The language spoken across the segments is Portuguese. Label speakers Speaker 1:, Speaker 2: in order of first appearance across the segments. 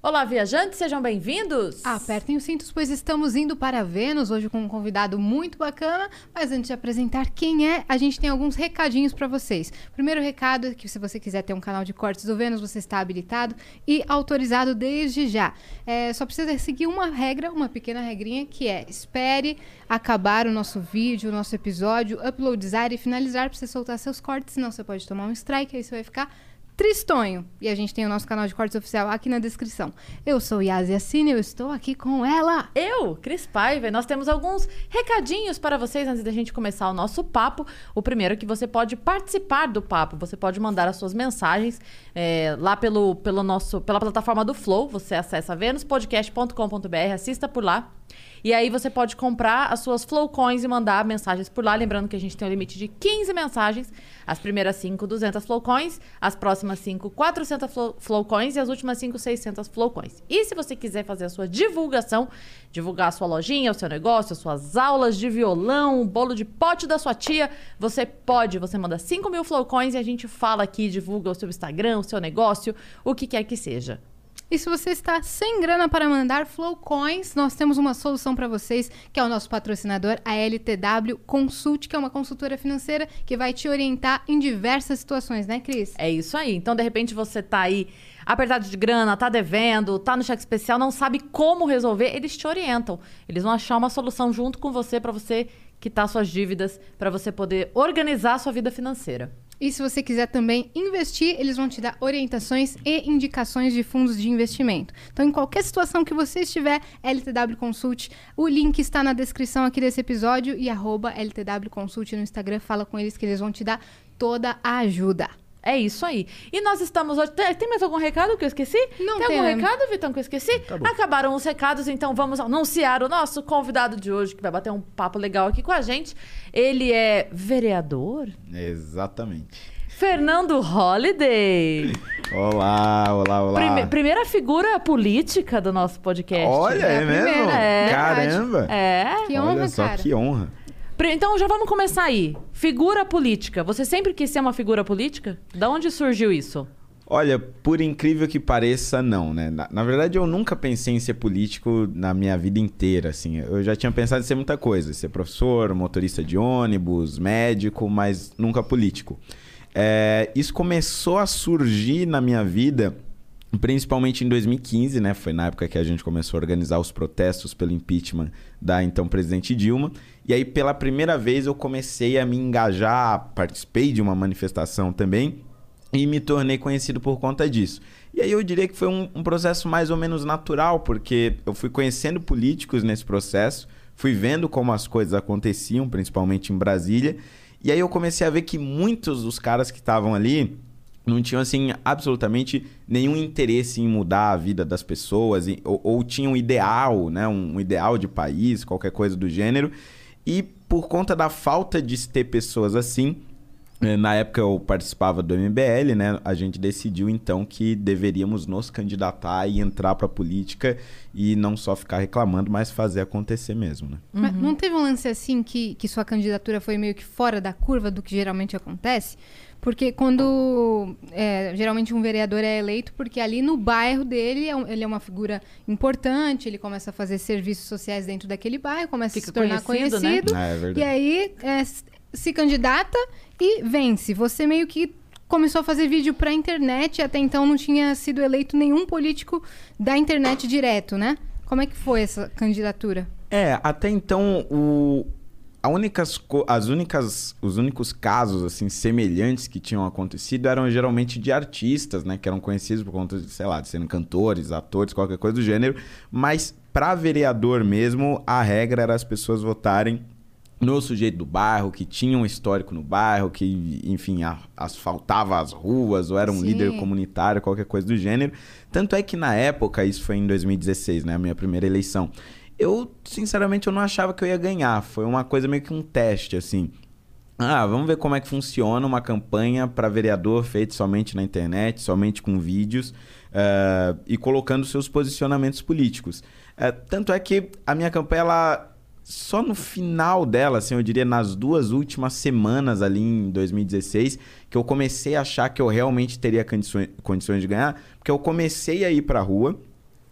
Speaker 1: Olá, viajantes, sejam bem-vindos!
Speaker 2: Apertem os cintos, pois estamos indo para Vênus hoje com um convidado muito bacana. Mas antes de apresentar quem é, a gente tem alguns recadinhos para vocês. Primeiro recado é que se você quiser ter um canal de cortes do Vênus, você está habilitado e autorizado desde já. É, só precisa seguir uma regra, uma pequena regrinha, que é espere acabar o nosso vídeo, o nosso episódio, uploadizar e finalizar para você soltar seus cortes, senão você pode tomar um strike, aí você vai ficar tristonho. E a gente tem o nosso canal de cortes oficial aqui na descrição. Eu sou Yasi Assine, eu estou aqui com ela.
Speaker 1: Eu, Cris Paiva, nós temos alguns recadinhos para vocês antes da gente começar o nosso papo. O primeiro é que você pode participar do papo, você pode mandar as suas mensagens é, lá pelo, pelo nosso, pela plataforma do Flow. Você acessa venuspodcast.com.br, assista por lá. E aí você pode comprar as suas Flow Coins e mandar mensagens por lá. Lembrando que a gente tem um limite de 15 mensagens. As primeiras 5, 200 Flow Coins. As próximas 5, 400 flow, flow Coins. E as últimas 5, 600 Flow Coins. E se você quiser fazer a sua divulgação, divulgar a sua lojinha, o seu negócio, as suas aulas de violão, o bolo de pote da sua tia, você pode. Você manda 5 mil Flow Coins e a gente fala aqui, divulga o seu Instagram, o seu negócio, o que quer que seja.
Speaker 2: E se você está sem grana para mandar Flow Coins, nós temos uma solução para vocês, que é o nosso patrocinador, a LTW Consult, que é uma consultora financeira que vai te orientar em diversas situações, né, Cris?
Speaker 1: É isso aí. Então, de repente, você tá aí apertado de grana, tá devendo, tá no cheque especial, não sabe como resolver, eles te orientam. Eles vão achar uma solução junto com você para você quitar suas dívidas, para você poder organizar a sua vida financeira.
Speaker 2: E se você quiser também investir, eles vão te dar orientações e indicações de fundos de investimento. Então, em qualquer situação que você estiver, LTW Consult, o link está na descrição aqui desse episódio e arroba LTW Consult no Instagram. Fala com eles que eles vão te dar toda a ajuda.
Speaker 1: É isso aí. E nós estamos hoje. Tem, mais algum recado que eu esqueci?
Speaker 2: Não
Speaker 1: tem.
Speaker 2: tem.
Speaker 1: algum recado, Vitão, que eu esqueci?
Speaker 3: Tá.
Speaker 1: Acabaram os recados, então vamos anunciar o nosso convidado de hoje, que vai bater um papo legal aqui com a gente. Ele é vereador?
Speaker 3: Exatamente.
Speaker 1: Fernando Holliday.
Speaker 3: Olá, olá, olá.
Speaker 1: Prime- primeira figura política do nosso podcast.
Speaker 3: Olha, é,
Speaker 2: É
Speaker 3: mesmo?
Speaker 2: primeira,
Speaker 1: é
Speaker 3: Caramba.
Speaker 1: É.
Speaker 2: Que
Speaker 3: Olha
Speaker 2: honra,
Speaker 3: só,
Speaker 2: cara.
Speaker 3: que honra.
Speaker 1: Então já vamos começar aí. Figura política. Você sempre quis ser uma figura política? Da onde surgiu isso?
Speaker 3: Olha, por incrível que pareça, não, né? Na, na verdade, eu nunca pensei em ser político na minha vida inteira, assim. Eu já tinha pensado em ser muita coisa. Ser professor, motorista de ônibus, médico, mas nunca político. É, isso começou a surgir na minha vida principalmente em 2015, né? Foi na época que a gente começou a organizar os protestos pelo impeachment da então presidente Dilma. E aí, pela primeira vez, eu comecei a me engajar, participei de uma manifestação também e me tornei conhecido por conta disso. E aí eu diria que foi um, um processo mais ou menos natural, porque eu fui conhecendo políticos nesse processo, fui vendo como as coisas aconteciam, principalmente em Brasília, e aí eu comecei a ver que muitos dos caras que estavam ali não tinham assim absolutamente nenhum interesse em mudar a vida das pessoas ou, ou tinham um ideal, né, um ideal de país, qualquer coisa do gênero. E por conta da falta de se ter pessoas assim, eh, na época eu participava do MBL, né? A gente decidiu então que deveríamos nos candidatar e entrar pra política e não só ficar reclamando, mas fazer acontecer mesmo, né?
Speaker 2: Mas não teve um lance assim que, que sua candidatura foi meio que fora da curva do que geralmente acontece? Porque quando é, geralmente um vereador é eleito, porque ali no bairro dele é um- ele é uma figura importante, ele começa a fazer serviços sociais dentro daquele bairro, começa
Speaker 1: Fica
Speaker 2: a se tornar
Speaker 1: conhecido, né?
Speaker 2: conhecido.
Speaker 3: Ah, é
Speaker 2: E aí é, se candidata e vence. Você meio que começou a fazer vídeo pra internet, até então não tinha sido eleito nenhum político da internet direto, né? Como é que foi essa candidatura?
Speaker 3: É, até então o a únicas as únicas os únicos casos assim semelhantes que tinham acontecido eram geralmente de artistas, né, que eram conhecidos por conta de, sei lá, de serem cantores, atores, qualquer coisa do gênero, mas para vereador mesmo, a regra era as pessoas votarem no sujeito do bairro, que tinha um histórico no bairro, que, enfim, a- asfaltava as ruas, ou era um
Speaker 2: Sim.
Speaker 3: líder comunitário, qualquer coisa do gênero. Tanto é que na época, isso foi em 2016, né, a minha primeira eleição, eu, sinceramente, eu não achava que eu ia ganhar. Foi uma coisa meio que um teste, assim. Ah, vamos ver como é que funciona uma campanha para vereador feita somente na internet, somente com vídeos uh, e colocando seus posicionamentos políticos. Uh, tanto é que a minha campanha, ela, só no final dela, assim, eu diria nas duas últimas semanas ali em 2016, que eu comecei a achar que eu realmente teria condições, condições de ganhar, porque eu comecei a ir para a rua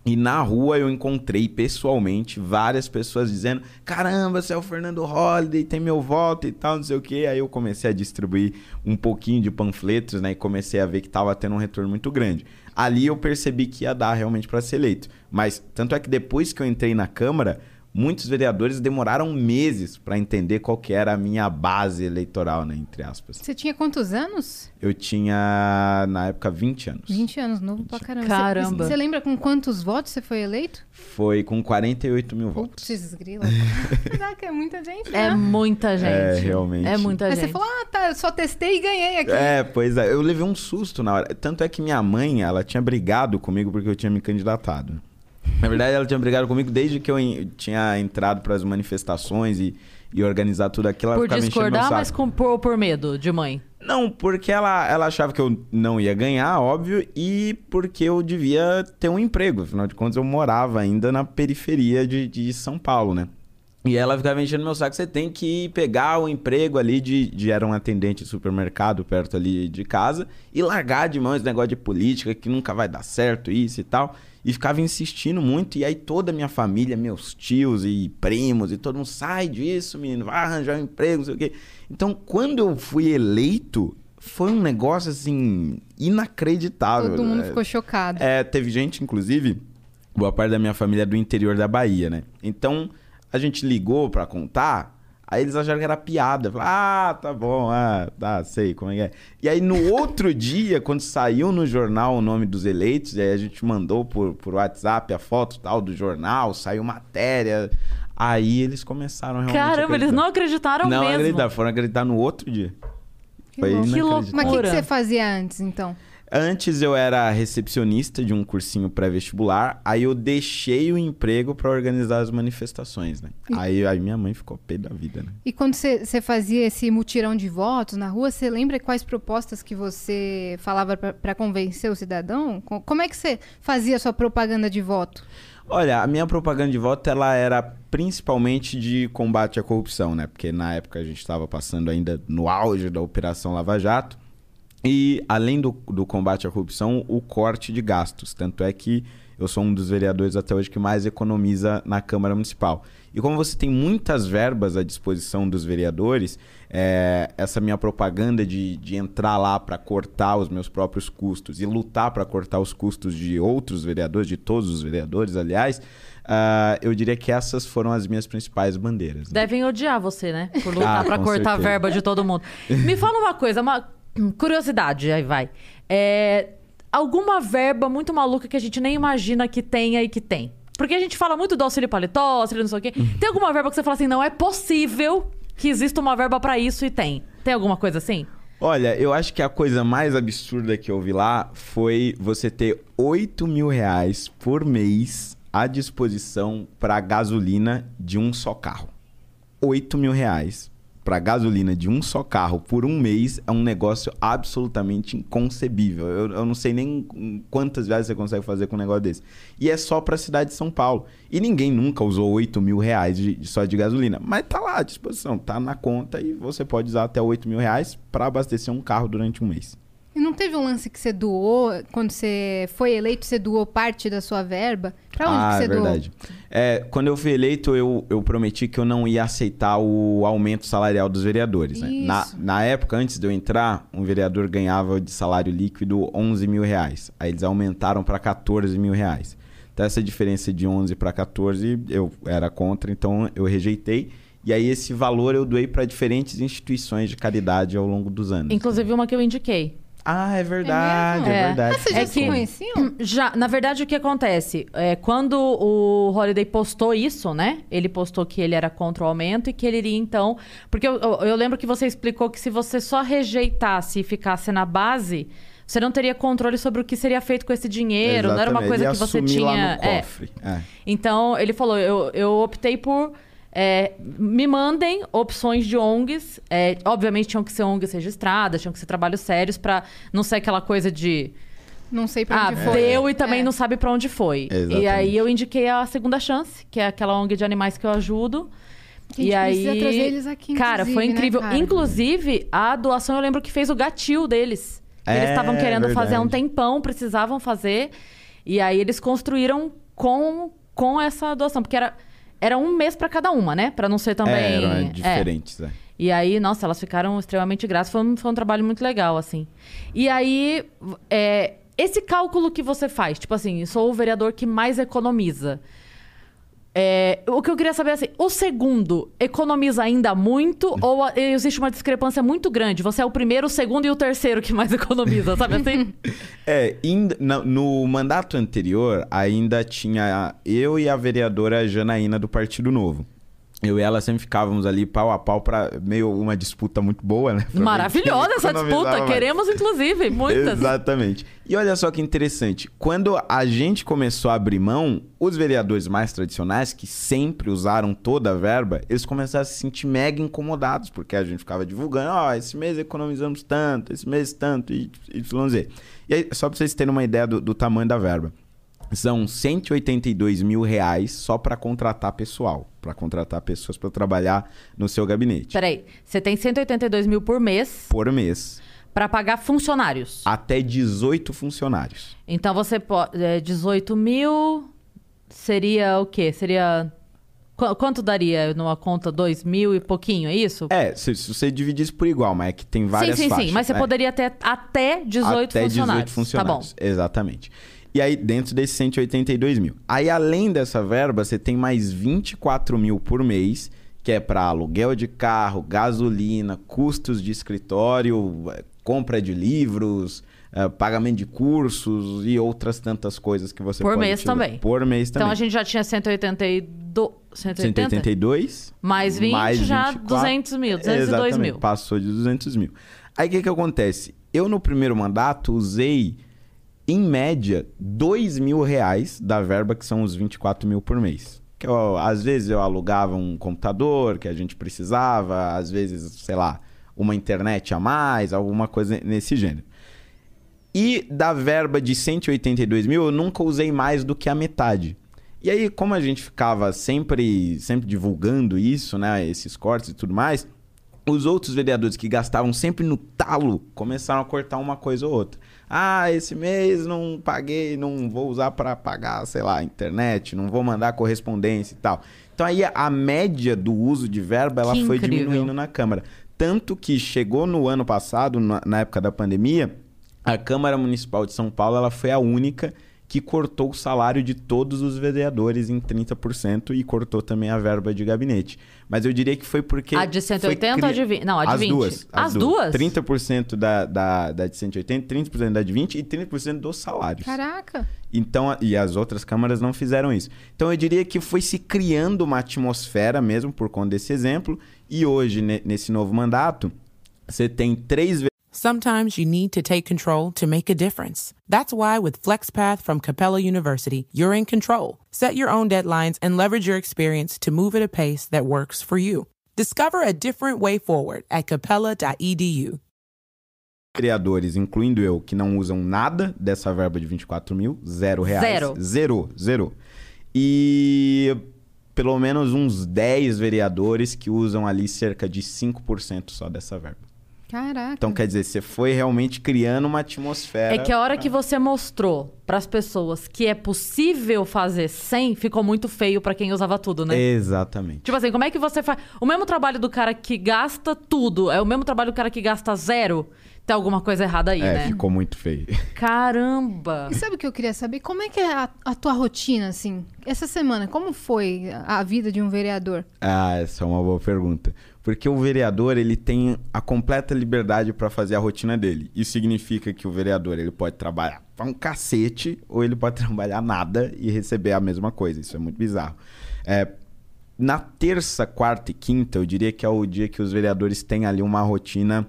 Speaker 3: e na rua eu encontrei pessoalmente várias pessoas dizendo: caramba, você é o Fernando Holliday, tem meu voto e tal, não sei o quê. Aí eu comecei a distribuir um pouquinho de panfletos, né? E comecei a ver que estava tendo um retorno muito grande. Ali eu percebi que ia dar realmente para ser eleito. Mas tanto é que depois que eu entrei na Câmara, muitos vereadores demoraram meses para entender qual que era a minha base eleitoral, né, entre aspas.
Speaker 2: Você tinha quantos anos?
Speaker 3: Eu tinha, na época, 20 anos.
Speaker 2: 20 anos, novo pra caramba.
Speaker 1: Caramba.
Speaker 2: Você, você lembra com quantos votos você foi eleito?
Speaker 3: Foi com 48 mil votos.
Speaker 2: Putz, grila. Caraca, é muita gente, né?
Speaker 1: É muita gente.
Speaker 3: É, realmente.
Speaker 1: É muita
Speaker 2: Aí
Speaker 1: gente.
Speaker 2: você falou, ah, tá, eu só testei e ganhei aqui.
Speaker 3: É, pois é. Eu levei um susto na hora. Tanto é que minha mãe, ela tinha brigado comigo porque eu tinha me candidatado. Na verdade, ela tinha brigado comigo desde que eu tinha entrado para as manifestações e, e organizar tudo aquilo. Ela
Speaker 1: Por discordar, mas com, por, por medo de mãe.
Speaker 3: Não, porque ela, ela achava que eu não ia ganhar, óbvio, e porque eu devia ter um emprego. Afinal de contas, eu morava ainda na periferia de, de São Paulo, né? E ela ficava enchendo meu saco. Você tem que pegar o emprego ali de, de... Era um atendente de supermercado perto ali de casa e largar de mão esse negócio de política que nunca vai dar certo, isso e tal. E ficava insistindo muito. E aí toda a minha família, meus tios e primos e todo mundo, sai disso, menino, vai arranjar um emprego, não sei o quê. Então, quando eu fui eleito, foi um negócio, assim, inacreditável.
Speaker 2: Todo mundo
Speaker 3: É,
Speaker 2: ficou chocado.
Speaker 3: é, teve gente, inclusive, boa parte da minha família é do interior da Bahia, né? Então, a gente ligou pra contar, aí eles acharam que era piada. Falaram, ah, tá bom, ah, tá, sei como é que é. E aí, no outro dia, quando saiu no jornal o nome dos eleitos, aí a gente mandou por, por WhatsApp a foto tal do jornal, saiu matéria. Aí eles começaram realmente a
Speaker 1: Caramba, eles não acreditaram
Speaker 3: Não
Speaker 1: mesmo.
Speaker 3: acreditaram, foram acreditar no outro dia.
Speaker 2: Que
Speaker 3: Foi
Speaker 2: louco.
Speaker 1: Que loucura.
Speaker 2: Mas o que, que você fazia antes, então?
Speaker 3: Antes eu era recepcionista de um cursinho pré-vestibular, aí eu deixei o emprego pra organizar as manifestações, né? Aí, aí minha mãe ficou pé da vida, né?
Speaker 2: E quando você fazia esse mutirão de votos na rua, você lembra quais propostas que você falava para convencer o cidadão? Co- Como é que você fazia a sua propaganda de voto?
Speaker 3: Olha, a minha propaganda de voto ela era principalmente de combate à corrupção, né? Porque na época a gente estava passando ainda no auge da Operação Lava Jato. E além do, do combate à corrupção, o corte de gastos. Tanto é que eu sou um dos vereadores até hoje que mais economiza na Câmara Municipal. E como você tem muitas verbas à disposição dos vereadores, é, essa minha propaganda de, de entrar lá para cortar os meus próprios custos e lutar para cortar os custos de outros vereadores, de todos os vereadores, aliás, ah, eu diria que essas foram as minhas principais bandeiras. né?
Speaker 1: Devem odiar você, né? Por lutar
Speaker 3: Ah, com
Speaker 1: cortar a
Speaker 3: certeza.
Speaker 1: verba de todo mundo. Me fala uma coisa, uma curiosidade, aí vai. É, alguma verba muito maluca que a gente nem imagina que tenha e que tem? Porque a gente fala muito do auxílio paletó, auxílio não sei o quê.
Speaker 3: Uhum.
Speaker 1: Tem alguma verba que você fala assim, não é possível que exista uma verba pra isso e tem? Tem alguma coisa assim?
Speaker 3: Olha, eu acho que a coisa mais absurda que eu vi lá foi você ter 8 mil reais por mês à disposição para gasolina de um só carro. 8 mil reais para gasolina de um só carro por um mês é um negócio absolutamente inconcebível. Eu, eu não sei nem quantas viagens você consegue fazer com um negócio desse. E é só para a cidade de São Paulo. E ninguém nunca usou 8 mil reais de, de- só de gasolina. Mas tá lá à disposição, tá na conta e você pode usar até 8 mil reais para abastecer um carro durante um mês.
Speaker 2: E não teve um lance que você doou, quando você foi eleito, você doou parte da sua verba? Pra onde
Speaker 3: ah,
Speaker 2: que você
Speaker 3: é verdade. É, quando eu fui eleito, eu, eu prometi que eu não ia aceitar o aumento salarial dos vereadores. Né? Na,
Speaker 2: Isso.
Speaker 3: na época, antes de eu entrar, um vereador ganhava de salário líquido 11 mil reais. Aí eles aumentaram para 14 mil reais. Então, essa diferença de 11 para 14, eu era contra, então eu rejeitei. E aí, esse valor eu doei para diferentes instituições de caridade ao longo dos anos.
Speaker 1: Inclusive uma que eu indiquei.
Speaker 3: Ah, é verdade,
Speaker 2: mesmo?
Speaker 3: é,
Speaker 1: É.
Speaker 3: verdade.
Speaker 2: Mas vocês já
Speaker 1: É
Speaker 2: se
Speaker 1: que-
Speaker 2: conheciam?
Speaker 1: Já, na verdade, o que acontece? É, quando o Holiday postou isso, né? Ele postou que ele era contra o aumento e que ele iria, então. Porque eu, eu- eu lembro que você explicou que se você só rejeitasse e ficasse na base, você não teria controle sobre o que seria feito com esse dinheiro. Não era uma
Speaker 3: Exatamente.
Speaker 1: coisa
Speaker 3: Ia
Speaker 1: que você tinha.
Speaker 3: lá no
Speaker 1: é.
Speaker 3: cofre. É.
Speaker 1: Então, ele falou: eu, eu optei por é, me mandem opções de ONGs. É, obviamente tinham que ser ONGs registradas, tinham que ser trabalhos sérios pra não ser aquela coisa de
Speaker 2: Não sei pra
Speaker 1: ah,
Speaker 2: onde foi.
Speaker 1: deu e também
Speaker 2: É.
Speaker 1: não sabe pra onde foi.
Speaker 3: Exatamente.
Speaker 1: E aí eu indiquei a segunda chance, que é aquela ONG de animais que eu ajudo.
Speaker 2: A gente
Speaker 1: e aí,
Speaker 2: precisa trazer eles aqui,
Speaker 1: Cara, foi
Speaker 2: né,
Speaker 1: incrível.
Speaker 2: cara?
Speaker 1: Inclusive, a doação eu lembro que fez o gatil deles.
Speaker 3: É,
Speaker 1: eles estavam querendo fazer há um
Speaker 3: verdade.
Speaker 1: tempão, precisavam fazer. E aí eles construíram com, com essa doação, porque era, era um mês pra cada uma, né? Pra não ser também.
Speaker 3: É, eram
Speaker 1: é.
Speaker 3: diferentes, é.
Speaker 1: E aí, nossa, elas ficaram extremamente gratas. Foi um, foi um trabalho muito legal, assim. E aí, é, esse cálculo que você faz, tipo assim, sou o vereador que mais economiza. É, o que eu queria saber é assim, o segundo economiza ainda muito ou a- existe uma discrepância muito grande? Você é o primeiro, o segundo e o terceiro que mais economiza, sabe assim?
Speaker 3: É, ainda- na- no mandato anterior, ainda tinha eu e a vereadora Janaína do Partido Novo. Eu e ela sempre ficávamos ali pau a pau pra meio uma disputa muito boa, né? Pra
Speaker 1: Maravilhosa essa disputa.
Speaker 3: mais.
Speaker 1: Queremos, inclusive, muitas.
Speaker 3: Exatamente. E olha só que interessante. Quando a gente começou a abrir mão, os vereadores mais tradicionais, que sempre usaram toda a verba, eles começaram a se sentir mega incomodados, porque a gente ficava divulgando, ó, esse mês economizamos tanto, esse mês tanto, e YZ. E aí, só pra vocês terem uma ideia do, do tamanho da verba. São 182 mil reais só para contratar pessoal, para contratar pessoas para trabalhar no seu gabinete.
Speaker 1: Peraí, você tem 182 mil por mês
Speaker 3: Por mês,
Speaker 1: pra pagar funcionários.
Speaker 3: até 18 funcionários.
Speaker 1: Então você pode. É, 18 mil seria o quê? Seria. Qu- quanto daria numa conta? 2 mil e pouquinho, é isso?
Speaker 3: É, se, se você dividisse por igual, mas é que tem várias
Speaker 1: sim, sim,
Speaker 3: faixas.
Speaker 1: sim. Mas você
Speaker 3: né?
Speaker 1: poderia ter até 18
Speaker 3: Até
Speaker 1: funcionários.
Speaker 3: 18 funcionários.
Speaker 1: Tá bom.
Speaker 3: Exatamente. E aí, dentro desses 182 mil. Aí, além dessa verba, você tem mais 24 mil por mês, que é para aluguel de carro, gasolina, custos de escritório, eh, compra de livros, eh, pagamento de cursos e outras tantas coisas que você
Speaker 1: Por
Speaker 3: pode
Speaker 1: mês
Speaker 3: utilizar.
Speaker 1: também.
Speaker 3: Por mês também.
Speaker 1: Então a gente já tinha 182. 180?
Speaker 3: 182.
Speaker 1: Mais 20,
Speaker 3: mais
Speaker 1: já
Speaker 3: 24.
Speaker 1: 200 mil, 202
Speaker 3: Exatamente,
Speaker 1: mil.
Speaker 3: Passou de 200 mil. Aí o que, que acontece? Eu, no primeiro mandato, usei, em média, 2 mil reais da verba, que são os 24 mil por mês. Que eu, às vezes eu alugava um computador que a gente precisava, às vezes, sei lá, uma internet a mais, alguma coisa nesse gênero. E da verba de 182 mil, eu nunca usei mais do que a metade. E aí, como a gente ficava sempre, sempre divulgando isso, né? Esses cortes e tudo mais, os outros vereadores que gastavam sempre no talo começaram a cortar uma coisa ou outra. Ah, esse mês não paguei, não vou usar para pagar, sei lá, internet, não vou mandar correspondência e tal. Então aí a média do uso de verba ela
Speaker 1: Que
Speaker 3: foi
Speaker 1: incrível.
Speaker 3: diminuindo na Câmara. Tanto que chegou no ano passado, na, na época da pandemia, a Câmara Municipal de São Paulo ela foi a única que cortou o salário de todos os vereadores em 30% e cortou também a verba de gabinete. Mas eu diria que foi porque.
Speaker 1: A de 180
Speaker 3: foi
Speaker 1: ou a de 20? Não, a de
Speaker 3: as
Speaker 1: 20.
Speaker 3: Duas,
Speaker 1: As duas?
Speaker 3: 30% da, da, da de 180, 30% da de 20 e 30% dos salários.
Speaker 2: Caraca.
Speaker 3: Então, e as outras câmaras não fizeram isso. Então, eu diria que foi se criando uma atmosfera mesmo por conta desse exemplo. E hoje, ne- nesse novo mandato, você tem três
Speaker 4: Sometimes you need to take control to make a difference. That's why with FlexPath from Capella University, you're in control. Set your own deadlines and leverage your experience to move at a pace that works for you. Discover a different way forward at capella.edu.
Speaker 3: vereadores, incluindo eu, que não usam nada dessa verba de 24 mil, zero reais.
Speaker 1: Zero.
Speaker 3: Zero, zero. E pelo menos uns 10 vereadores que usam ali cerca de 5% só dessa verba.
Speaker 2: Caraca.
Speaker 3: Então, quer dizer, você foi realmente criando uma atmosfera.
Speaker 1: É que a hora que você mostrou pras pessoas que é possível fazer sem, ficou muito feio pra quem usava tudo, né?
Speaker 3: Exatamente.
Speaker 1: Tipo assim, como é que você faz. O mesmo trabalho do cara que gasta tudo é o mesmo trabalho do cara que gasta zero? Tem alguma coisa errada aí,
Speaker 3: é,
Speaker 1: né?
Speaker 3: ficou muito feio.
Speaker 1: Caramba!
Speaker 2: E sabe o que eu queria saber? Como é que é a, a tua rotina, assim? Essa semana, como foi a a vida de um vereador?
Speaker 3: Ah, essa é uma boa pergunta. Porque o vereador, ele tem a completa liberdade para fazer a rotina dele. Isso significa que o vereador, ele pode trabalhar pra um cacete ou ele pode trabalhar nada e receber a mesma coisa. Isso é muito bizarro. É, na terça, quarta e quinta, eu diria que é o dia que os vereadores têm ali uma rotina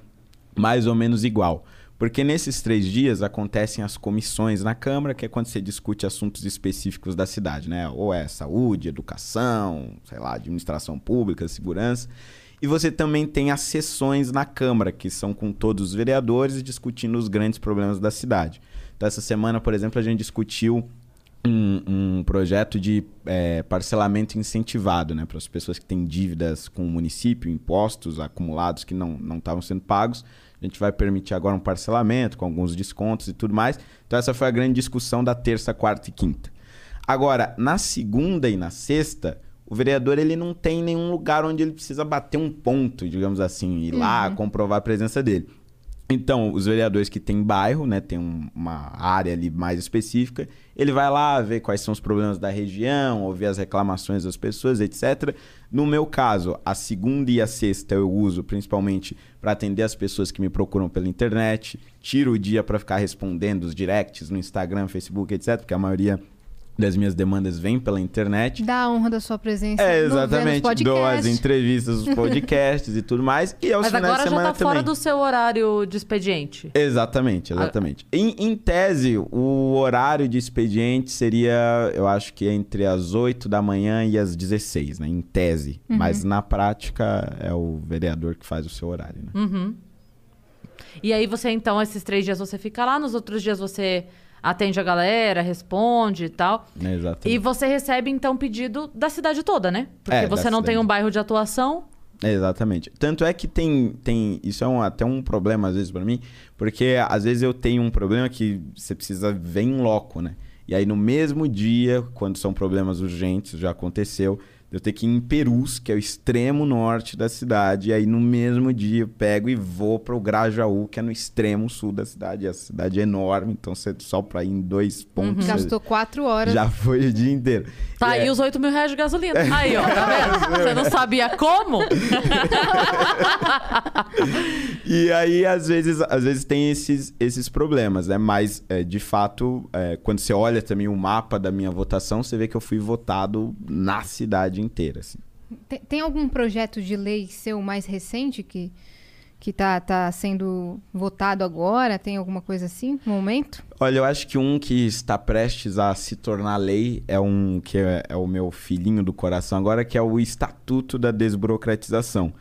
Speaker 3: mais ou menos igual. Porque nesses três dias acontecem as comissões na Câmara, que é quando você discute assuntos específicos da cidade, né? Ou é saúde, educação, sei lá, administração pública, segurança. E você também tem as sessões na Câmara, que são com todos os vereadores discutindo os grandes problemas da cidade. Então, essa semana, por exemplo, a gente discutiu um, um projeto de é, parcelamento incentivado né, para as pessoas que têm dívidas com o município, impostos acumulados que não estavam sendo pagos. A gente vai permitir agora um parcelamento com alguns descontos e tudo mais. Então, essa foi a grande discussão da terça, quarta e quinta. Agora, na segunda e na sexta, o vereador ele não tem nenhum lugar onde ele precisa bater um ponto, digamos assim, ir uhum. lá comprovar a presença dele. Então, os vereadores que têm bairro, né, tem um, uma área ali mais específica, ele vai lá ver quais são os problemas da região, ouvir as reclamações das pessoas, etc. No meu caso, a segunda e a sexta eu uso principalmente para atender as pessoas que me procuram pela internet, tiro o dia para ficar respondendo os directs no Instagram, Facebook, etc, porque a maioria das minhas demandas vêm pela internet.
Speaker 2: Dá a honra da sua presença.
Speaker 3: É, exatamente. Dou as entrevistas, os podcasts e tudo mais. E aos
Speaker 1: Mas
Speaker 3: finais
Speaker 1: agora
Speaker 3: de semana
Speaker 1: já tá
Speaker 3: também.
Speaker 1: fora do seu horário de expediente.
Speaker 3: Exatamente, exatamente. Ah. Em, em, tese, o horário de expediente seria, eu acho que entre as 8 da manhã e as 16, né? Em tese. Uhum. Mas na prática é o vereador que faz o seu horário, né?
Speaker 1: Uhum. E aí você, então, esses três dias você fica lá, nos outros dias você atende a galera, responde e tal.
Speaker 3: Exatamente.
Speaker 1: E você recebe, então, pedido da cidade toda, né? Porque
Speaker 3: É,
Speaker 1: você não tem
Speaker 3: cidade.
Speaker 1: um bairro de atuação.
Speaker 3: Exatamente. Tanto é que tem. tem isso é um- até um problema, às vezes, pra mim, porque às vezes eu tenho um problema que você precisa ver em loco, né? E aí, no mesmo dia, quando são problemas urgentes, já aconteceu, eu ter que ir em Perus, que é o extremo norte da cidade, e aí no mesmo dia eu pego e vou pro Grajaú, que é no extremo sul da cidade. E a cidade é enorme, então você só pra ir em dois pontos. você
Speaker 2: Gastou quatro horas.
Speaker 3: Já foi o dia inteiro.
Speaker 1: Tá
Speaker 3: E
Speaker 1: aí
Speaker 3: é-
Speaker 1: os 8 mil reais de gasolina. Aí, ó, tá vendo? Você não sabia como?
Speaker 3: E aí, às vezes, às vezes tem esses, esses problemas, né? Mas, é, de fato, é, quando você olha também o mapa da minha votação, você vê que eu fui votado na cidade inteira, assim.
Speaker 2: Tem, tem algum projeto de lei seu mais recente que, que tá, tá sendo votado agora? Tem alguma coisa assim no momento?
Speaker 3: Olha, eu acho que um que está prestes a se tornar lei é um que é, é o meu filhinho do coração agora, que é o Estatuto da Desburocratização.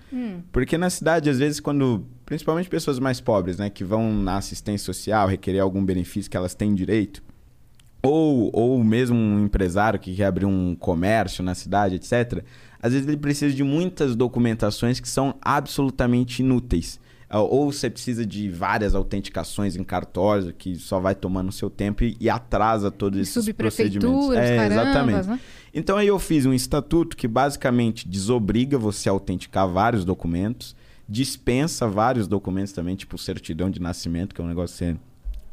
Speaker 3: Porque na cidade, às vezes, quando. Principalmente pessoas mais pobres, né? Que vão na assistência social requerer algum benefício que elas têm direito. Ou, ou mesmo um empresário que quer abrir um comércio na cidade, etc. Às vezes ele precisa de muitas documentações que são absolutamente inúteis. Ah, Ou você precisa de várias autenticações em cartórios, que só vai tomando seu tempo e, e atrasa todos esses procedimentos. É,
Speaker 2: carambas,
Speaker 3: exatamente.
Speaker 2: né?
Speaker 3: Então aí eu fiz um estatuto que basicamente desobriga você a autenticar vários documentos, dispensa vários documentos também, tipo certidão de nascimento, que é um negócio que você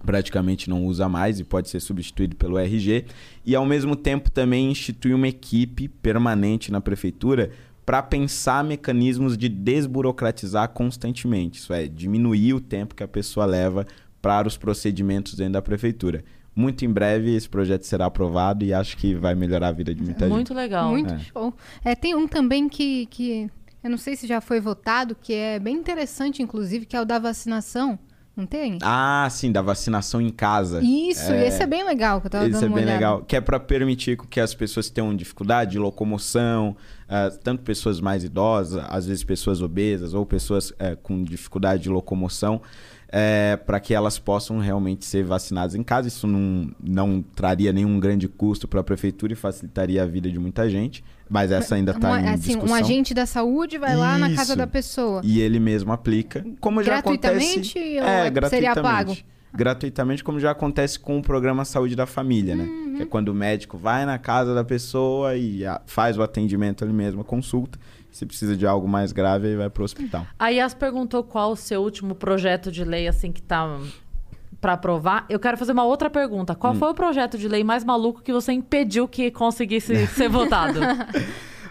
Speaker 3: praticamente não usa mais e pode ser substituído pelo RG, e ao mesmo tempo também institui uma equipe permanente na prefeitura para pensar mecanismos de desburocratizar constantemente, isso é, diminuir o tempo que a pessoa leva para os procedimentos dentro da prefeitura. Muito em breve esse projeto será aprovado e acho que vai melhorar a vida de muita gente.
Speaker 1: Muito legal.
Speaker 2: Muito
Speaker 3: É.
Speaker 2: show. É, tem um também que, que eu não sei se já foi votado, que é bem interessante, inclusive, que é o da vacinação. Não tem?
Speaker 3: Ah, sim, da vacinação em casa.
Speaker 2: Isso, esse é bem legal, que eu tava
Speaker 3: Isso
Speaker 2: dando
Speaker 3: é bem
Speaker 2: olhada.
Speaker 3: legal. Que é para permitir que as pessoas que tenham dificuldade de locomoção, ah, tanto pessoas mais idosas, às vezes pessoas obesas ou pessoas eh, com dificuldade de locomoção, para que elas possam realmente ser vacinadas em casa. Isso não, não traria nenhum grande custo para a prefeitura e facilitaria a vida de muita gente. Mas essa ainda está
Speaker 2: Um,
Speaker 3: em
Speaker 2: assim,
Speaker 3: discussão.
Speaker 2: um agente da saúde vai lá na casa
Speaker 3: Isso.
Speaker 2: da pessoa.
Speaker 3: E ele mesmo aplica. Como já
Speaker 2: Gratuitamente
Speaker 3: acontece...
Speaker 2: ou
Speaker 3: é,
Speaker 2: seria
Speaker 3: gratuitamente.
Speaker 2: pago?
Speaker 3: Gratuitamente, como já acontece com o programa Saúde da Família, né?
Speaker 2: Uhum.
Speaker 3: Que é quando o médico vai na casa da pessoa e a- faz o atendimento ali mesmo, a consulta. Se precisa de algo mais grave, aí vai pro hospital.
Speaker 1: A Yas perguntou qual o seu último projeto de lei, assim, que tá pra aprovar. Eu quero fazer uma outra pergunta.
Speaker 3: Hum.
Speaker 1: Qual foi o projeto de lei mais maluco que você impediu que conseguisse ser votado?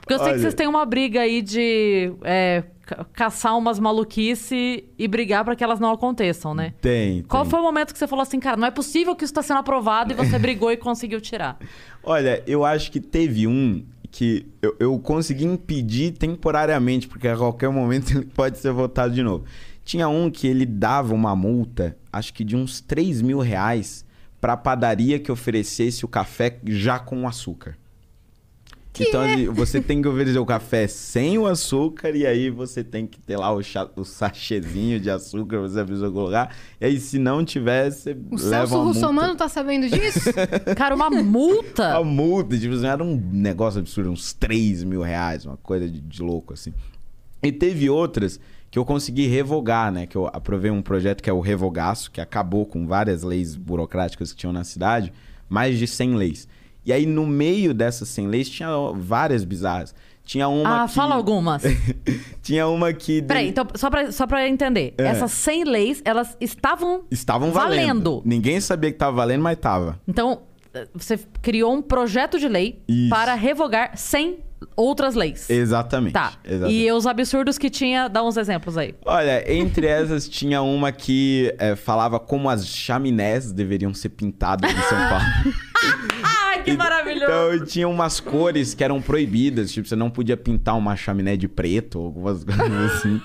Speaker 1: Porque eu sei que
Speaker 3: Olha.
Speaker 1: vocês têm uma briga aí de é, ca- caçar umas maluquice e brigar pra que elas não aconteçam, né?
Speaker 3: Tem,
Speaker 1: Qual
Speaker 3: tem.
Speaker 1: foi o momento que você falou assim, cara, não é possível que isso tá sendo aprovado e você brigou e conseguiu tirar?
Speaker 3: Olha, eu acho que teve um que eu, eu consegui impedir temporariamente, porque a qualquer momento ele pode ser votado de novo. Tinha um que ele dava uma multa, acho que de uns 3 mil reais, pra padaria que oferecesse o café já com açúcar. então ele- você tem que oferecer o café sem o açúcar e aí você tem que ter lá o, cha- o sachêzinho de açúcar você precisa colocar. E aí se não tiver, você
Speaker 2: O
Speaker 3: leva
Speaker 2: Celso
Speaker 3: uma
Speaker 2: Russomano tá sabendo disso?
Speaker 1: Cara, uma multa.
Speaker 3: A multa, tipo assim, era um negócio absurdo, uns 3 mil reais, uma coisa de, de louco, assim. E teve outras que eu consegui revogar, né? Que eu aprovei um projeto que é o Revogaço, que acabou com várias leis burocráticas que tinham na cidade, mais de 100 leis. E aí, no meio dessas 100 leis, tinha várias bizarras. Tinha uma
Speaker 1: Ah,
Speaker 3: que...
Speaker 1: fala algumas.
Speaker 3: Tinha uma que...
Speaker 1: Peraí, então, só pra, só pra entender.
Speaker 3: É.
Speaker 1: Essas 100 leis, elas estavam...
Speaker 3: Estavam valendo.
Speaker 1: valendo.
Speaker 3: Ninguém sabia que tava valendo, mas tava.
Speaker 1: Então, eh, você criou um projeto de lei
Speaker 3: Isso.
Speaker 1: para revogar 100 outras leis.
Speaker 3: Exatamente.
Speaker 1: Tá.
Speaker 3: Exatamente.
Speaker 1: E os absurdos que tinha, dá uns exemplos aí.
Speaker 3: Olha, entre essas tinha uma que é, falava como as chaminés deveriam ser pintadas em São Paulo.
Speaker 1: Que maravilhoso!
Speaker 3: Então tinha umas cores que eram proibidas, tipo, você não podia pintar uma chaminé de preto ou algumas coisas assim.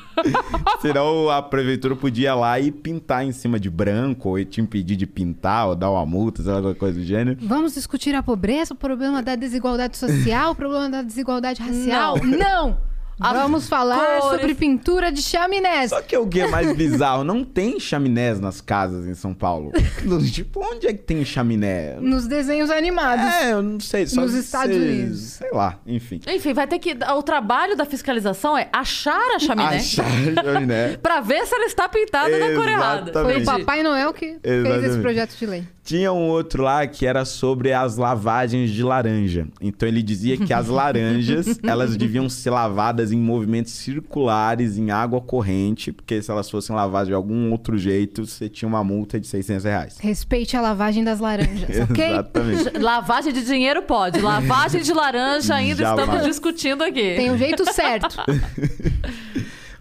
Speaker 3: Senão a prefeitura podia ir lá e pintar em cima de branco, ou te impedir de pintar, ou dar uma multa, sei lá, alguma coisa do gênero.
Speaker 2: Vamos discutir a pobreza, o problema da desigualdade social, o problema da desigualdade racial? Não!
Speaker 1: As
Speaker 2: Vamos falar
Speaker 1: cores.
Speaker 2: sobre pintura de chaminés.
Speaker 3: Só que o que é mais bizarro? Não tem chaminés nas casas em São Paulo. tipo, onde é que tem chaminé?
Speaker 2: Nos desenhos animados.
Speaker 3: É, eu não sei. Só
Speaker 2: Nos Estados Unidos.
Speaker 3: Sei lá, enfim.
Speaker 1: Enfim, vai ter que... O trabalho da fiscalização é achar a chaminé
Speaker 3: Achar a chaminé.
Speaker 1: pra ver se ela está pintada na cor errada.
Speaker 2: Foi o
Speaker 3: Exatamente.
Speaker 2: Papai Noel que fez esse
Speaker 3: Exatamente.
Speaker 2: projeto de lei.
Speaker 3: Tinha um outro lá que era sobre as lavagens de laranja. Então ele dizia que as laranjas, elas deviam ser lavadas em movimentos circulares, em água corrente, porque se elas fossem lavadas de algum outro jeito, você tinha uma multa de 600 reais.
Speaker 2: Respeite a lavagem das laranjas, ok?
Speaker 3: Exatamente.
Speaker 1: Lavagem de dinheiro pode. Lavagem de laranja ainda
Speaker 3: Jamais.
Speaker 1: estamos discutindo aqui.
Speaker 2: Tem um jeito certo.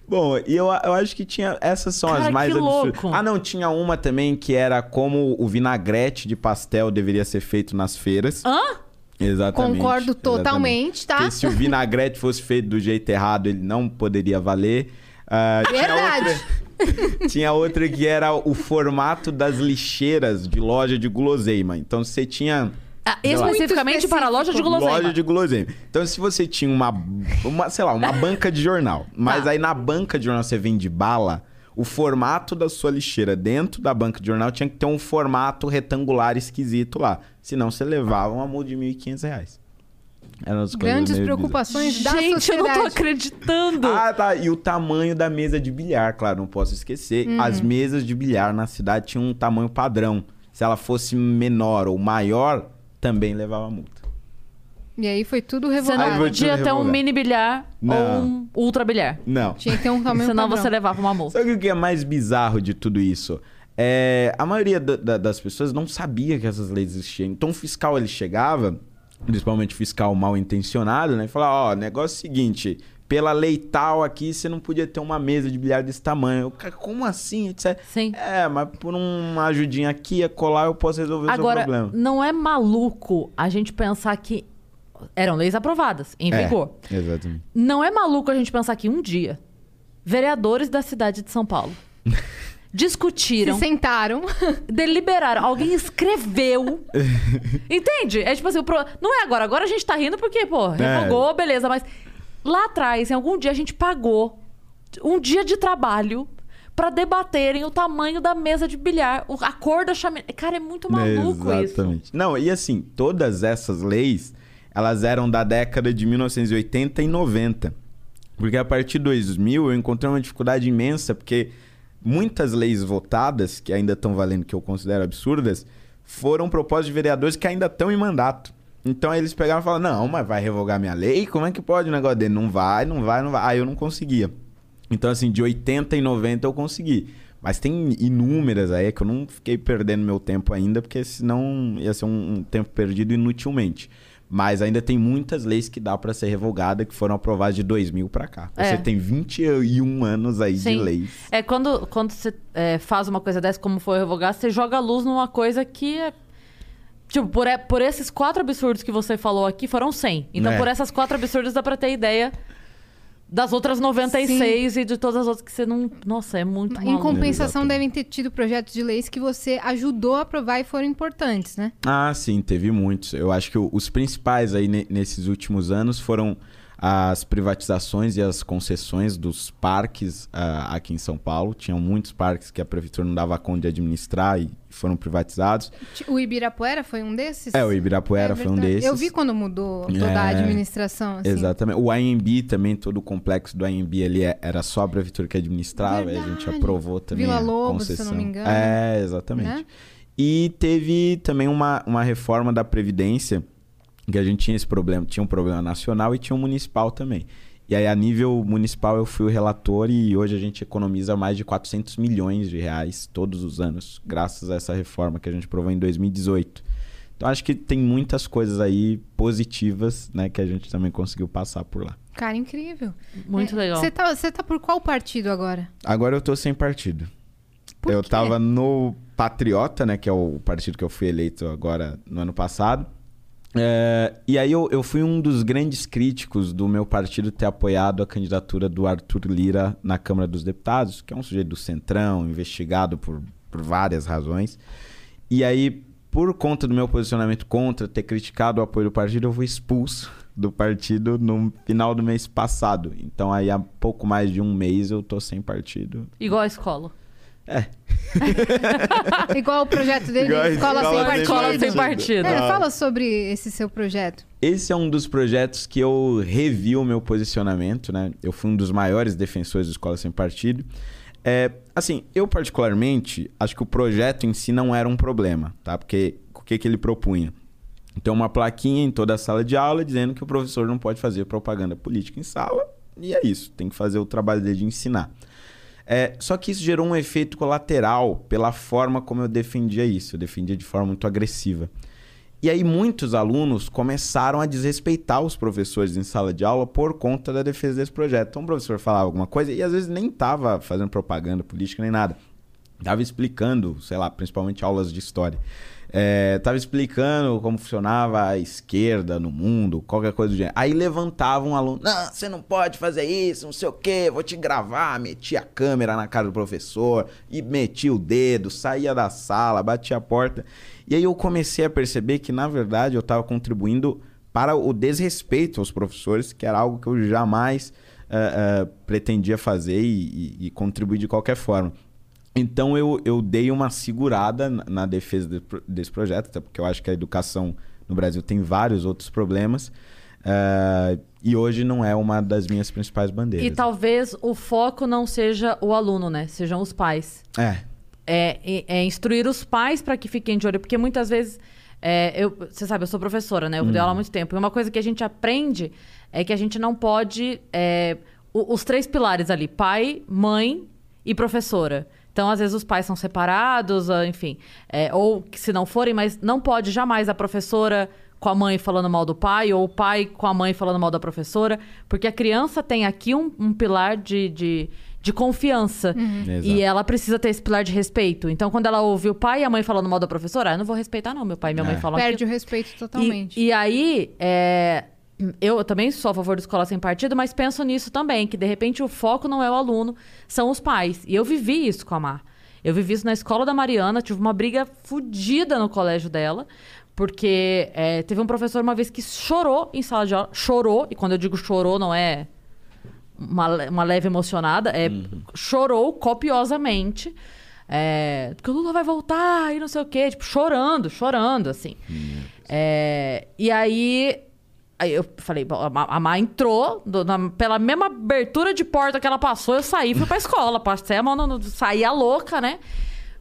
Speaker 3: Bom, e eu, eu acho que tinha. Essas são
Speaker 1: Cara,
Speaker 3: as mais
Speaker 1: que
Speaker 3: absurdas.
Speaker 1: louco.
Speaker 3: Ah, não, tinha uma também que era como o vinagrete de pastel deveria ser feito nas feiras.
Speaker 1: Hã?
Speaker 3: Exatamente.
Speaker 2: Concordo
Speaker 3: exatamente.
Speaker 2: totalmente, tá?
Speaker 3: Porque se o vinagrete fosse feito do jeito errado, ele não poderia valer. Tinha
Speaker 2: Verdade.
Speaker 3: outra- Tinha outra que era o formato das lixeiras de loja de guloseima. Então você tinha.
Speaker 1: Ah, especificamente para a loja de guloseima.
Speaker 3: Loja de guloseima. Então, se você tinha uma, uma sei lá, uma banca de jornal, mas
Speaker 1: Tá.
Speaker 3: aí na banca de jornal você vende bala, o formato da sua lixeira dentro da banca de jornal tinha que ter um formato retangular esquisito lá. Senão você levava uma multa de 1.500 reais. Eram as coisas
Speaker 2: Grandes preocupações da
Speaker 1: Gente, eu não tô
Speaker 2: sociedade.
Speaker 1: acreditando.
Speaker 3: bizarras. Ah, tá. E o tamanho da mesa de bilhar, claro, não posso esquecer.
Speaker 2: Uhum.
Speaker 3: As mesas de bilhar na cidade tinham um tamanho padrão. Se ela fosse menor ou maior, também levava multa.
Speaker 2: E aí foi tudo
Speaker 1: Você
Speaker 2: revogado.
Speaker 3: Aí
Speaker 1: não
Speaker 3: te
Speaker 1: podia ter um mini bilhar ou
Speaker 3: Não.
Speaker 1: um ultra bilhar.
Speaker 3: Não.
Speaker 2: Tinha que ter um tamanho
Speaker 1: Senão
Speaker 2: padrão.
Speaker 1: você levava uma multa.
Speaker 3: Sabe o que é mais bizarro de tudo isso? É, a maioria da- da- das pessoas não sabia que essas leis existiam. Então o fiscal ele chegava, principalmente fiscal mal intencionado, né? E falava, ó, negócio é o seguinte, pela lei tal aqui você não podia ter uma mesa de bilhar desse tamanho. "Cara, como assim?
Speaker 1: Sim.
Speaker 3: É, mas por uma ajudinha aqui a colar eu posso resolver o
Speaker 1: Agora,
Speaker 3: seu problema.
Speaker 1: não é maluco a gente pensar que eram leis aprovadas, em
Speaker 3: É,
Speaker 1: vigor.
Speaker 3: exatamente.
Speaker 1: Não é maluco a gente pensar que um dia vereadores da cidade de São Paulo
Speaker 2: Se
Speaker 1: discutiram,
Speaker 2: sentaram.
Speaker 1: deliberaram, alguém escreveu. Entende? É tipo assim, o pro- não é agora. Agora a gente tá rindo porque, pô, revogou, beleza, mas lá atrás, em algum dia a gente pagou um dia de trabalho pra debaterem o tamanho da mesa de bilhar, o- a cor da chaminé. Cara, é muito maluco isso.
Speaker 3: Exatamente. Não, e assim, todas essas leis, elas eram da década de 1980 e 90. Porque a partir de 2000 eu encontrei uma dificuldade imensa, porque muitas leis votadas, que ainda estão valendo, que eu considero absurdas, foram propostas de vereadores que ainda estão em mandato. Então eles pegaram e falaram, não, mas vai revogar minha lei? Como é que pode o negócio dele? Não vai, não vai, não vai. Aí eu não conseguia. Então, assim, de 80 e 90 eu consegui. Mas tem inúmeras aí que eu não fiquei perdendo meu tempo ainda, porque senão ia ser um tempo perdido inutilmente. Mas ainda tem muitas leis que dá pra ser revogada que foram aprovadas de 2000 pra cá.
Speaker 1: É.
Speaker 3: Você tem 21 anos aí de
Speaker 1: Sim.
Speaker 3: leis.
Speaker 1: É quando, quando você é, faz uma coisa dessa, como foi revogar, você joga a luz numa coisa que é. Tipo, por, e- por esses quatro absurdos que você falou aqui, foram 100. Então,
Speaker 3: É.
Speaker 1: por essas quatro absurdos, dá pra ter ideia das outras 96 e de todas as outras que você não. Nossa, é muito
Speaker 2: Em compensação, devem ter tido projetos de leis que você ajudou a aprovar e foram importantes, né?
Speaker 3: Ah, sim, teve muitos. Eu acho que os principais aí ne- nesses últimos anos foram as privatizações e as concessões dos parques ah, aqui em São Paulo. Tinham muitos parques que a prefeitura não dava conta de administrar e foram privatizados.
Speaker 2: O Ibirapuera foi um desses?
Speaker 3: É, o Ibirapuera
Speaker 2: É
Speaker 3: foi um
Speaker 2: verdade.
Speaker 3: desses.
Speaker 2: Eu vi quando mudou toda a
Speaker 3: É,
Speaker 2: administração. Assim.
Speaker 3: Exatamente. O AMB também, todo o complexo do AMB ali é- era só a prefeitura que administrava e a gente
Speaker 2: Verdade.
Speaker 3: aprovou também
Speaker 2: Vila
Speaker 3: a
Speaker 2: Lobos, se eu não me engano.
Speaker 3: É, exatamente.
Speaker 2: Né?
Speaker 3: E teve também uma, uma reforma da Previdência, que a gente tinha esse problema, tinha um problema nacional e tinha um municipal também. E aí, a nível municipal, eu fui o relator e hoje a gente economiza mais de 400 milhões de reais todos os anos, graças a essa reforma que a gente aprovou em 2018. Então, acho que tem muitas coisas aí positivas, né, que a gente também conseguiu passar por lá.
Speaker 2: Cara, incrível.
Speaker 1: Muito
Speaker 2: É,
Speaker 1: legal.
Speaker 2: Você tá, você tá por qual partido agora?
Speaker 3: Agora eu tô sem partido.
Speaker 2: Por
Speaker 3: eu
Speaker 2: quê?
Speaker 3: tava no Patriota, né? Que é o partido que eu fui eleito agora no ano passado. É, e aí eu, eu fui um dos grandes críticos do meu partido ter apoiado a candidatura do Arthur Lira na Câmara dos Deputados, que é um sujeito do Centrão, investigado por, por várias razões. E aí, por conta do meu posicionamento contra ter criticado o apoio do partido, eu fui expulso do partido no final do mês passado. Então aí há pouco mais de um mês eu tô sem partido.
Speaker 1: Igual a escola.
Speaker 3: É,
Speaker 2: Igual o projeto dele,
Speaker 3: Igual
Speaker 2: Escola,
Speaker 3: escola
Speaker 2: Sem Partido.
Speaker 1: Escola sem partido.
Speaker 2: É, fala sobre esse seu projeto.
Speaker 3: Esse é um dos projetos que eu revi o meu posicionamento, né? Eu fui um dos maiores defensores da Escola Sem Partido. É, assim, eu particularmente acho que o projeto em si não era um problema, tá? Porque o que, que ele propunha? Então, uma plaquinha em toda a sala de aula dizendo que o professor não pode fazer propaganda política em sala. E é isso, tem que fazer o trabalho dele de ensinar. É, só que isso gerou um efeito colateral pela forma como eu defendia isso. Eu defendia de forma muito agressiva. E aí muitos alunos começaram a desrespeitar os professores em sala de aula por conta da defesa desse projeto. Então o professor falava alguma coisa e às vezes nem estava fazendo propaganda política nem nada. Estava explicando, sei lá, principalmente aulas de história. Estava explicando como funcionava a esquerda no mundo, qualquer coisa do gênero. Aí levantava um aluno: Não, você não pode fazer isso, não sei o quê, vou te gravar. Metia a câmera na cara do professor e metia o dedo, saía da sala, batia a porta. E aí eu comecei a perceber que, na verdade, eu estava contribuindo para o desrespeito aos professores, que era algo que eu jamais eh, eh, pretendia fazer e, e- e contribuir de qualquer forma. Então eu, eu dei uma segurada na, defesa de- desse projeto, até porque eu acho que a educação no Brasil tem vários outros problemas. eh, e hoje não é uma das minhas principais bandeiras.
Speaker 1: E talvez o foco não seja o aluno, né? Sejam os pais.
Speaker 3: É,
Speaker 1: É, é- é instruir os pais para que fiquem de olho, porque muitas vezes. é, eu, você sabe, eu sou professora, né? Eu dei aula há muito tempo. E uma coisa que a gente aprende é que a gente não pode. é, os três pilares ali: pai, mãe e professora. Então, às vezes, os pais são separados, ah, enfim. é, ou que se não forem, mas não pode jamais a professora com a mãe falando mal do pai, ou o pai com a mãe falando mal da professora, porque a criança tem aqui um, um pilar de, de, de confiança.
Speaker 3: Exato.
Speaker 1: E ela precisa ter esse pilar de respeito. Então, quando ela ouve o pai e a mãe falando mal da professora, ah, eu não vou respeitar, não. Meu pai e minha mãe
Speaker 3: É.
Speaker 1: falam
Speaker 2: Perde
Speaker 1: aquilo.
Speaker 2: o respeito
Speaker 1: E,
Speaker 2: totalmente.
Speaker 1: e aí, é, eu também sou a favor da escola sem partido, mas penso nisso também, que de repente o foco não é o aluno, são os pais. E eu vivi isso com a Mar. Eu vivi isso na escola da Mariana, tive uma briga fodida no colégio dela, porque é, teve um professor uma vez que chorou em sala de aula, chorou, e quando eu digo chorou, não é uma, uma leve emocionada, é, chorou copiosamente. É, que o Lula vai voltar e não sei o quê, tipo, chorando, chorando, assim. É, e aí, aí eu falei, bom, a Má entrou, do- na- pela mesma abertura de porta que ela passou, eu saí e fui pra escola. Passei a mão, no, no- saí a louca, né?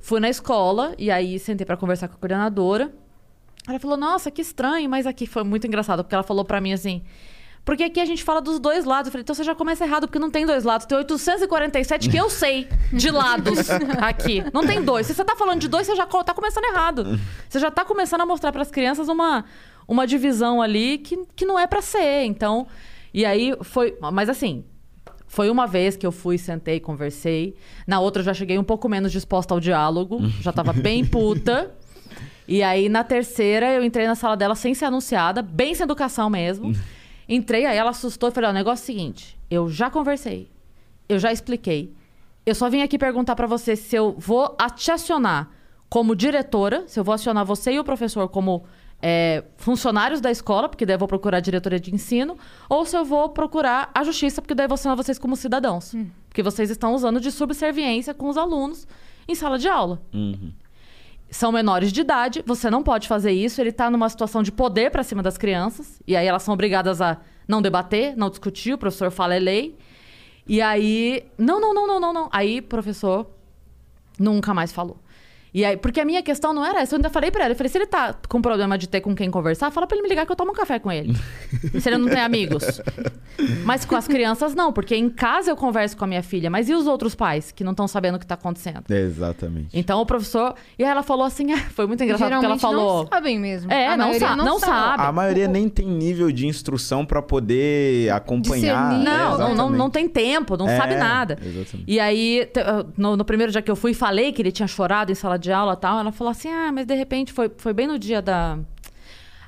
Speaker 1: Fui na escola e aí sentei pra conversar com a coordenadora. Ela falou, nossa, que estranho, mas aqui foi muito engraçado, porque ela falou pra mim assim. Porque aqui a gente fala dos dois lados. Eu falei, então você já começa errado, porque não tem dois lados. Tem 847 que eu sei de lados aqui. Não tem dois. Se você tá falando de dois, você já tá começando errado. Você já tá começando a mostrar pras crianças uma, uma divisão ali que, que não é pra ser. Então, e aí foi. Mas assim, foi uma vez que eu fui, sentei, conversei. Na outra eu já cheguei um pouco menos disposta ao diálogo. Já tava bem puta. E aí, na terceira, eu entrei na sala dela sem ser anunciada, bem sem educação mesmo. Entrei, aí ela assustou e falei: ó, o negócio é o seguinte, eu já conversei, eu já expliquei. Eu só vim aqui perguntar pra você se eu vou te acionar como diretora, se eu vou acionar você e o professor como é, funcionários da escola, porque daí eu vou procurar a diretoria de ensino, ou se eu vou procurar a justiça, porque daí eu vou acionar vocês como cidadãos. Porque vocês estão usando de subserviência com os alunos em sala de aula. São menores de idade, você não pode fazer isso, ele tá numa situação de poder pra cima das crianças, e aí elas são obrigadas a não debater, não discutir, o professor fala é lei. E aí, não, não, não, não, não, não. Aí, professor nunca mais falou. E aí, porque a minha questão não era essa, eu ainda falei pra ela, eu falei, se ele tá com problema de ter com quem conversar, fala pra ele me ligar que eu tomo um café com ele. se ele não tem amigos. Mas com as crianças não, porque em casa eu converso com a minha filha, mas e os outros pais que não estão sabendo o que tá acontecendo?
Speaker 3: Exatamente.
Speaker 1: Então o professor. E aí ela falou assim, foi muito engraçado porque ela
Speaker 2: Geralmente
Speaker 1: falou.
Speaker 2: não sabem mesmo.
Speaker 1: É,
Speaker 2: A
Speaker 1: não sa- não sabe.
Speaker 3: A maioria nem tem nível de instrução pra poder acompanhar.
Speaker 2: Discernir.
Speaker 3: É,
Speaker 1: Não, não, não, não tem tempo, não
Speaker 3: É,
Speaker 1: sabe nada.
Speaker 3: exatamente.
Speaker 1: E aí, ah, no, no primeiro dia que eu fui, falei que ele tinha chorado em sala de aula e tal. Ela falou assim: ah, mas de repente foi, foi bem no dia da.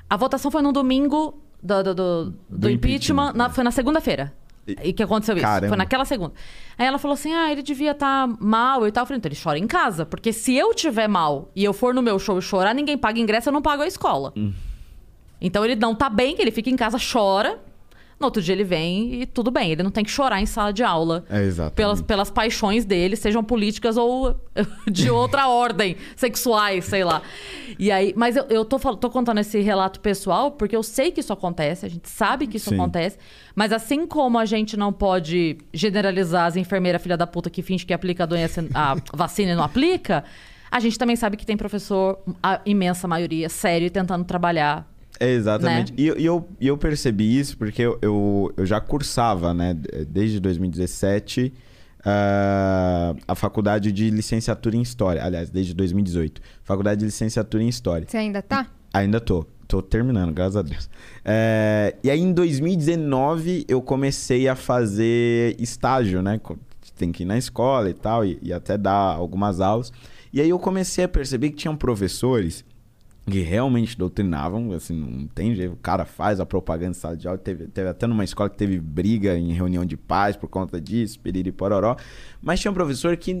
Speaker 1: A votação foi no domingo do, do, do- do
Speaker 3: Do
Speaker 1: impeachment,
Speaker 3: impeachment,
Speaker 1: na-
Speaker 3: é.
Speaker 1: foi na segunda-feira. E que aconteceu isso?
Speaker 3: Caramba.
Speaker 1: Foi naquela segunda. Aí ela falou assim: ah, ele devia estar mal e tal. Eu falei, então ele chora em casa. Porque se eu tiver mal e eu for no meu show e chorar, ninguém paga ingresso, eu não pago a escola.
Speaker 3: Hum.
Speaker 1: Então ele não tá bem, ele fica em casa, chora. No outro dia ele vem e tudo bem. Ele não tem que chorar em sala de aula.
Speaker 3: É, exatamente.
Speaker 1: Pelas, pelas paixões dele, sejam políticas ou de outra ordem, sexuais, sei lá. E aí, mas eu, eu tô, tô contando esse relato pessoal porque eu sei que isso acontece, a gente sabe que isso
Speaker 3: Sim.
Speaker 1: acontece, mas assim como a gente não pode generalizar as enfermeiras filha da puta que finge que aplica a doença, a vacina e não aplica, a gente também sabe que tem professor, a imensa maioria, sério, tentando trabalhar
Speaker 3: É, exatamente.
Speaker 1: né?
Speaker 3: E, eu- e eu, e eu percebi isso porque eu, eu, eu já cursava, né, d- desde 2017, ah, a faculdade de licenciatura em História. Aliás, desde 2018. Faculdade de licenciatura em História.
Speaker 2: Você ainda tá?
Speaker 3: Ainda tô. Tô terminando, graças a Deus. É, e aí, em 2019, eu comecei a fazer estágio, né? Tem que ir na escola e tal, e, e até dar algumas aulas. E aí eu comecei a perceber que tinham professores que realmente doutrinavam, assim, não tem jeito, o cara faz a propaganda em sala de aula, teve, teve até numa escola que teve briga em reunião de paz por conta disso, piriri pororó, mas tinha um professor que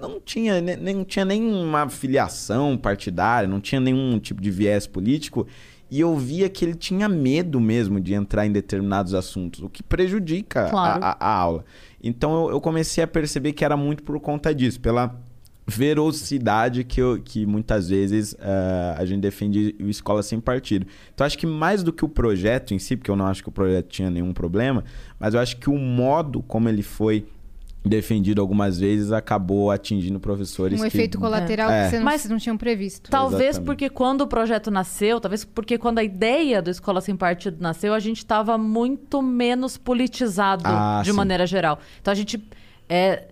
Speaker 3: não tinha, ne- nem, não tinha nenhuma filiação partidária, não tinha nenhum tipo de viés político, e eu via que ele tinha medo mesmo de entrar em determinados assuntos, o que prejudica a-
Speaker 1: Claro.
Speaker 3: a, a aula. Então eu, eu comecei a perceber que era muito por conta disso, pela velocidade que, eu- que muitas vezes eh, a gente defende o escola sem partido. Então acho que mais do que o projeto em si, porque eu não acho que o projeto tinha nenhum problema, mas eu acho que o modo como ele foi defendido algumas vezes acabou atingindo professores
Speaker 2: Um
Speaker 3: que...
Speaker 2: efeito colateral
Speaker 3: É.
Speaker 2: que você não,
Speaker 1: Mas-
Speaker 2: vocês não tinham previsto.
Speaker 1: Talvez
Speaker 3: Exatamente.
Speaker 1: porque quando o projeto nasceu, talvez porque quando a ideia do Escola Sem Partido nasceu, a gente estava muito menos politizado
Speaker 3: Ah,
Speaker 1: de
Speaker 3: sim.
Speaker 1: maneira geral. Então a gente é,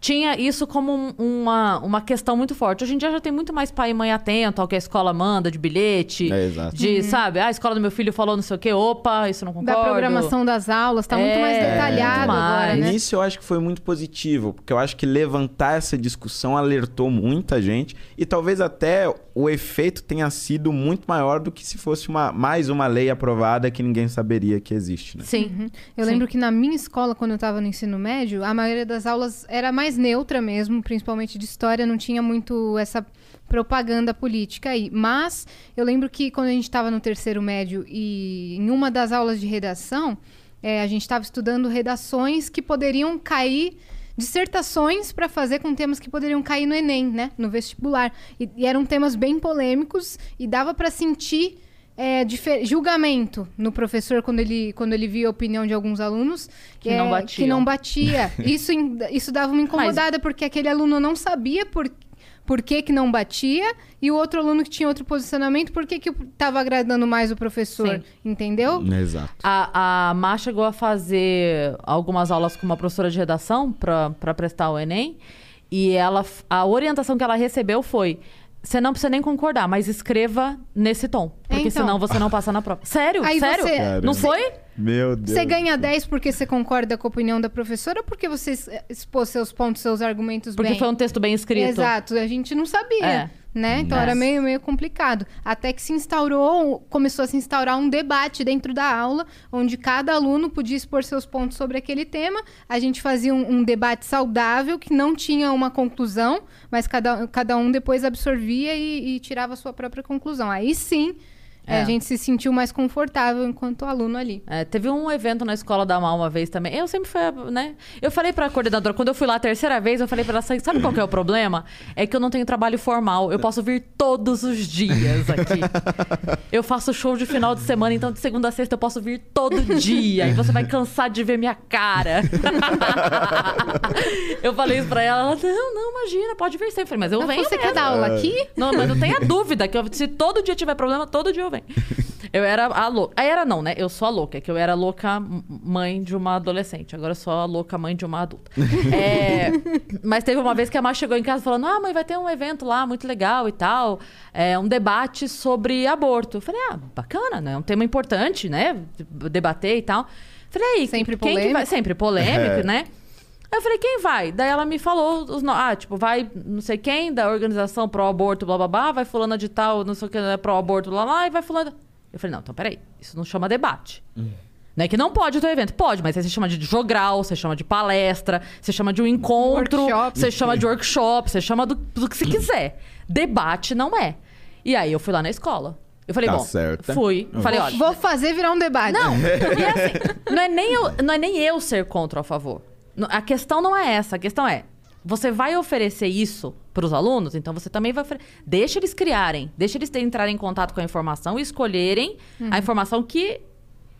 Speaker 1: tinha isso como um- uma, uma questão muito forte. Hoje em dia já tem muito mais pai e mãe atento ao que a escola manda de bilhete.
Speaker 3: É, exato.
Speaker 1: De, sabe, ah, a escola do meu filho falou não sei o quê, opa, isso não concordo.
Speaker 2: Da programação das aulas, tá muito
Speaker 1: É,
Speaker 2: mais detalhado
Speaker 1: muito
Speaker 2: agora,
Speaker 1: mais.
Speaker 2: né?
Speaker 3: Nisso eu acho que foi muito positivo, porque eu acho que levantar essa discussão alertou muita gente e talvez até o efeito tenha sido muito maior do que se fosse uma, mais uma lei aprovada que ninguém saberia que existe, né?
Speaker 1: Sim.
Speaker 2: Eu
Speaker 1: Sim.
Speaker 2: lembro que na minha escola, quando eu estava no ensino médio, a maioria das aulas era mais neutra mesmo, principalmente de história, não tinha muito essa propaganda política aí. Mas eu lembro que quando a gente estava no terceiro médio e em uma das aulas de redação, eh, a gente estava estudando redações que poderiam cair dissertações para fazer com temas que poderiam cair no Enem, né, no vestibular. E, e eram temas bem polêmicos e dava para sentir é, julgamento no professor quando ele, quando ele via a opinião de alguns alunos
Speaker 1: Que não
Speaker 2: é,
Speaker 1: batiam.
Speaker 2: que não batia. Isso, isso dava uma incomodada, porque aquele aluno não sabia por, por que, que não batia, e o outro aluno que tinha outro posicionamento, por que que estava agradando mais o professor,
Speaker 1: Sim.
Speaker 2: entendeu?
Speaker 3: Exato.
Speaker 1: A, a Má chegou a fazer algumas aulas com uma professora de redação para prestar o Enem. E ela, a orientação que ela recebeu foi: você não precisa nem concordar, mas escreva nesse tom. Porque
Speaker 2: então.
Speaker 1: senão você não passa na prova. Sério?
Speaker 2: Aí
Speaker 1: Sério?
Speaker 2: você-
Speaker 3: Caramba.
Speaker 1: Não foi?
Speaker 3: Meu Deus.
Speaker 2: Você ganha 10 porque você concorda com a opinião da professora ou porque você es- expôs seus pontos, seus argumentos
Speaker 1: Porque
Speaker 2: bem?
Speaker 1: foi um texto bem escrito.
Speaker 2: Exato, a gente não sabia.
Speaker 1: É.
Speaker 2: né? Então
Speaker 1: Nossa.
Speaker 2: era meio, meio complicado. Até que se instaurou, começou a se instaurar um debate dentro da aula, onde cada aluno podia expor seus pontos sobre aquele tema. A gente fazia um, um debate saudável, que não tinha uma conclusão, mas cada, cada um depois absorvia e, e tirava a sua própria conclusão. Aí sim, é,
Speaker 1: É.
Speaker 2: a gente se sentiu mais confortável enquanto aluno ali.
Speaker 1: É, teve um evento na escola da Mal uma vez também. Eu sempre fui, né? Eu falei pra coordenadora, quando eu fui lá a terceira vez, eu falei pra ela, assim, sabe qual que é o problema? É que eu não tenho trabalho formal. Eu posso vir todos os dias aqui. Eu faço show de final de semana, então de segunda a sexta eu posso vir todo dia. E você vai cansar de ver minha cara. eu falei isso pra ela, ela, não, não, imagina, pode vir sempre. Eu falei, mas eu venho
Speaker 2: você
Speaker 1: mesmo.
Speaker 2: quer dar aula aqui?
Speaker 1: Não, mas não tenha dúvida que eu- se todo dia tiver problema, todo dia eu venho. Eu era a louca. Aí era não, né? Eu sou a louca, é que eu era a louca mãe de uma adolescente. Agora eu sou a louca mãe de uma adulta. É, mas teve uma vez que a Má chegou em casa falando: Ah, mãe, vai ter um evento lá muito legal e tal. É, um debate sobre aborto. Eu falei, ah, bacana, né? É um tema importante, né? Debater e tal. Falei, aí,
Speaker 2: Sempre
Speaker 1: quem que vai?
Speaker 2: polêmico.
Speaker 1: Sempre polêmico, né? Aí eu falei, quem vai? Daí ela me falou, os no... ah, tipo, vai não sei quem da organização pró-aborto, blá blá blá, vai fulana de tal, não sei o que, é pró-aborto, lá lá, e vai fulana. Eu falei, não, então peraí, isso não chama debate. Não é que não pode o teu evento. Pode, mas aí você chama de jogral, você chama de palestra, você chama de um encontro,
Speaker 2: Workshop.
Speaker 1: você chama de workshop, você chama do, do que você quiser. Debate não é. E aí eu fui lá na escola. Eu falei,
Speaker 3: Tá
Speaker 1: bom,
Speaker 3: certa.
Speaker 1: fui. Falei, olha,
Speaker 2: Vou fazer virar um debate.
Speaker 1: não, e assim, não é, nem eu, não é nem eu ser contra ou a favor. A questão não é essa. A questão é, você vai oferecer isso para os alunos, então você também vai oferecer. Deixa eles criarem, deixa eles ter- entrarem em contato com a informação e escolherem a informação que,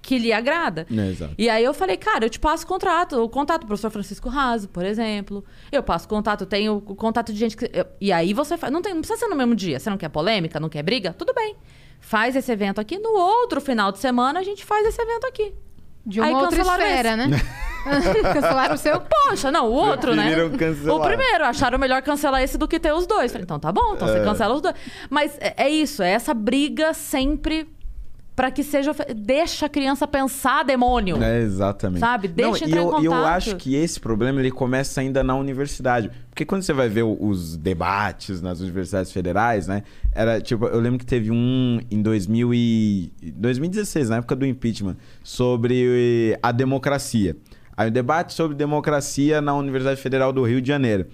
Speaker 1: que lhe agrada.
Speaker 3: É.
Speaker 1: E aí eu falei, cara, eu te passo contato, o contato do professor Francisco Raso, por exemplo. Eu passo contato, tenho o contato de gente que. eu- e aí você faz. Não, tem, não precisa ser no mesmo dia. Você não quer polêmica, não quer briga? Tudo bem. Faz esse evento aqui. No outro final de semana, a gente faz esse evento aqui.
Speaker 2: De uma
Speaker 1: Aí
Speaker 2: outra esfera, né? cancelaram o seu.
Speaker 1: Poxa, não, o outro, né?
Speaker 3: Cancelar.
Speaker 1: O primeiro, acharam melhor cancelar esse do que ter os dois. Falei, então tá bom, então você cancela os dois. Mas é, é isso, é essa briga sempre pra que seja. Deixa a criança pensar, demônio.
Speaker 3: É, exatamente.
Speaker 1: Sabe? Deixa
Speaker 3: Não, e
Speaker 1: entrar em
Speaker 3: eu, e eu
Speaker 1: contato.
Speaker 3: acho que esse problema ele começa ainda na universidade. Porque quando você vai ver os debates nas universidades federais, né? Era tipo, eu lembro que teve um em 2000 e 2016, na época do impeachment, sobre a democracia. Aí o debate sobre democracia na Universidade Federal do Rio de Janeiro.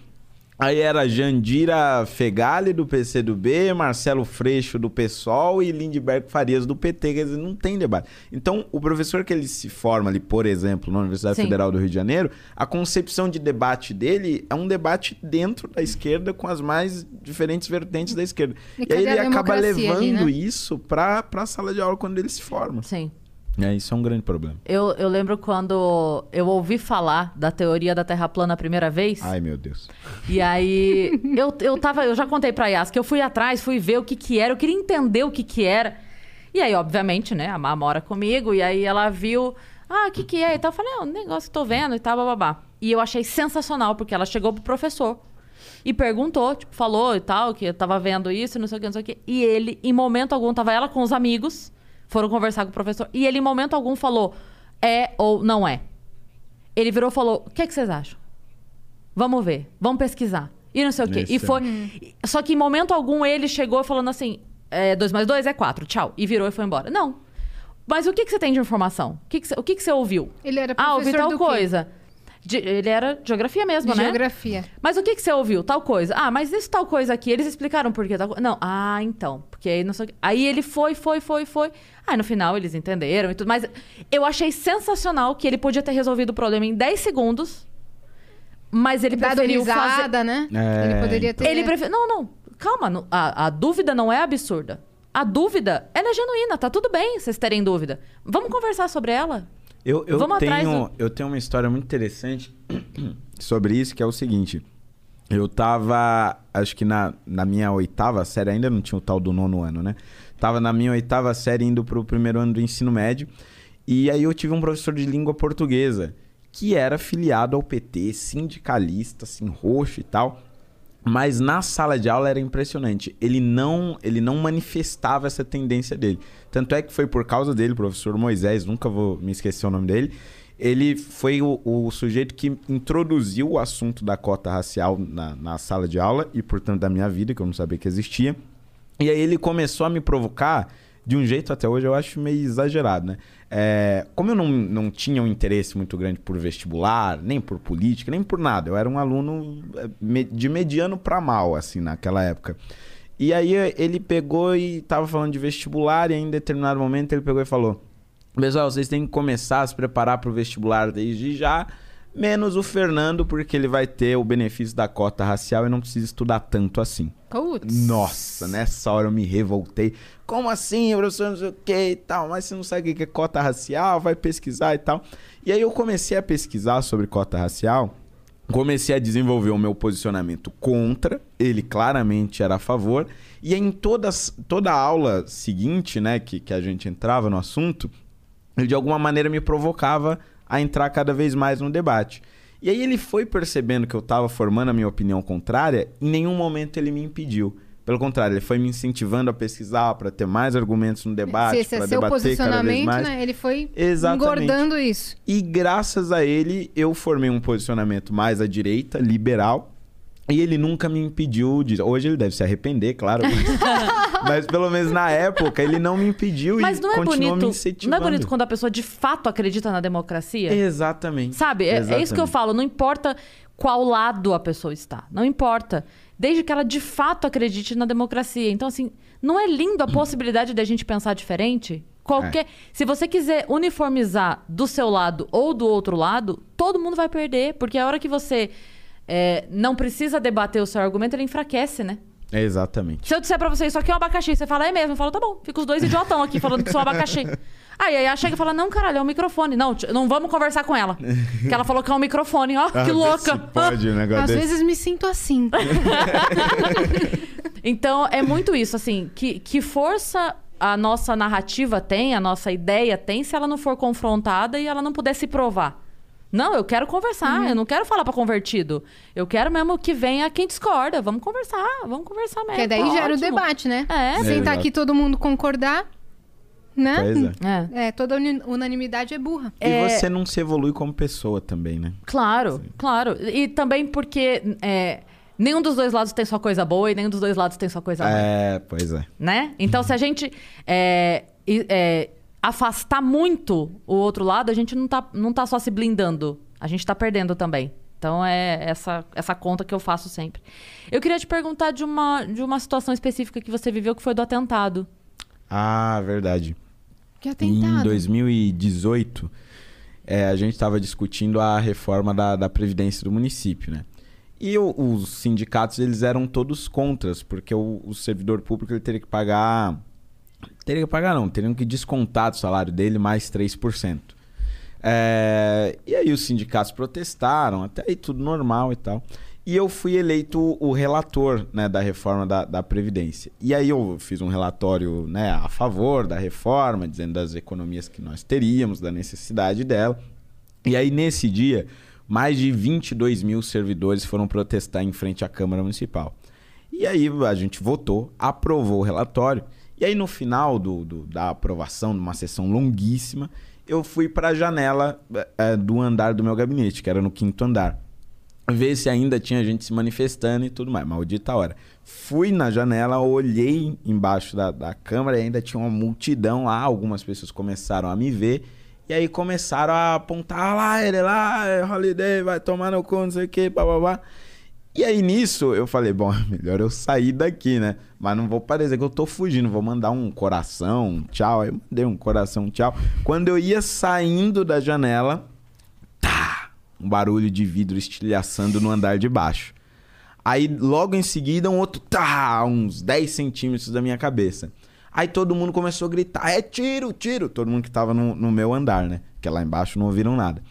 Speaker 3: Aí era Jandira Fegali do PCdoB, Marcelo Freixo do PSOL e Lindbergh Farias do PT. Quer dizer, não tem debate. Então, o professor que ele se forma ali, por exemplo, na Universidade
Speaker 1: Sim.
Speaker 3: Federal do Rio de Janeiro, a concepção de debate dele é um debate dentro da esquerda com as mais diferentes vertentes da esquerda.
Speaker 2: E
Speaker 3: E, aí ele acaba levando
Speaker 2: ali, né?
Speaker 3: isso para a sala de aula quando ele se forma.
Speaker 1: Sim.
Speaker 3: É, isso é um grande problema.
Speaker 1: Eu, eu lembro quando eu ouvi falar da teoria da Terra plana a primeira vez.
Speaker 3: Ai, meu Deus.
Speaker 1: E aí, eu, eu tava, eu já contei pra Yas que eu fui atrás, fui ver o que que era, eu queria entender o que que era. E aí, obviamente, né, a Má mora comigo, e aí ela viu, ah, o que que é? E tal, eu falei, é um negócio que tô vendo e tal, bababá. E eu achei sensacional, porque ela chegou pro professor e perguntou, tipo, falou e tal, que eu tava vendo isso, não sei o que, não sei o que. E ele, em momento algum, tava ela com os amigos, foram conversar com o professor, e ele, em momento algum, falou, é ou não é. Ele virou e falou, o que que vocês acham? Vamos ver, vamos pesquisar. E não sei o quê. E
Speaker 3: Isso.
Speaker 1: foi. Só que em momento algum ele chegou falando assim: 2 mais 2 é 4, tchau. E virou e foi embora. Não. Mas o que, que você tem de informação? O que, que, você, o que, que você ouviu?
Speaker 2: Ele era
Speaker 1: Ah, ouvi
Speaker 2: professor
Speaker 1: tal
Speaker 2: do quê?
Speaker 1: De- ele era geografia mesmo,
Speaker 2: De
Speaker 1: né?
Speaker 2: geografia.
Speaker 1: Mas o que, que você ouviu? Tal coisa. Ah, mas isso tal coisa aqui, eles explicaram por que tal coisa. Não, ah, então. Porque aí não sei. Aí ele foi, foi, foi, foi. Aí no final eles entenderam e tudo. Mas eu achei sensacional que ele podia ter resolvido o problema em 10 segundos. Mas ele
Speaker 2: Dado
Speaker 1: preferiu
Speaker 2: risada,
Speaker 1: fazer.
Speaker 2: né?
Speaker 3: É,
Speaker 2: Ele poderia ter.
Speaker 1: Ele prefere... Não, não. Calma. A, a dúvida não é absurda. A dúvida, ela é genuína. Tá tudo bem vocês terem dúvida. Vamos conversar sobre ela?
Speaker 3: Eu, eu,
Speaker 1: Vamos
Speaker 3: tenho,
Speaker 1: do-
Speaker 3: eu tenho uma história muito interessante sobre isso, que é o seguinte. Eu tava, acho que na, na minha oitava série, ainda não tinha o tal do nono ano, né? Tava na minha oitava série indo pro primeiro ano do ensino médio. E aí eu tive um professor de língua portuguesa que era filiado ao PT, sindicalista, assim, roxo e tal. Mas na sala de aula era impressionante. Ele não, ele não manifestava essa tendência dele. Tanto é que foi por causa dele, o professor Moisés, nunca vou me esquecer o nome dele. ele foi o, o sujeito que introduziu o assunto da cota racial na, na sala de aula e, portanto, da minha vida, que eu não sabia que existia. E aí ele começou a me provocar de um jeito até hoje eu acho meio exagerado, né? É, como eu não, não tinha um interesse muito grande por vestibular, nem por política, nem por nada, eu era um aluno é, de mediano para mal, assim, naquela época. E aí ele pegou e tava falando de vestibular e em determinado momento ele pegou e falou: Pessoal, vocês têm que começar a se preparar para o vestibular desde já menos o Fernando, porque ele vai ter o benefício da cota racial e não precisa estudar tanto assim. Nossa, nessa hora eu me revoltei. Como assim, professor, não sei o que e tal, mas você não sabe o que é cota racial, vai pesquisar e tal. E aí eu comecei a pesquisar sobre cota racial, comecei a desenvolver o meu posicionamento contra, ele claramente era a favor, e em todas, toda aula seguinte, né, que, que a gente entrava no assunto, ele de alguma maneira me provocava a entrar cada vez mais no debate. E aí ele foi percebendo que eu estava formando a minha opinião contrária, em nenhum momento ele me impediu. Pelo contrário, ele foi me incentivando a pesquisar para ter mais argumentos no debate,
Speaker 2: Se esse é
Speaker 3: para
Speaker 2: seu
Speaker 3: debater cada vez
Speaker 2: posicionamento,
Speaker 3: mais.
Speaker 2: né? Ele foi
Speaker 3: Exatamente.
Speaker 2: engordando isso.
Speaker 3: E graças a ele, eu formei um posicionamento mais à direita, liberal. E ele nunca me impediu de. Hoje ele deve se arrepender, claro. Mas, mas pelo menos na época ele não me impediu
Speaker 1: Mas
Speaker 3: e
Speaker 1: não é
Speaker 3: continuou me
Speaker 1: bonito.
Speaker 3: incentivando.
Speaker 1: Não é bonito quando a pessoa de fato acredita na democracia?
Speaker 3: Exatamente.
Speaker 1: Sabe? É, é isso que eu
Speaker 3: Exatamente.
Speaker 1: falo. Não importa qual lado a pessoa está. Não importa. Desde que ela de fato acredite na democracia. Então, assim, não é lindo a possibilidade de a gente pensar diferente? Qualquer. Se você quiser uniformizar do seu lado ou do outro lado, todo mundo vai perder. Porque a hora que você é, não precisa debater o seu argumento, ele enfraquece, né?
Speaker 3: Exatamente.
Speaker 1: Se eu disser pra você, isso aqui é um abacaxi, você fala, é mesmo? Eu falo, tá bom, fica os dois idiotão aqui falando que sou um abacaxi. Aí, aí ela chega e fala, não, caralho, é um microfone. Não, não vamos conversar com ela. que ela falou que é um microfone, ó,
Speaker 3: Ah,
Speaker 1: que louca.
Speaker 3: Pode, um negócio
Speaker 2: Às
Speaker 3: desse.
Speaker 2: vezes me sinto assim.
Speaker 1: Então, é muito isso, assim, que, que força a nossa narrativa tem, a nossa ideia tem, se ela não for confrontada e ela não puder se provar. Não, eu quero conversar,
Speaker 2: Uhum.
Speaker 1: eu não quero falar pra convertido. Eu quero mesmo que venha quem discorda. Vamos conversar, vamos conversar mesmo.
Speaker 2: Porque daí
Speaker 1: tá
Speaker 2: gera o
Speaker 1: ótimo.
Speaker 2: debate, né?
Speaker 1: É,
Speaker 2: Sentar
Speaker 3: Exato.
Speaker 2: aqui todo mundo concordar, né?
Speaker 3: Pois é.
Speaker 1: é.
Speaker 2: É, toda unanimidade é burra.
Speaker 3: E você não se evolui como pessoa também, né?
Speaker 1: Claro, claro. E também porque é, nenhum dos dois lados tem só coisa boa e nenhum dos dois lados tem só coisa ruim,
Speaker 3: É, pois é.
Speaker 1: né? Então, se a gente é, é, afastar muito o outro lado, a gente não tá, não tá só se blindando, a gente tá perdendo também. Então, é essa, essa conta que eu faço sempre. Eu queria te perguntar de uma, de uma situação específica que você viveu, que foi do atentado.
Speaker 3: Ah, verdade.
Speaker 2: Que
Speaker 3: Em
Speaker 2: atentado.
Speaker 3: 2018, é, a gente estava discutindo a reforma da, da Previdência do município, né? E o- os sindicatos, eles eram todos contras, porque o, o servidor público ele teria que pagar... Teria que pagar não, teriam que descontar do salário dele mais 3%. É, e aí os sindicatos protestaram, até aí tudo normal e tal. E eu fui eleito o relator né, da reforma da, da Previdência. E aí eu fiz um relatório né, a favor da reforma, dizendo das economias que nós teríamos, da necessidade dela. E aí nesse dia, mais de 22 mil servidores foram protestar em frente à Câmara Municipal. E aí a gente votou, aprovou o relatório. E aí no final do, do- da aprovação, numa sessão longuíssima, eu fui para a janela eh, do andar do meu gabinete, que era no quinto andar. Ver se ainda tinha gente se manifestando e tudo mais. Maldita hora. Fui na janela, olhei embaixo da, da câmara e ainda tinha uma multidão lá. Algumas pessoas começaram a me ver. E aí começaram a apontar "Ah lá, ele lá, é Holiday, vai tomar no cu, não sei o que, babá. E aí nisso eu falei, bom, melhor eu sair daqui, né? Mas não vou parecer que eu tô fugindo, vou mandar um coração, um tchau. Aí eu mandei um coração, um tchau. Quando eu ia saindo da janela, tá, um barulho de vidro estilhaçando no andar de baixo. Aí logo em seguida um outro tá, uns 10 centímetros da minha cabeça. Aí todo mundo começou a gritar, é tiro, tiro. Todo mundo que tava no, no meu andar, né? Porque lá embaixo não ouviram nada.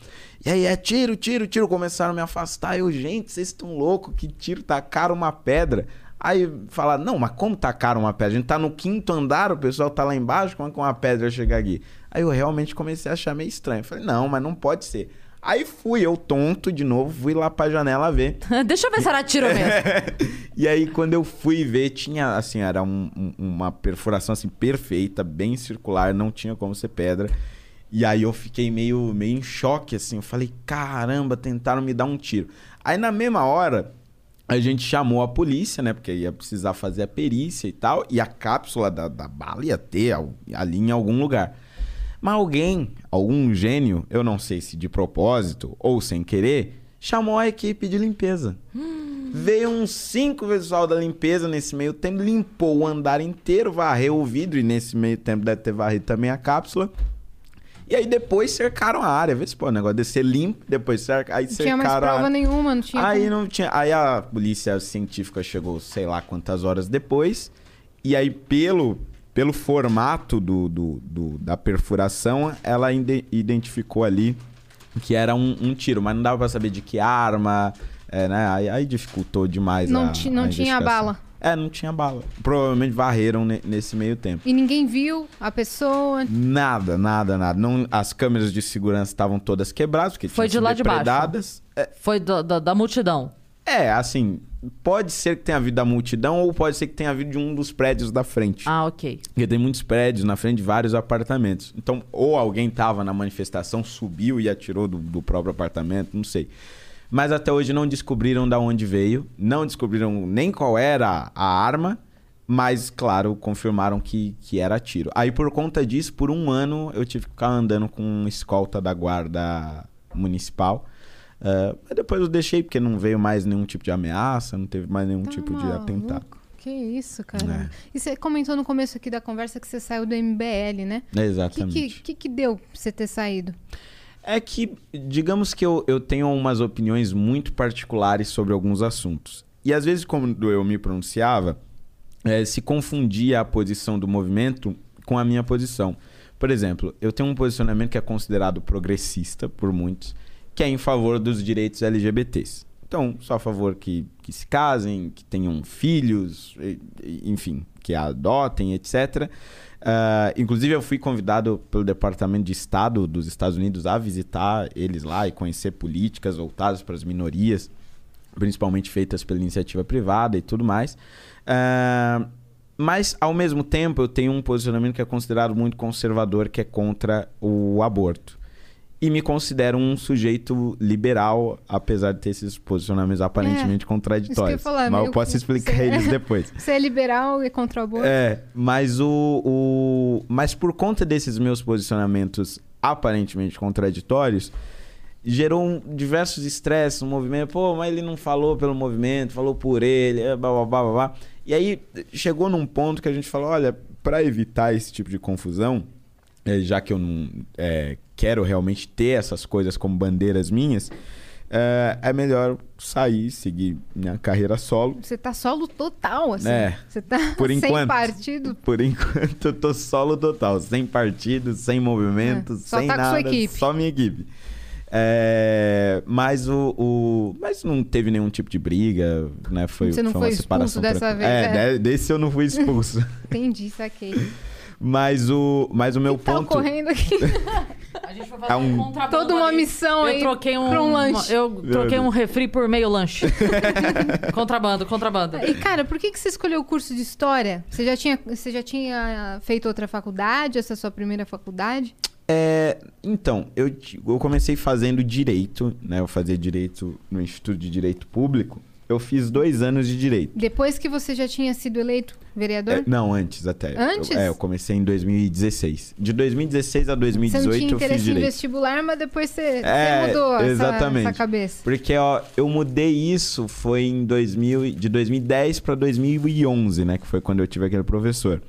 Speaker 3: E aí, é tiro, tiro, tiro. Começaram a me afastar. Eu, gente, vocês estão loucos, que tiro, tacaram uma pedra. Aí falaram, não, mas como tacaram uma pedra? A gente tá no quinto andar, o pessoal tá lá embaixo, como é que uma pedra chega aqui? Aí eu realmente comecei a achar meio estranho. Falei, não, mas não pode ser. Aí fui, eu tonto de novo, fui lá pra janela ver.
Speaker 1: Deixa eu ver se era tiro mesmo.
Speaker 3: e aí, quando eu fui ver, tinha, assim, era um- um- uma perfuração, assim, perfeita, bem circular, não tinha como ser pedra. E aí eu fiquei meio, meio em choque, assim. Eu falei, caramba, tentaram me dar um tiro. Aí na mesma hora, a gente chamou a polícia, né? Porque ia precisar fazer a perícia e tal. E a cápsula da, da bala ia ter al- ali em algum lugar. Mas alguém, algum gênio, eu não sei se de propósito ou sem querer, chamou a equipe de limpeza. Veio uns cinco pessoal da limpeza nesse meio tempo, limpou o andar inteiro, varreu o vidro e nesse meio tempo deve ter varrido também a cápsula. E aí depois cercaram a área. Vê se pô, o negócio de ser limpo, depois cerca, aí
Speaker 2: Não tinha mais
Speaker 3: cercaram a
Speaker 2: prova nenhuma, não tinha.
Speaker 3: Aí
Speaker 2: como-
Speaker 3: não tinha. Aí a polícia científica chegou, sei lá quantas horas depois. E aí, pelo, pelo formato do, do- do- da perfuração, ela ide- identificou ali que era um, um tiro, mas não dava pra saber de que arma. é, né? aí, aí dificultou demais
Speaker 2: Não
Speaker 3: a,
Speaker 2: ti- não
Speaker 3: a
Speaker 2: tinha bala.
Speaker 3: É, não tinha bala. Provavelmente varreram ne- nesse meio tempo.
Speaker 2: E ninguém viu a pessoa.
Speaker 3: Nada, nada, nada. Não, as câmeras de segurança estavam todas quebradas, porque
Speaker 1: Foi
Speaker 3: tinham
Speaker 1: de lá
Speaker 3: sido
Speaker 1: de baixo.
Speaker 3: depredadas. É,
Speaker 1: Foi do- da- da multidão.
Speaker 3: É, assim, pode ser que tenha havido da multidão ou pode ser que tenha havido de um dos prédios da frente.
Speaker 1: Ah, ok.
Speaker 3: Porque tem muitos prédios na frente de vários apartamentos. Então, ou alguém tava na manifestação, subiu e atirou do, do próprio apartamento, não sei. Mas até hoje não descobriram da onde veio, não descobriram nem qual era a arma, mas, claro, confirmaram que, que era tiro. Aí, por conta disso, por um ano, eu tive que ficar andando com escolta da guarda municipal. Ah, mas depois eu deixei, porque não veio mais nenhum tipo de ameaça, não teve mais nenhum
Speaker 2: Tá
Speaker 3: tipo de
Speaker 2: maluco?
Speaker 3: atentado.
Speaker 2: Que isso, cara.
Speaker 3: É.
Speaker 2: E você comentou no começo aqui da conversa que você saiu do MBL, né? O que,
Speaker 3: Exatamente.
Speaker 2: que, que, deu pra você ter saído?
Speaker 3: É que, digamos que eu, eu tenho umas opiniões muito particulares sobre alguns assuntos. E às vezes, quando eu me pronunciava, eh, se confundia a posição do movimento com a minha posição. Por exemplo, eu tenho um posicionamento que é considerado progressista por muitos, que é em favor dos direitos LGBTs. Então, sou a favor que, que se casem, que tenham filhos, enfim, que adotem, etc. Ah, inclusive, eu fui convidado pelo Departamento de Estado dos Estados Unidos a visitar eles lá e conhecer políticas voltadas para as minorias, principalmente feitas pela iniciativa privada e tudo mais. Ah, mas, ao mesmo tempo, eu tenho um posicionamento que é considerado muito conservador, que é contra o aborto. E me considero um sujeito liberal, apesar de ter esses posicionamentos aparentemente contraditórios.
Speaker 2: falar,
Speaker 3: mas eu posso explicar
Speaker 2: você-
Speaker 3: eles depois.
Speaker 2: Você é liberal e contra o aborto?
Speaker 3: É, mas o, o. Mas por conta desses meus posicionamentos aparentemente contraditórios, gerou um- diversos estresses no movimento. Pô, mas ele não falou pelo movimento, falou por ele, é, blá, blá, blá, blá. E aí chegou num ponto que a gente falou: olha, para evitar esse tipo de confusão, eh, já que eu não eh, quero realmente ter essas coisas como bandeiras minhas, eh, é melhor sair, seguir minha carreira solo.
Speaker 2: Você tá solo total, assim.
Speaker 3: É,
Speaker 2: Você tá
Speaker 3: por
Speaker 2: sem
Speaker 3: enquanto.
Speaker 2: partido.
Speaker 3: Por enquanto eu tô solo total, sem partido, sem movimento,
Speaker 2: É, só
Speaker 3: sem
Speaker 2: tá com sua
Speaker 3: nada,
Speaker 2: equipe.
Speaker 3: só minha equipe. É, mas o, o- mas não teve nenhum tipo de briga, né? Foi,
Speaker 2: Você não
Speaker 3: foi
Speaker 2: foi
Speaker 3: uma
Speaker 2: expulso
Speaker 3: separação
Speaker 2: dessa vez,
Speaker 3: É,
Speaker 2: é.
Speaker 3: de- desse eu não fui expulso.
Speaker 2: Entendi, saquei.
Speaker 3: Mas o, mas o meu
Speaker 2: que tá
Speaker 3: ponto
Speaker 2: ocorrendo aqui?
Speaker 1: A gente foi
Speaker 3: fazer É um- um
Speaker 1: contrabando
Speaker 2: Toda uma missão
Speaker 1: eu
Speaker 2: aí
Speaker 1: troquei um,
Speaker 2: pra um lanche.
Speaker 1: Eu troquei um refri por meio lanche. contrabando, contrabando.
Speaker 2: E, cara, por que, que você escolheu o curso de História? Você já tinha, você já tinha feito outra faculdade? Essa é a sua primeira faculdade?
Speaker 3: É, então, eu, eu comecei fazendo direito, né? Eu fazia direito no Instituto de Direito Público. Eu fiz dois anos de direito.
Speaker 2: Depois que você já tinha sido eleito vereador?
Speaker 3: É, não, antes até.
Speaker 2: Antes?
Speaker 3: Eu, é, eu comecei em 2016. De 2016 a
Speaker 2: você
Speaker 3: 2018
Speaker 2: não tinha
Speaker 3: eu fiz
Speaker 2: interesse em
Speaker 3: direito.
Speaker 2: vestibular, mas depois você,
Speaker 3: É,
Speaker 2: você mudou essa-
Speaker 3: exatamente.
Speaker 2: essa cabeça.
Speaker 3: Porque ó, eu mudei isso foi em 2000, e- de 2010 para 2011, né? Que foi quando eu tive aquele professor.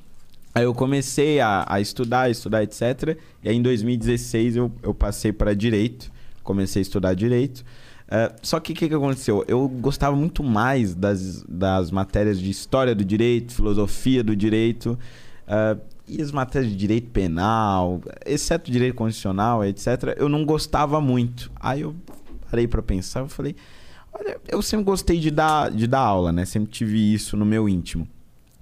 Speaker 3: Aí eu comecei a, a estudar, estudar, etc. E aí em 2016 eu, eu passei para direito, comecei a estudar direito. Eh, só que o que, que aconteceu? Eu gostava muito mais das, das matérias de história do direito, filosofia do direito, eh, e as matérias de direito penal, exceto direito constitucional, etc. Eu não gostava muito. Aí eu parei para pensar, eu falei, olha, eu sempre gostei de dar, de dar aula, né? Sempre tive isso no meu íntimo.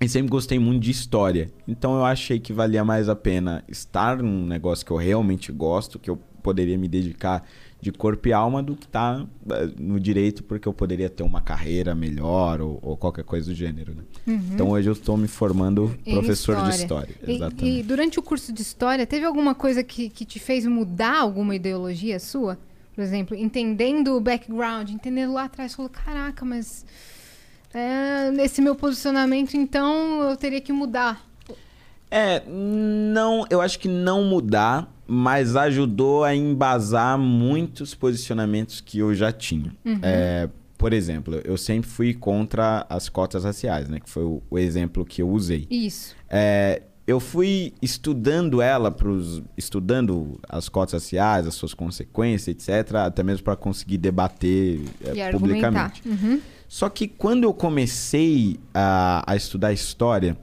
Speaker 3: E sempre gostei muito de história. Então eu achei que valia mais a pena estar num negócio que eu realmente gosto, que eu poderia me dedicar de corpo e alma do que tá eh, no direito porque eu poderia ter uma carreira melhor ou, ou qualquer coisa do gênero. Né? Então hoje eu estou me formando
Speaker 2: Em
Speaker 3: professor de história.
Speaker 2: E-
Speaker 3: Exatamente.
Speaker 2: E, durante o curso de história, teve alguma coisa que, que te fez mudar alguma ideologia sua? Por exemplo, entendendo o background, entendendo lá atrás, falou, caraca, mas é, nesse meu posicionamento, então eu teria que mudar.
Speaker 3: É, não, eu acho que não mudar, mas ajudou a embasar muitos posicionamentos que eu já tinha. É, por exemplo, eu sempre fui contra as cotas raciais, né? Que foi o, o exemplo que eu usei.
Speaker 2: Isso.
Speaker 3: É, eu fui estudando ela, pros, estudando as cotas raciais, as suas consequências, etc., até mesmo para conseguir debater é, publicamente.
Speaker 2: Uhum.
Speaker 3: Só que quando eu comecei a, a estudar história,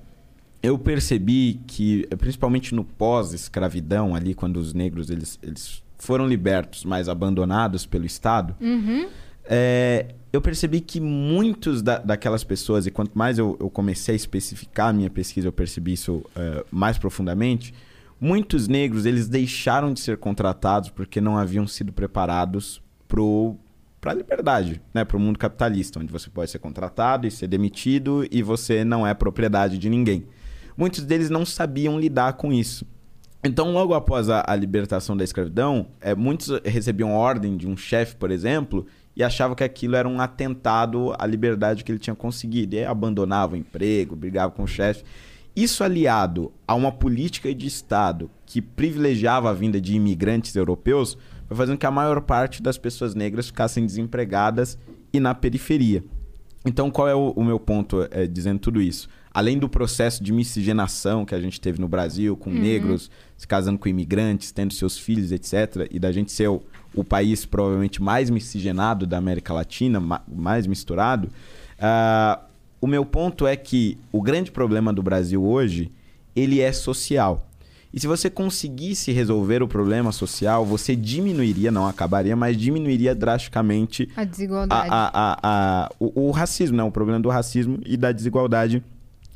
Speaker 3: eu percebi que, principalmente no pós-escravidão, ali, quando os negros eles, eles foram libertos, mas abandonados pelo Estado,
Speaker 2: Uhum.
Speaker 3: é, eu percebi que muitos da- daquelas pessoas, e quanto mais eu, eu comecei a especificar a minha pesquisa, eu percebi isso é, mais profundamente, muitos negros eles deixaram de ser contratados porque não haviam sido preparados para a liberdade, né? para o mundo capitalista, onde você pode ser contratado e ser demitido e você não é propriedade de ninguém. Muitos deles não sabiam lidar com isso. Então, logo após a, a libertação da escravidão, é, muitos recebiam ordem de um chefe, por exemplo, e achavam que aquilo era um atentado à liberdade que ele tinha conseguido. E aí abandonavam o emprego, brigavam com o chefe. Isso aliado a uma política de Estado que privilegiava a vinda de imigrantes europeus, foi fazendo que a maior parte das pessoas negras ficassem desempregadas e na periferia. Então, qual é o, o meu ponto é, dizendo tudo isso? Além do processo de miscigenação que a gente teve no Brasil, com negros se casando com imigrantes, tendo seus filhos, etc., e da gente ser o, o país provavelmente mais miscigenado da América Latina, ma- mais misturado, ah, o meu ponto é que o grande problema do Brasil hoje, ele é social. E se você conseguisse resolver o problema social, você diminuiria, não acabaria, mas diminuiria drasticamente
Speaker 2: A desigualdade.
Speaker 3: a- a- a- o, o racismo, né? o problema do racismo e da desigualdade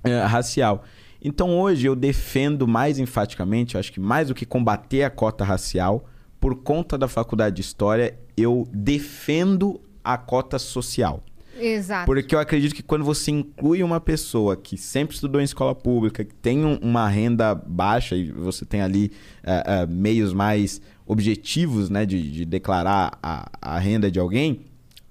Speaker 3: eh, racial. Então hoje eu defendo mais enfaticamente, acho que mais do que combater a cota racial, por conta da faculdade de História, eu defendo a cota social.
Speaker 2: Exato.
Speaker 3: Porque eu acredito que quando você inclui uma pessoa que sempre estudou em escola pública, que tem um- uma renda baixa e você tem ali eh, eh, meios mais objetivos né, de, de declarar a, a renda de alguém,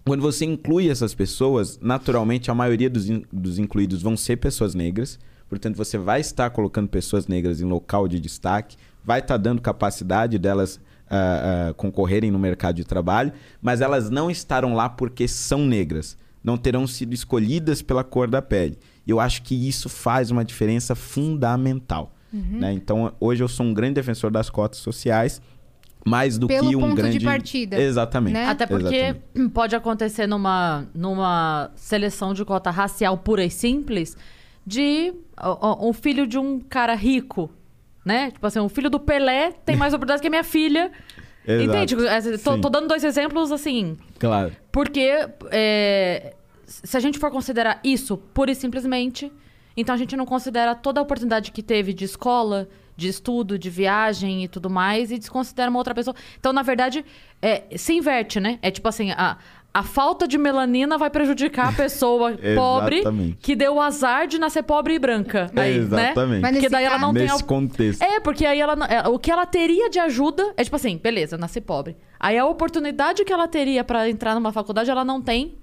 Speaker 3: quando você inclui essas pessoas, naturalmente a maioria dos, in- dos incluídos vão ser pessoas negras. Portanto, você vai estar colocando pessoas negras em local de destaque, vai estar dando capacidade delas ah, ah, concorrerem no mercado de trabalho, mas elas não estarão lá porque são negras. Não terão sido escolhidas pela cor da pele. E eu acho que isso faz uma diferença fundamental.
Speaker 2: Uhum.
Speaker 3: né? Então, hoje eu sou um grande defensor das cotas sociais, mais do
Speaker 2: Pelo
Speaker 3: que um
Speaker 2: ponto de
Speaker 3: grande.
Speaker 2: partida,
Speaker 3: Exatamente.
Speaker 2: né?
Speaker 1: Até porque
Speaker 3: Exatamente.
Speaker 1: pode acontecer numa, numa seleção de cota racial pura e simples de um filho de um cara rico, né? Tipo assim, um filho do Pelé tem mais oportunidades que a minha filha.
Speaker 3: Exato.
Speaker 1: Entende? É, Tô, tô dando dois exemplos assim.
Speaker 3: Claro.
Speaker 1: Porque é, se a gente for considerar isso pura e simplesmente, então a gente não considera toda a oportunidade que teve de escola, de estudo, de viagem e tudo mais, e desconsidera uma outra pessoa. Então, na verdade, é, se inverte, né? É tipo assim, a, a falta de melanina vai prejudicar a pessoa pobre que deu o azar de nascer pobre e branca. Aí,
Speaker 3: Exatamente.
Speaker 1: Né?
Speaker 2: Mas
Speaker 1: Porque
Speaker 2: nesse
Speaker 1: daí ela não tem
Speaker 3: Nesse contexto.
Speaker 1: É, porque aí ela. não- é, O que ela teria de ajuda é tipo assim, beleza, nasci pobre. Aí a oportunidade que ela teria pra entrar numa faculdade, ela não tem.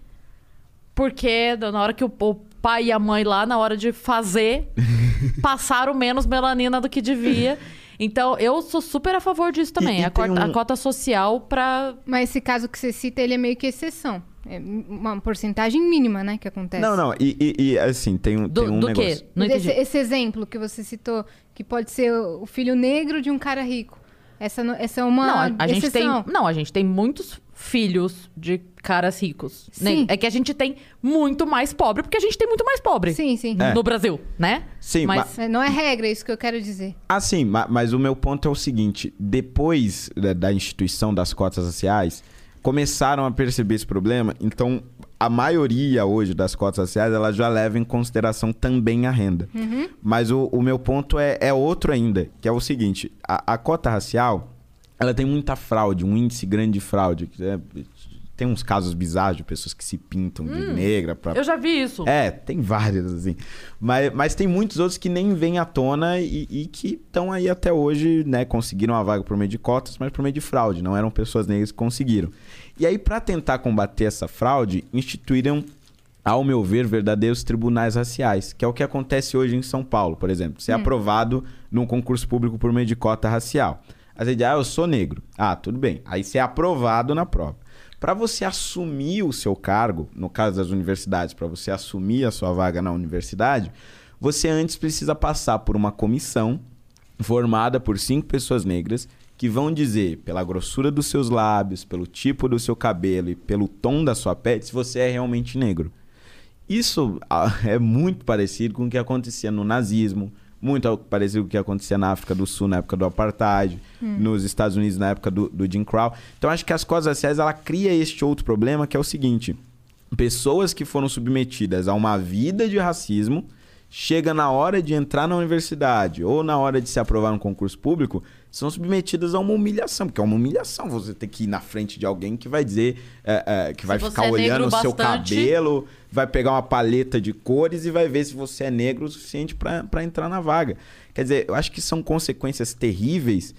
Speaker 1: Porque na hora que o, o pai e a mãe lá, na hora de fazer, passaram menos melanina do que devia. Então, eu sou super a favor disso também.
Speaker 3: E- e
Speaker 1: a, cota, a
Speaker 3: um-
Speaker 1: cota social pra.
Speaker 2: Mas esse caso que você cita, ele é meio que exceção. É uma porcentagem mínima, né, que acontece.
Speaker 3: Não, não. E, e- e, assim, tem, um-
Speaker 1: Do,
Speaker 3: tem um
Speaker 1: do
Speaker 3: negócio.
Speaker 1: quê? Não
Speaker 2: esse,
Speaker 1: entendi.
Speaker 2: esse exemplo que você citou, que pode ser o filho negro de um cara rico. Essa, essa é uma
Speaker 1: Não, a, a gente tem,
Speaker 2: exceção.
Speaker 1: não, a gente tem muitos filhos de caras ricos. né?
Speaker 2: Sim.
Speaker 1: É que a gente tem muito mais pobre, porque a gente tem muito mais pobre
Speaker 2: Sim, sim.
Speaker 3: É.
Speaker 1: no Brasil, né?
Speaker 3: Sim,
Speaker 1: mas
Speaker 2: É, Não é regra, é isso que eu quero dizer.
Speaker 3: Ah, sim, ma- mas o meu ponto é o seguinte: depois da, da instituição das cotas raciais, começaram a perceber esse problema, então a maioria hoje das cotas raciais ela já leva em consideração também a renda. Mas o, o meu ponto é, é outro ainda, que é o seguinte: a, a cota racial ela tem muita fraude, um índice grande de fraude. é- tem uns casos bizarros de pessoas que se pintam de negra pra
Speaker 1: Eu já vi isso.
Speaker 3: é, tem vários, assim. Mas, mas tem muitos outros que nem vêm à tona e, e que estão aí até hoje, né? Conseguiram a vaga por meio de cotas, mas por meio de fraude. Não eram pessoas negras que conseguiram. E aí, para tentar combater essa fraude, instituíram, ao meu ver, verdadeiros tribunais raciais, que é o que acontece hoje em São Paulo, por exemplo. Ser aprovado num concurso público por meio de cota racial. Aí você diz, ah, eu sou negro. Ah, tudo bem. Aí você é aprovado na prova. Para você assumir o seu cargo, no caso das universidades, para você assumir a sua vaga na universidade, você antes precisa passar por uma comissão formada por cinco pessoas negras que vão dizer, pela grossura dos seus lábios, pelo tipo do seu cabelo e pelo tom da sua pele, se você é realmente negro. Isso ah, é muito parecido com o que acontecia no nazismo, muito parecido com o que acontecia na África do Sul na época do apartheid, nos Estados Unidos na época do, do Jim Crow. Então acho que as cotas raciais ela cria este outro problema que é o seguinte: pessoas que foram submetidas a uma vida de racismo chega na hora de entrar na universidade ou na hora de se aprovar no concurso público, são submetidas a uma humilhação, porque é uma humilhação você ter que ir na frente de alguém que vai dizer, é, é, que vai ficar
Speaker 1: é
Speaker 3: olhando o seu
Speaker 1: bastante-
Speaker 3: cabelo, vai pegar uma paleta de cores e vai ver se você é negro o suficiente para entrar na vaga. Quer dizer, eu acho que são consequências terríveis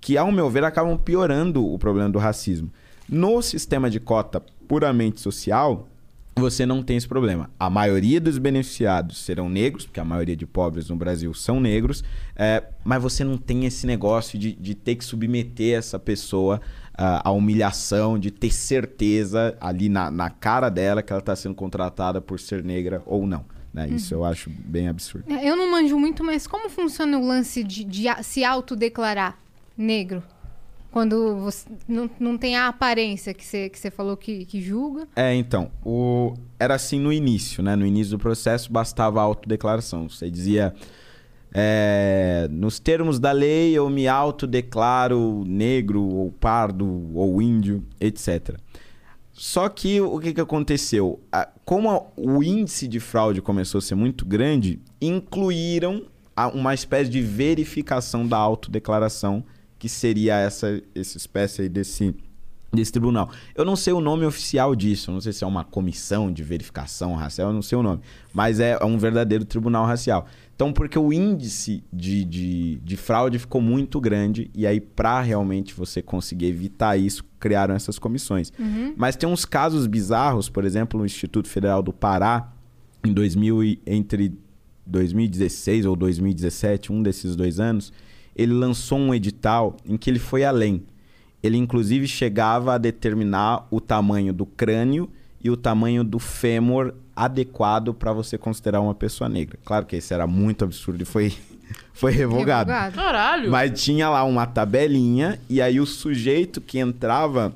Speaker 3: que, ao meu ver, acabam piorando o problema do racismo. No sistema de cota puramente social, você não tem esse problema. A maioria dos beneficiados serão negros, porque a maioria de pobres no Brasil são negros, é, mas você não tem esse negócio de, de ter que submeter essa pessoa ah, à humilhação, de ter certeza ali na, na cara dela que ela está sendo contratada por ser negra ou não. né? Isso eu acho bem absurdo.
Speaker 2: É, Eu não manjo muito, mas como funciona o lance de, de se autodeclarar negro? Quando você não, não tem a aparência que você, que você falou que, que julga.
Speaker 3: É, então, o... era assim no início, né? No início do processo bastava a autodeclaração. Você dizia, é, nos termos da lei eu me autodeclaro negro ou pardo ou índio, etc. Só que o que, que aconteceu? A- Como a- o índice de fraude começou a ser muito grande, incluíram a- uma espécie de verificação da autodeclaração, que seria essa, essa espécie aí desse, desse tribunal. Eu não sei o nome oficial disso, não sei se é uma comissão de verificação racial, eu não sei o nome, mas é um verdadeiro tribunal racial. Então, porque o índice de, de, de fraude ficou muito grande, e aí, para realmente você conseguir evitar isso, criaram essas comissões. Mas tem uns casos bizarros, por exemplo, no Instituto Federal do Pará, em 2000, e- entre 2016 ou 2017, um desses dois anos, ele lançou um edital em que ele foi além. Ele, inclusive, chegava a determinar o tamanho do crânio e o tamanho do fêmur adequado para você considerar uma pessoa negra. Claro que esse era muito absurdo e foi, foi revogado.
Speaker 2: Revogado.
Speaker 1: Caralho.
Speaker 3: Mas tinha lá uma tabelinha e aí o sujeito que entrava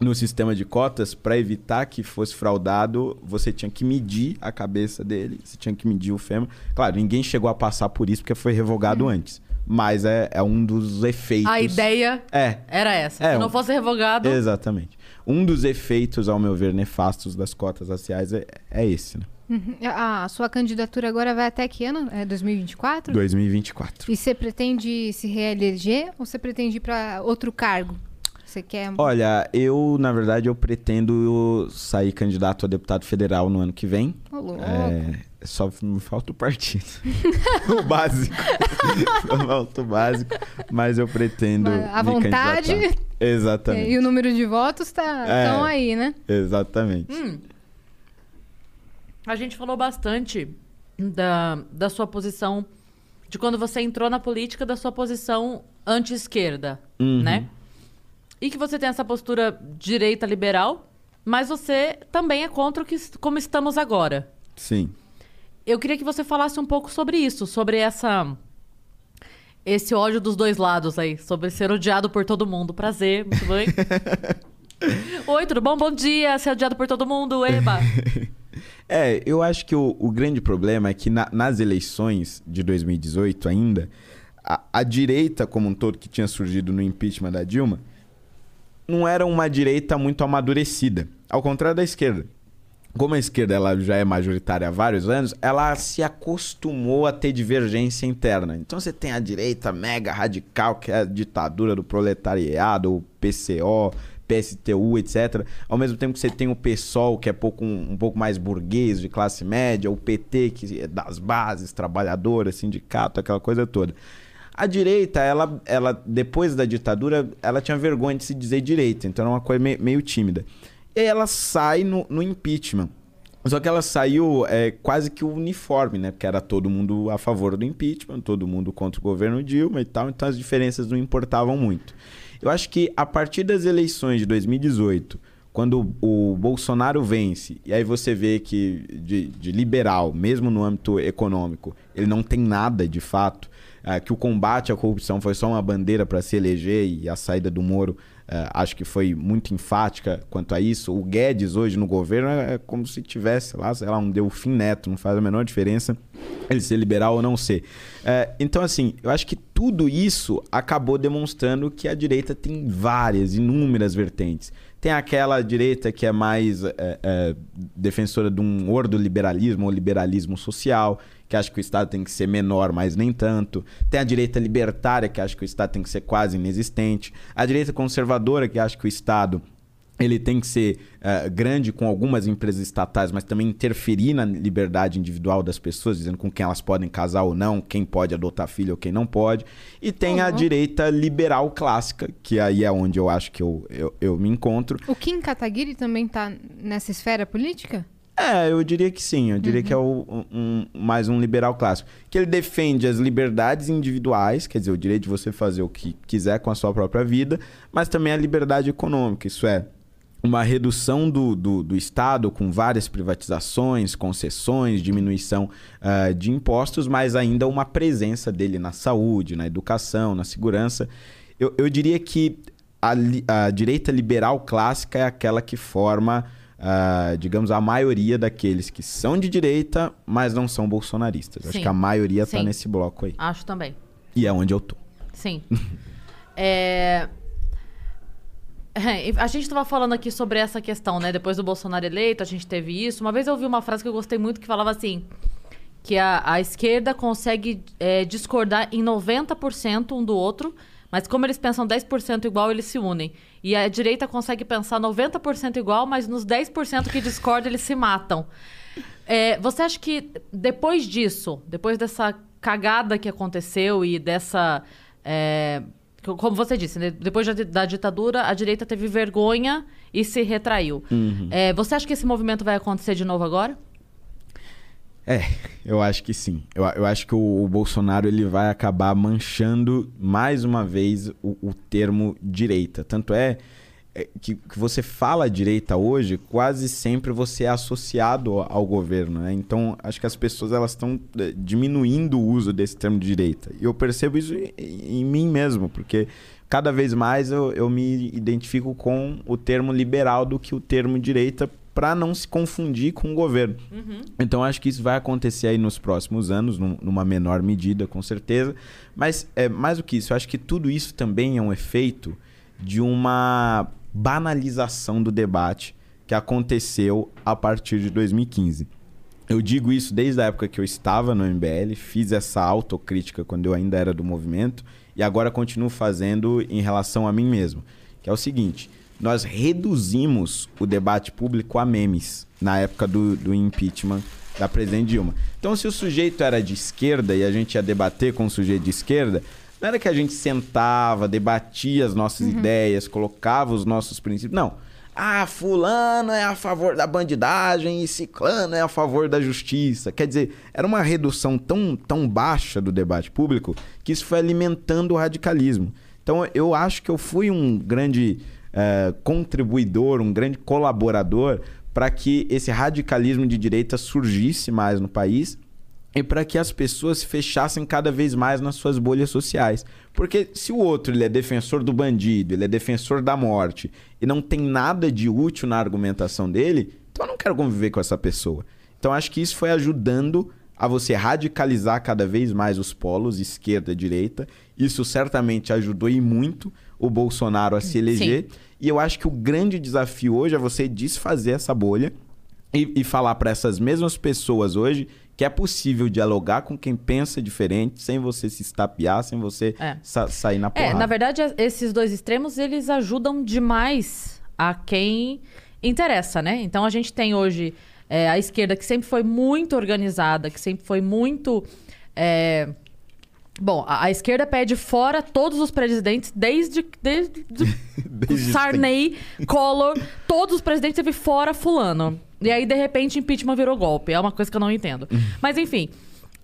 Speaker 3: no sistema de cotas para evitar que fosse fraudado, você tinha que medir a cabeça dele, você tinha que medir o fêmur. Claro, ninguém chegou a passar por isso porque foi revogado antes. Mas é, é um dos efeitos.
Speaker 1: A ideia
Speaker 3: É,
Speaker 1: era essa.
Speaker 3: É,
Speaker 1: Se não fosse revogado.
Speaker 3: exatamente. Um dos efeitos, ao meu ver, nefastos das cotas raciais é, é esse, né?
Speaker 2: Uhum. A, a sua candidatura agora vai até que ano? É 2024?
Speaker 3: 2024.
Speaker 2: E você pretende se reeleger ou você pretende ir para outro cargo? Você quer.
Speaker 3: Olha, eu, na verdade, eu pretendo sair candidato a deputado federal no ano que vem.
Speaker 2: Ô, louco.
Speaker 3: É, só me falta o partido. o básico. só falta o básico. Mas eu pretendo.
Speaker 2: A
Speaker 3: me
Speaker 2: vontade-
Speaker 3: candidatar. Exatamente.
Speaker 2: E o número de votos tá
Speaker 3: É.
Speaker 2: tão aí, né?
Speaker 3: Exatamente.
Speaker 1: Hum. A gente falou bastante da, da sua posição, de quando você entrou na política, da sua posição anti-esquerda,
Speaker 3: Uhum.
Speaker 1: né? E que você tem essa postura direita liberal, mas você também é contra o que, como estamos agora.
Speaker 3: Sim.
Speaker 1: Eu queria que você falasse um pouco sobre isso, sobre essa esse ódio dos dois lados aí, sobre ser odiado por todo mundo. Prazer, muito bem. Oi, tudo bom? Bom dia, ser odiado por todo mundo, eba.
Speaker 3: É, eu acho que o, o grande problema é que na- nas eleições de 2018 ainda, a, a direita como um todo que tinha surgido no impeachment da Dilma não era uma direita muito amadurecida, ao contrário da esquerda. Como a esquerda ela já é majoritária há vários anos, ela se acostumou a ter divergência interna. Então você tem a direita mega radical, que é a ditadura do proletariado, o PCO, PSTU, etc. Ao mesmo tempo que você tem o PSOL, que é pouco, um, um pouco mais burguês, de classe média, o PT, que é das bases, trabalhadoras, sindicato, aquela coisa toda. A direita, ela, ela depois da ditadura, ela tinha vergonha de se dizer direita, então era uma coisa meio, meio tímida. Ela sai no, no impeachment. Só que ela saiu é, quase que uniforme, né? Porque era todo mundo a favor do impeachment, todo mundo contra o governo Dilma e tal, então as diferenças não importavam muito. Eu acho que a partir das eleições de 2018, quando o Bolsonaro vence, e aí você vê que de, de liberal, mesmo no âmbito econômico, ele não tem nada de fato, é, que o combate à corrupção foi só uma bandeira para se eleger e a saída do Moro acho que foi muito enfática quanto a isso. O Guedes hoje no governo é como se tivesse lá, sei lá, um Delfim Neto, não faz a menor diferença ele ser liberal ou não ser. Uh, então, assim, eu acho que tudo isso acabou demonstrando que a direita tem várias, inúmeras vertentes. Tem aquela direita que é mais é, é, defensora de um ordoliberalismo ou liberalismo social, que acha que o Estado tem que ser menor, mas nem tanto. Tem a direita libertária, que acha que o Estado tem que ser quase inexistente. A direita conservadora, que acha que o Estado ele tem que ser uh, grande com algumas empresas estatais, mas também interferir na liberdade individual das pessoas, dizendo com quem elas podem casar ou não, quem pode adotar filho ou quem não pode. E tem uhum. a direita liberal clássica, que aí é onde eu acho que eu, eu, eu me encontro.
Speaker 2: O Kim Kataguiri também está nessa esfera política?
Speaker 3: É, eu diria que sim. Eu diria uhum. que é o, um, mais um liberal clássico. Que ele defende as liberdades individuais, quer dizer, o direito de você fazer o que quiser com a sua própria vida, mas também a liberdade econômica. Isso é, uma redução do, do, do, Estado com várias privatizações, concessões, diminuição uh, de impostos, mas ainda uma presença dele na saúde, na educação, na segurança. Eu, eu diria que a, a direita liberal clássica é aquela que forma uh, digamos, a maioria daqueles que são de direita, mas não são bolsonaristas. Sim. Acho que a maioria está nesse bloco aí.
Speaker 1: Acho também.
Speaker 3: E é onde eu tô.
Speaker 1: Sim. é... A gente estava falando aqui sobre essa questão, né? Depois do Bolsonaro eleito, a gente teve isso. Uma vez eu ouvi uma frase que eu gostei muito que falava assim: que a, a esquerda consegue é, discordar em 90% um do outro, mas como eles pensam 10% igual, eles se unem. E a direita consegue pensar 90% igual, mas nos 10% que discordam, eles se matam. É, você acha que depois disso, depois dessa cagada que aconteceu e dessa. É, como você disse, né? depois da ditadura, a direita teve vergonha e se retraiu. Uhum. É, você acha que esse movimento vai acontecer de novo agora?
Speaker 3: É, eu acho que sim. Eu, eu acho que o, o, Bolsonaro ele vai acabar manchando mais uma vez o, o termo direita. Tanto é, é que, que, você fala direita hoje, quase sempre você é associado ao governo. Né? Então, acho que as pessoas elas estão é, diminuindo o uso desse termo de direita. E eu percebo isso em, em mim mesmo, porque cada vez mais eu, eu me identifico com o termo liberal do que o termo direita para não se confundir com o governo. Uhum. Então acho que isso vai acontecer aí nos próximos anos, num, numa menor medida, com certeza. Mas é mais do que isso, eu acho que tudo isso também é um efeito de uma banalização do debate que aconteceu a partir de 2015. Eu digo isso desde a época que eu estava no MBL, fiz essa autocrítica quando eu ainda era do movimento e agora continuo fazendo em relação a mim mesmo, que é o seguinte: nós reduzimos o debate público a memes na época do, do impeachment da presidente Dilma. Então, se o sujeito era de esquerda e a gente ia debater com o sujeito de esquerda, não era que a gente sentava, debatia as nossas uhum. ideias, colocava os nossos princípios. Não. Ah, fulano é a favor da bandidagem e ciclano é a favor da justiça. Quer dizer, era uma redução tão, tão baixa do debate público que isso foi alimentando o radicalismo. Então, eu acho que eu fui um grande uh, contribuidor, um grande colaborador para que esse radicalismo de direita surgisse mais no país e para que as pessoas se fechassem cada vez mais nas suas bolhas sociais. Porque se o outro ele é defensor do bandido, ele é defensor da morte e não tem nada de útil na argumentação dele, então eu não quero conviver com essa pessoa. Então acho que isso foi ajudando a você radicalizar cada vez mais os polos, esquerda e direita. Isso certamente ajudou e muito o Bolsonaro a se eleger. Sim. E eu acho que o grande desafio hoje é você desfazer essa bolha e, e falar para essas mesmas pessoas hoje que é possível dialogar com quem pensa diferente sem você se estapear, sem você
Speaker 1: É.
Speaker 3: sa- sair na porrada.
Speaker 1: É, na verdade, es- esses dois extremos, eles ajudam demais a quem interessa, né? Então, a gente tem hoje é, a esquerda que sempre foi muito organizada, que sempre foi muito... é, Bom, a, a esquerda pede fora todos os presidentes, desde, desde,
Speaker 3: Desde
Speaker 1: Sarney, Collor, todos os presidentes teve fora fulano. E aí, de repente, impeachment virou golpe. É uma coisa que eu não entendo. Mas, enfim,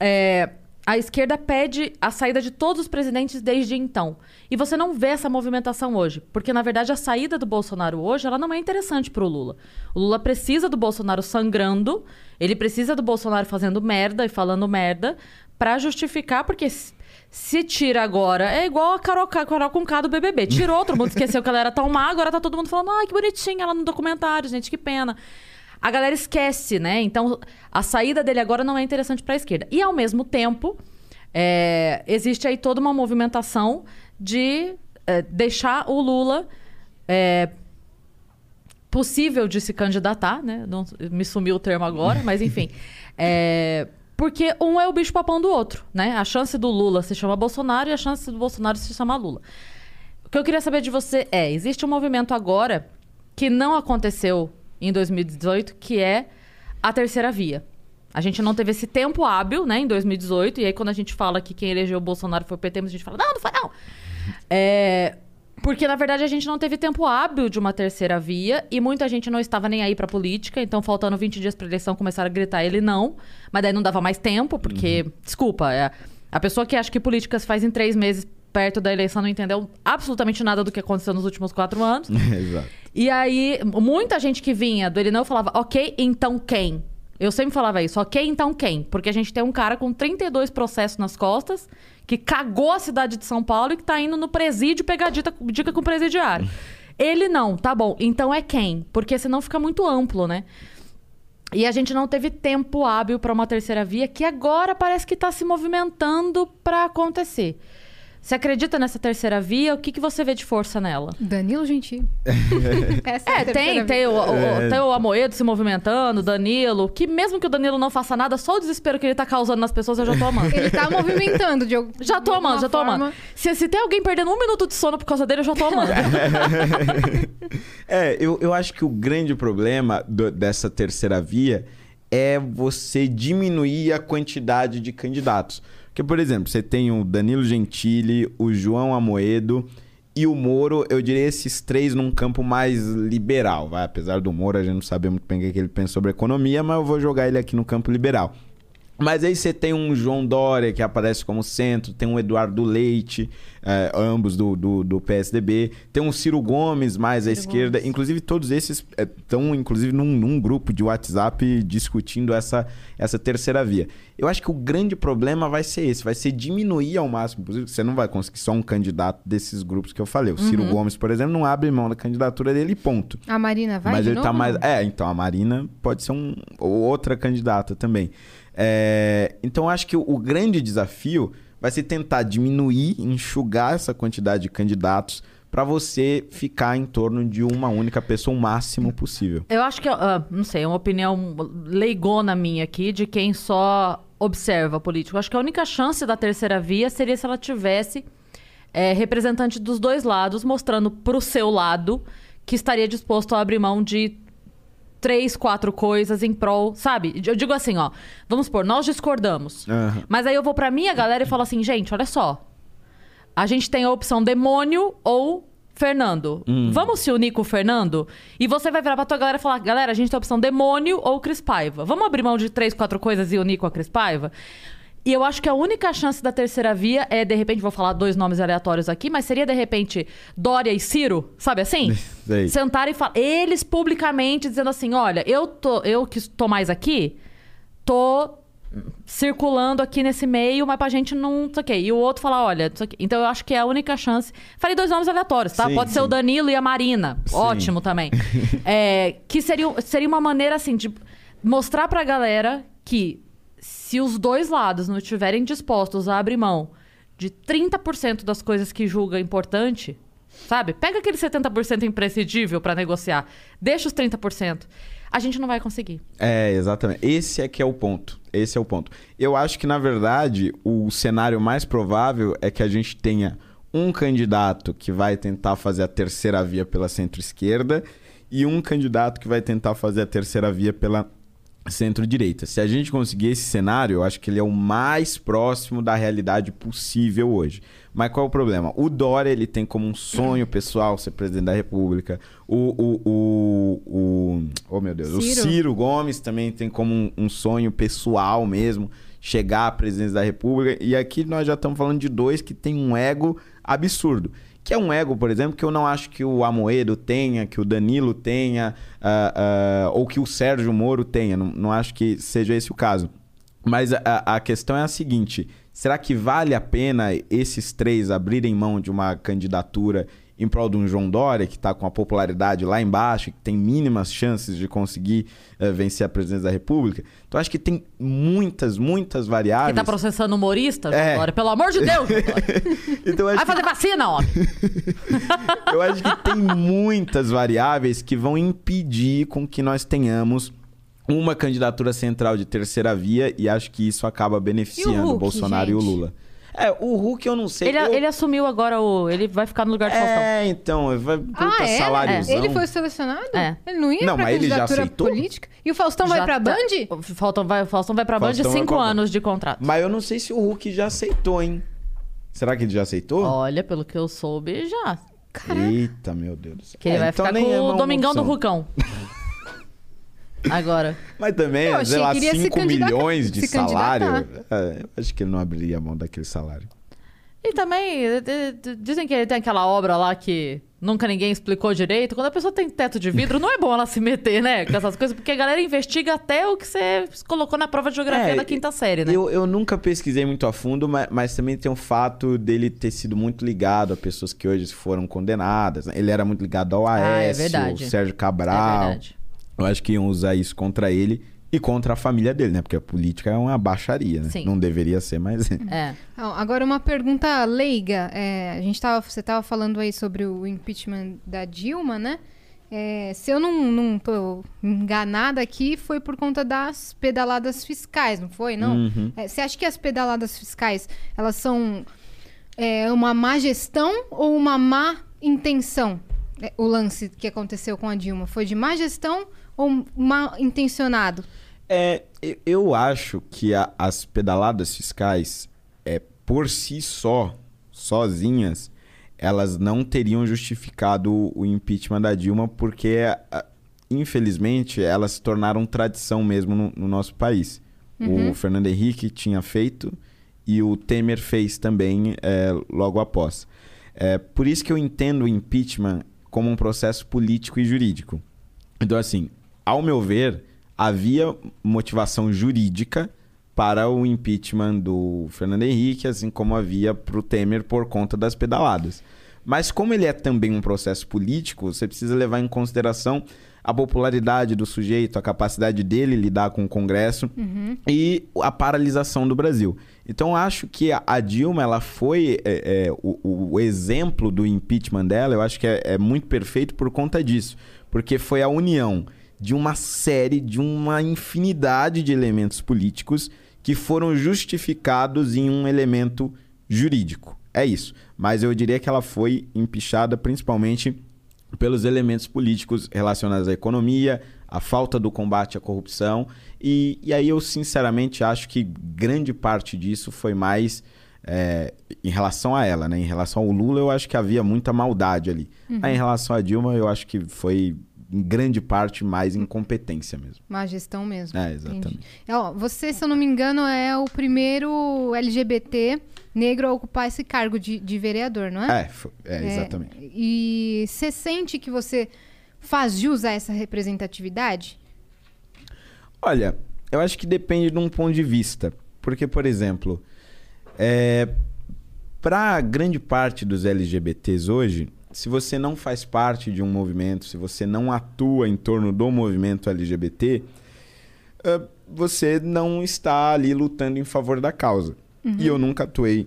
Speaker 1: é, a esquerda pede a saída de todos os presidentes desde então. E você não vê essa movimentação hoje. Porque, na verdade, a saída do Bolsonaro hoje, ela não é interessante pro Lula. O Lula precisa do Bolsonaro sangrando, ele precisa do Bolsonaro fazendo merda e falando merda pra justificar, porque... se- tira agora, é igual a Carol, Carol com K do BBB. Tirou, todo mundo esqueceu que ela era tão má, agora tá todo mundo falando, ai, que bonitinha ela no documentário, gente, que pena. A galera esquece, né? Então, a saída dele agora não é interessante pra esquerda. E, ao mesmo tempo, é, existe aí toda uma movimentação de é, deixar o Lula é, possível de se candidatar, né? Não, me sumiu o termo agora, mas enfim. Porque um é o bicho papão do outro, né? A chance do Lula se chama Bolsonaro e a chance do Bolsonaro se chama Lula. O que eu queria saber de você é: existe um movimento agora que não aconteceu em 2018, que é a terceira via. A gente não teve esse tempo hábil, né, em 2018, e aí quando a gente fala que quem elegeu o Bolsonaro foi o PT, a gente fala, não, não foi não. É, porque, na verdade, a gente não teve tempo hábil de uma terceira via e muita gente não estava nem aí pra política. Então, faltando 20 dias pra eleição, começaram a gritar ele não. Mas daí não dava mais tempo, porque, desculpa, é, a pessoa que acha que políticas faz em três meses perto da eleição não entendeu absolutamente nada do que aconteceu nos últimos quatro anos.
Speaker 3: Exato.
Speaker 1: E aí, muita gente que vinha do ele não falava, ok, então quem? Eu sempre falava isso, ok, então quem? Porque a gente tem um cara com 32 processos nas costas, que cagou a cidade de São Paulo e que tá indo no presídio pegar dica, dica com o presidiário. Ele não, tá bom, então é quem? Porque senão fica muito amplo, né? E a gente não teve tempo hábil para uma terceira via que agora parece que está se movimentando para acontecer. Você acredita nessa terceira via? O que, que você vê de força nela?
Speaker 2: Danilo Gentili. Essa
Speaker 1: É,
Speaker 2: terceira
Speaker 1: tem, tem o, o-
Speaker 3: É.
Speaker 1: tem o Amoedo se movimentando, Danilo, que mesmo que o Danilo não faça nada, só o desespero que ele tá causando nas pessoas eu já tô amando.
Speaker 2: Ele tá movimentando de algum
Speaker 1: Já tô amando, já tô amando. Se, se tem alguém perdendo um minuto de sono por causa dele, eu já tô amando.
Speaker 3: É, eu, eu acho que o grande problema do- dessa terceira via é você diminuir a quantidade de candidatos. Porque, por exemplo, você tem o Danilo Gentili, o João Amoedo e o Moro, eu diria esses três num campo mais liberal, vai? Apesar do Moro, a gente não sabe muito bem o que que ele pensa sobre economia, mas eu vou jogar ele aqui no campo liberal. Mas aí você tem um João Dória que aparece como centro, tem um Eduardo Leite, eh, ambos do, do, do PSDB, tem um Ciro Gomes mais à esquerda. Inclusive, todos esses estão, inclusive, num, num grupo de WhatsApp discutindo essa, essa terceira via. Eu acho que o grande problema vai ser esse, vai ser diminuir ao máximo possível. Você não vai conseguir só um candidato desses grupos que eu falei. O Ciro Gomes, por exemplo, não abre mão da candidatura dele, ponto.
Speaker 2: A Marina vai
Speaker 3: Mas ele
Speaker 2: novo?
Speaker 3: tá mais. É, então a Marina pode ser um, ou outra candidata também. É, então acho que o, o grande desafio vai ser tentar diminuir, enxugar essa quantidade de candidatos para você ficar em torno de uma única pessoa o máximo possível.
Speaker 1: Eu acho que, ah, não sei, é uma opinião leigona minha aqui, de quem só observa político. Acho que a única chance da terceira via seria se ela tivesse é, representante dos dois lados, mostrando pro seu lado que estaria disposto a abrir mão de três, quatro coisas em prol, sabe? Eu digo assim, ó, vamos supor, nós discordamos.
Speaker 3: Aham.
Speaker 1: Mas aí eu vou pra minha galera e falo assim, gente, olha só. A gente tem a opção demônio ou Fernando. Vamos se unir com o Fernando? E você vai virar pra tua galera e falar: galera, a gente tem a opção demônio ou Cris Paiva. Vamos abrir mão de três, quatro coisas e unir com a Cris Paiva? E eu acho que a única chance da terceira via é, de repente, vou falar dois nomes aleatórios aqui, mas seria, de repente, Dória e Ciro, sabe assim?
Speaker 3: Sei.
Speaker 1: Sentar e falar. Eles publicamente dizendo assim: olha, eu, tô, eu que tô mais aqui, tô circulando aqui nesse meio, mas pra gente não. Isso aqui. E o outro falar, olha. Então eu acho que é a única chance. Falei dois nomes aleatórios, tá?
Speaker 3: Sim,
Speaker 1: Pode ser
Speaker 3: sim.
Speaker 1: o Danilo e a Marina.
Speaker 3: Sim.
Speaker 1: Ótimo também. É, que seria, seria uma maneira assim de mostrar pra galera que se os dois lados não estiverem dispostos a abrir mão de 30% das coisas que julga importante, sabe? Pega aquele 70% imprescindível pra negociar, deixa os 30%. a gente não vai conseguir.
Speaker 3: É, exatamente. Esse é que é o ponto. Esse é o ponto. Eu acho que, na verdade, o cenário mais provável é que a gente tenha um candidato que vai tentar fazer a terceira via pela centro-esquerda e um candidato que vai tentar fazer a terceira via pela centro-direita. Se a gente conseguir esse cenário, eu acho que ele é o mais próximo da realidade possível hoje. Mas qual é o problema? O Dória ele tem como um sonho pessoal ser presidente da República. O, o, o, o oh meu Deus,
Speaker 2: Ciro.
Speaker 3: o Ciro Gomes também tem como um, um sonho pessoal mesmo chegar à presidência da República. E aqui nós já estamos falando de dois que têm um ego absurdo. Que é um ego, por exemplo, que eu não acho que o Amoedo tenha, que o Danilo tenha, ah, ah, ou que o Sérgio Moro tenha. Não, não acho que seja esse o caso. Mas a, a questão é a seguinte: será que vale a pena esses três abrirem mão de uma candidatura em prol de um João Dória, que está com a popularidade lá embaixo, que tem mínimas chances de conseguir eh, vencer a presidência da República? Então acho que tem muitas, muitas variáveis.
Speaker 1: Quem tá processando humorista, João
Speaker 3: É.
Speaker 1: Dória? Pelo amor de Deus,
Speaker 3: então
Speaker 1: Vai fazer vacina, homem.
Speaker 3: Eu acho que tem muitas variáveis que vão impedir com que nós tenhamos uma candidatura central de terceira via e acho que isso acaba beneficiando o
Speaker 2: Hulk,
Speaker 3: Bolsonaro e o
Speaker 2: gente?
Speaker 3: Lula. É, o Hulk eu não sei.
Speaker 1: Ele,
Speaker 3: eu...
Speaker 1: ele assumiu agora o. Ele vai ficar no lugar de Faustão.
Speaker 3: É, então, vai puta
Speaker 2: Ah, é?
Speaker 3: saláriozão.
Speaker 2: Ele foi selecionado?
Speaker 1: É.
Speaker 2: Ele não ia
Speaker 3: Não,
Speaker 2: pra
Speaker 3: mas ele já aceitou?
Speaker 2: política? E o Faustão vai
Speaker 1: Já
Speaker 2: pra
Speaker 1: tá-
Speaker 2: Band?
Speaker 1: O Faustão vai, o Faustão vai pra Band
Speaker 3: Faustão vai
Speaker 1: cinco
Speaker 3: pra Band.
Speaker 1: anos de contrato.
Speaker 3: Mas eu não sei se o Hulk já aceitou, hein? Será que ele já aceitou?
Speaker 1: Olha, pelo que eu soube, já.
Speaker 3: Eita, meu Deus do céu.
Speaker 1: Que ele
Speaker 3: É,
Speaker 1: vai
Speaker 3: então
Speaker 1: ficar com
Speaker 3: é
Speaker 1: o Domingão do
Speaker 3: opção.
Speaker 1: Rucão. Agora.
Speaker 3: Mas também,
Speaker 2: Eu
Speaker 3: sei lá,
Speaker 2: que iria se
Speaker 3: 5
Speaker 2: candidatar-
Speaker 3: milhões de salário. É, acho que ele não abriria a mão daquele salário.
Speaker 1: E também, eh, eh, dizem que ele tem aquela obra lá que nunca ninguém explicou direito. Quando a pessoa tem teto de vidro, não é bom ela se meter, né? Com essas coisas, porque a galera investiga até o que você colocou na prova de geografia
Speaker 3: É,
Speaker 1: da quinta série, né?
Speaker 3: Eu, eu nunca pesquisei muito a fundo, mas, mas também tem o fato dele ter sido muito ligado a pessoas que hoje foram condenadas. né? Ele era muito ligado ao
Speaker 1: Ah, é verdade.
Speaker 3: Sérgio
Speaker 1: É
Speaker 3: Cabral.
Speaker 1: verdade.
Speaker 3: Eu acho que iam usar isso contra ele e contra a família dele, né? Porque a política é uma baixaria, né?
Speaker 1: Sim.
Speaker 3: Não deveria ser, mas é.
Speaker 2: Ó, Agora, uma pergunta leiga. É, a gente tava, você estava falando aí sobre o impeachment da Dilma, né? É, se eu não, não tô enganada aqui, foi por conta das pedaladas fiscais, não foi? Não?
Speaker 3: Uhum.
Speaker 2: É, você acha que as pedaladas fiscais, elas são é, uma má gestão ou uma má intenção? É, o lance que aconteceu com a Dilma foi de má gestão ou mal intencionado?
Speaker 3: É, eu- acho que a- as pedaladas fiscais, é, por si só, sozinhas, elas não teriam justificado o impeachment da Dilma, porque, a- infelizmente, elas se tornaram tradição mesmo no, no nosso país. O Fernando Henrique tinha feito e o Temer fez também é, logo após. É, por isso que eu entendo o impeachment como um processo político e jurídico. Então, assim, ao meu ver, havia motivação jurídica para o impeachment do Fernando Henrique, assim como havia para o Temer por conta das pedaladas. Mas como ele é também um processo político, você precisa levar em consideração a popularidade do sujeito, a capacidade dele lidar com o Congresso e a paralisação do Brasil. Então acho que a, a Dilma ela foi é, é, o, o exemplo do impeachment dela. Eu acho que é, é muito perfeito por conta disso, porque foi a união de uma série, de uma infinidade de elementos políticos que foram justificados em um elemento jurídico. É isso. Mas eu diria que ela foi empichada principalmente pelos elementos políticos relacionados à economia, à falta do combate à corrupção. E, e aí eu sinceramente acho que grande parte disso foi mais é, em relação a ela, né? Em relação ao Lula, eu acho que havia muita maldade ali. Aí, em relação a Dilma, eu acho que foi em grande parte mais incompetência mesmo.
Speaker 2: Má gestão mesmo.
Speaker 3: É, exatamente.
Speaker 2: Ó, você, se eu não me engano, é o primeiro LGBT negro a ocupar esse cargo de, de vereador, não é?
Speaker 3: É, fo- é, exatamente.
Speaker 2: E você sente que você faz jus a essa representatividade?
Speaker 3: Olha, eu acho que depende de um ponto de vista. Porque, por exemplo, é, para grande parte dos LGBTs hoje, se você não faz parte de um movimento, se você não atua em torno do movimento LGBT, eh, você não está ali lutando em favor da causa. E eu nunca atuei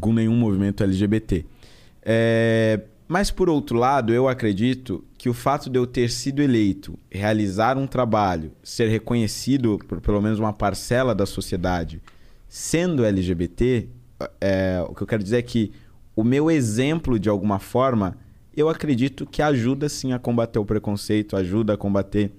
Speaker 3: com nenhum movimento LGBT. É, mas, por outro lado, eu acredito que o fato de eu ter sido eleito, realizar um trabalho, ser reconhecido por pelo menos uma parcela da sociedade, sendo LGBT, é, o que eu quero dizer é que o meu exemplo, de alguma forma, eu acredito que ajuda sim a combater o preconceito, ajuda a combater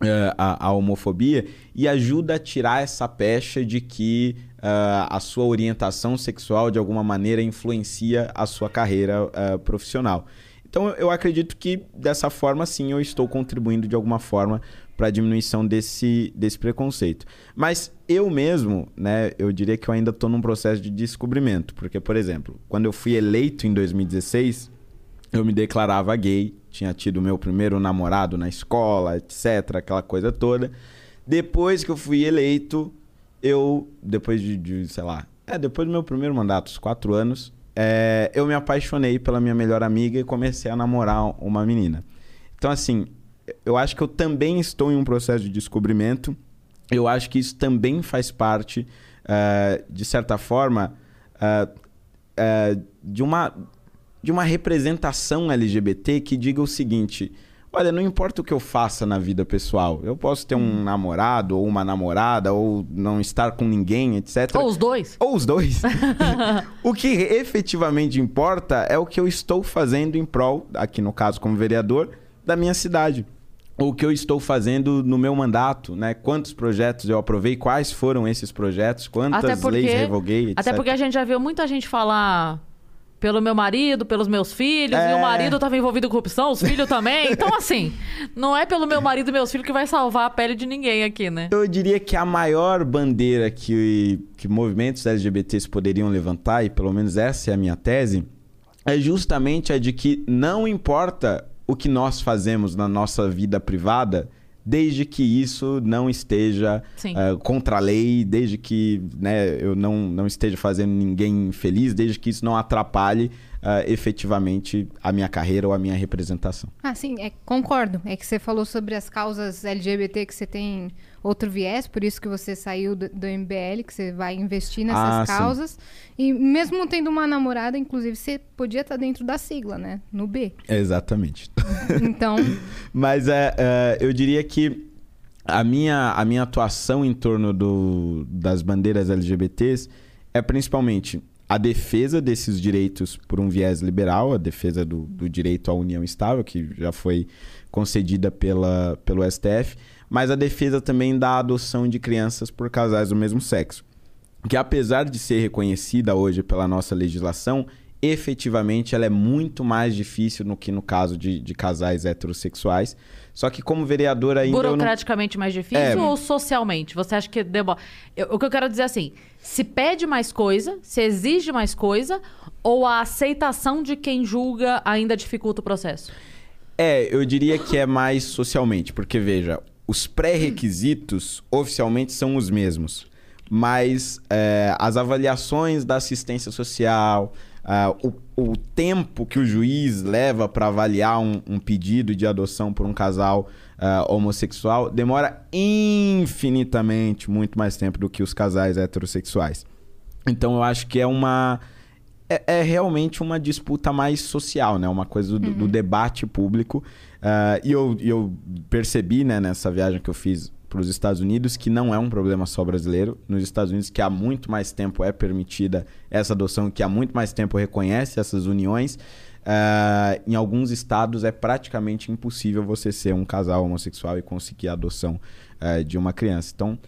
Speaker 3: uh, a, a, homofobia e ajuda a tirar essa pecha de que uh, a sua orientação sexual de alguma maneira influencia a sua carreira uh, profissional. Então eu acredito que dessa forma sim eu estou contribuindo de alguma forma para diminuição desse, desse preconceito. Mas eu mesmo, né, eu diria que eu ainda estou num processo de descobrimento, porque por exemplo, quando eu fui eleito em 2016, eu me declarava gay, tinha tido meu primeiro namorado na escola, etc, aquela coisa toda. Depois que eu fui eleito, eu depois de, de sei lá, é depois do meu primeiro mandato, os quatro anos, é, eu me apaixonei pela minha melhor amiga e comecei a namorar uma menina. Então, assim, eu acho que eu também estou em um processo de descobrimento. Eu acho que isso também faz parte, uh, de certa forma, uh, uh, de, uma, de uma representação LGBT que diga o seguinte: Olha, não importa o que eu faça na vida pessoal. Eu posso ter um namorado ou uma namorada ou não estar com ninguém, etc.
Speaker 1: Ou os dois.
Speaker 3: Ou os dois. o que efetivamente importa é o que eu estou fazendo em prol, aqui no caso como vereador, da minha cidade. O que eu estou fazendo no meu mandato, né? Quantos projetos eu aprovei, quais foram esses projetos, quantas porque, leis revoguei, etc.
Speaker 1: Até porque a gente já viu muita gente falar pelo meu marido, pelos meus filhos, é... é. marido estava envolvido em corrupção, os filhos também. Então, assim, não é pelo meu marido e meus filhos que vai salvar a pele de ninguém aqui, né?
Speaker 3: Eu diria que a maior bandeira que, que movimentos LGBTs poderiam levantar, e pelo menos essa é a minha tese, é justamente a de que não importa o que nós fazemos na nossa vida privada, desde que isso não esteja uh, contra a lei, desde que né, eu não, não esteja fazendo ninguém feliz, desde que isso não atrapalhe uh, efetivamente a minha carreira ou a minha representação.
Speaker 2: Ah, sim, é, concordo. É que você falou sobre as causas LGBT que você tem outro viés, por isso que você saiu do, do MBL, que você vai investir nessas ah, causas. Sim. E mesmo tendo uma namorada, inclusive, você podia estar dentro da sigla, né? No B.
Speaker 3: Exatamente.
Speaker 2: Então.
Speaker 3: Mas é, é, eu diria que a minha, a minha atuação em torno do, das bandeiras LGBTs é principalmente a defesa desses direitos por um viés liberal, a defesa do, do direito à união estável, que já foi concedida pela, pelo STF, mas a defesa também da adoção de crianças por casais do mesmo sexo. Que apesar de ser reconhecida hoje pela nossa legislação, efetivamente ela é muito mais difícil do que no caso de, de casais heterossexuais. Só que como vereador ainda.
Speaker 1: Burocraticamente
Speaker 3: não...
Speaker 1: mais difícil é... ou socialmente? Você acha que demora. Eu, o que eu quero dizer é assim: se pede mais coisa, se exige mais coisa, ou a aceitação de quem julga ainda dificulta o processo?
Speaker 3: É, eu diria que é mais socialmente, porque veja, os pré-requisitos oficialmente são os mesmos, mas é, as avaliações da assistência social, Uh, o, o, tempo que o juiz leva para avaliar um, um, pedido de adoção por um casal uh, homossexual demora infinitamente muito mais tempo do que os casais heterossexuais. Então eu acho que é uma. É, é realmente uma disputa mais social, né? Uma coisa do, uhum. do debate público. Uh, e eu, eu percebi né, nessa viagem que eu fiz para os Estados Unidos, que não é um problema só brasileiro. Nos Estados Unidos, que há muito mais tempo é permitida essa adoção, que há muito mais tempo reconhece essas uniões. Uh, em alguns estados é praticamente impossível você ser um casal homossexual e conseguir a adoção uh, de uma criança. Então,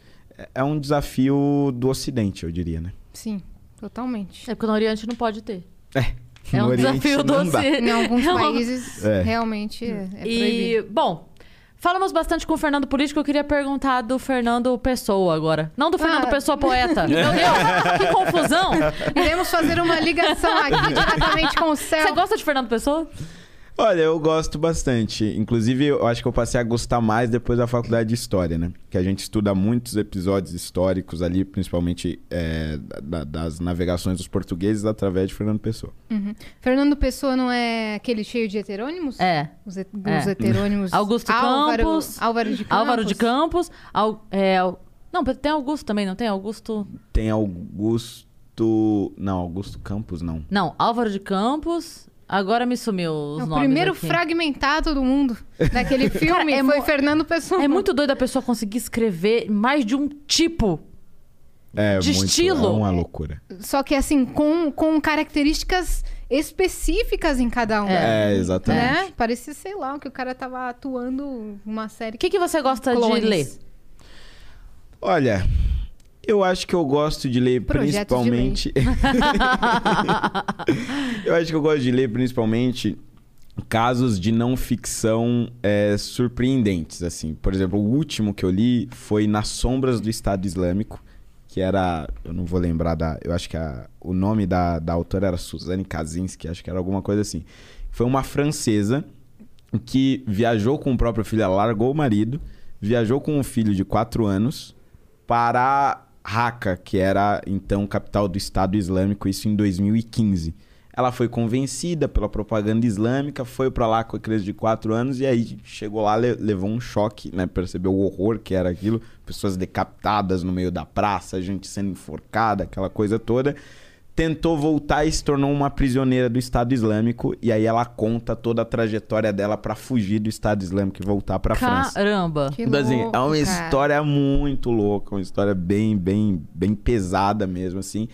Speaker 3: é um desafio do Ocidente, eu diria, né?
Speaker 2: Sim, totalmente.
Speaker 1: É porque no Oriente não pode ter.
Speaker 3: É.
Speaker 1: É um desafio do Ocidente.
Speaker 2: Em alguns países, é. realmente é, é proibido.
Speaker 1: E, bom, Falamos bastante com o Fernando Político, eu queria perguntar do Fernando Pessoa agora. Não do Fernando ah. Pessoa Poeta. Meu Deus, que confusão!
Speaker 2: Iremos fazer uma ligação aqui diretamente com o céu.
Speaker 1: Você gosta de Fernando Pessoa?
Speaker 3: Olha, eu gosto bastante. Inclusive, eu acho que eu passei a gostar mais depois da faculdade de História, né? Que a gente estuda muitos episódios históricos ali, principalmente é, da, das navegações dos portugueses através de Fernando Pessoa.
Speaker 2: Uhum. Fernando Pessoa não é aquele cheio de heterônimos?
Speaker 1: É.
Speaker 2: Os, é. os heterônimos.
Speaker 1: Augusto
Speaker 2: Álvaro,
Speaker 1: Campos.
Speaker 2: Álvaro de Campos.
Speaker 1: Álvaro de Campos. Al, é, não, tem Augusto também, não tem? Augusto.
Speaker 3: Tem Augusto. Não, Augusto Campos não.
Speaker 1: Não, Álvaro de Campos. Agora me sumiu os
Speaker 2: É o
Speaker 1: nomes
Speaker 2: primeiro
Speaker 1: aqui.
Speaker 2: fragmentado do mundo daquele filme
Speaker 1: é
Speaker 2: foi
Speaker 1: mo-
Speaker 2: Fernando Pessoa.
Speaker 1: É muito doido a pessoa conseguir escrever mais de um tipo.
Speaker 3: É
Speaker 1: De
Speaker 3: muito,
Speaker 1: estilo.
Speaker 3: É uma loucura.
Speaker 2: Só que assim, com, com características específicas em cada um.
Speaker 3: É, exatamente.
Speaker 2: Né? Parecia, sei lá, que o cara tava atuando uma série.
Speaker 1: O que, que você gosta
Speaker 2: Clones.
Speaker 1: de ler?
Speaker 3: Olha, eu acho que eu gosto de ler
Speaker 2: Projetos de
Speaker 3: principalmente. eu acho que eu gosto de ler principalmente casos de não ficção é, surpreendentes, assim. Por exemplo, o último que eu li foi Nas Sombras do Estado Islâmico, que era, eu não vou lembrar da, eu acho que a- o nome da, da autora era Suzanne Kaczynski, acho que era alguma coisa assim. Foi uma francesa que viajou com o próprio filho, ela largou o marido, viajou com um filho de 4 anos para Raqqa, que era então capital do Estado Islâmico, isso em 2015. Ela foi convencida pela propaganda islâmica, foi para lá com a criança de 4 anos e aí chegou lá, le- levou um choque, né? Percebeu o horror que era aquilo, pessoas decapitadas no meio da praça, gente sendo enforcada, aquela coisa toda. Tentou voltar e se tornou uma prisioneira do Estado Islâmico e aí ela conta toda a trajetória dela para fugir do Estado Islâmico e voltar para França.
Speaker 1: Caramba.
Speaker 3: Então, assim,
Speaker 2: louco,
Speaker 3: é uma
Speaker 2: cara.
Speaker 3: história muito louca, uma história bem, bem, bem pesada mesmo, assim.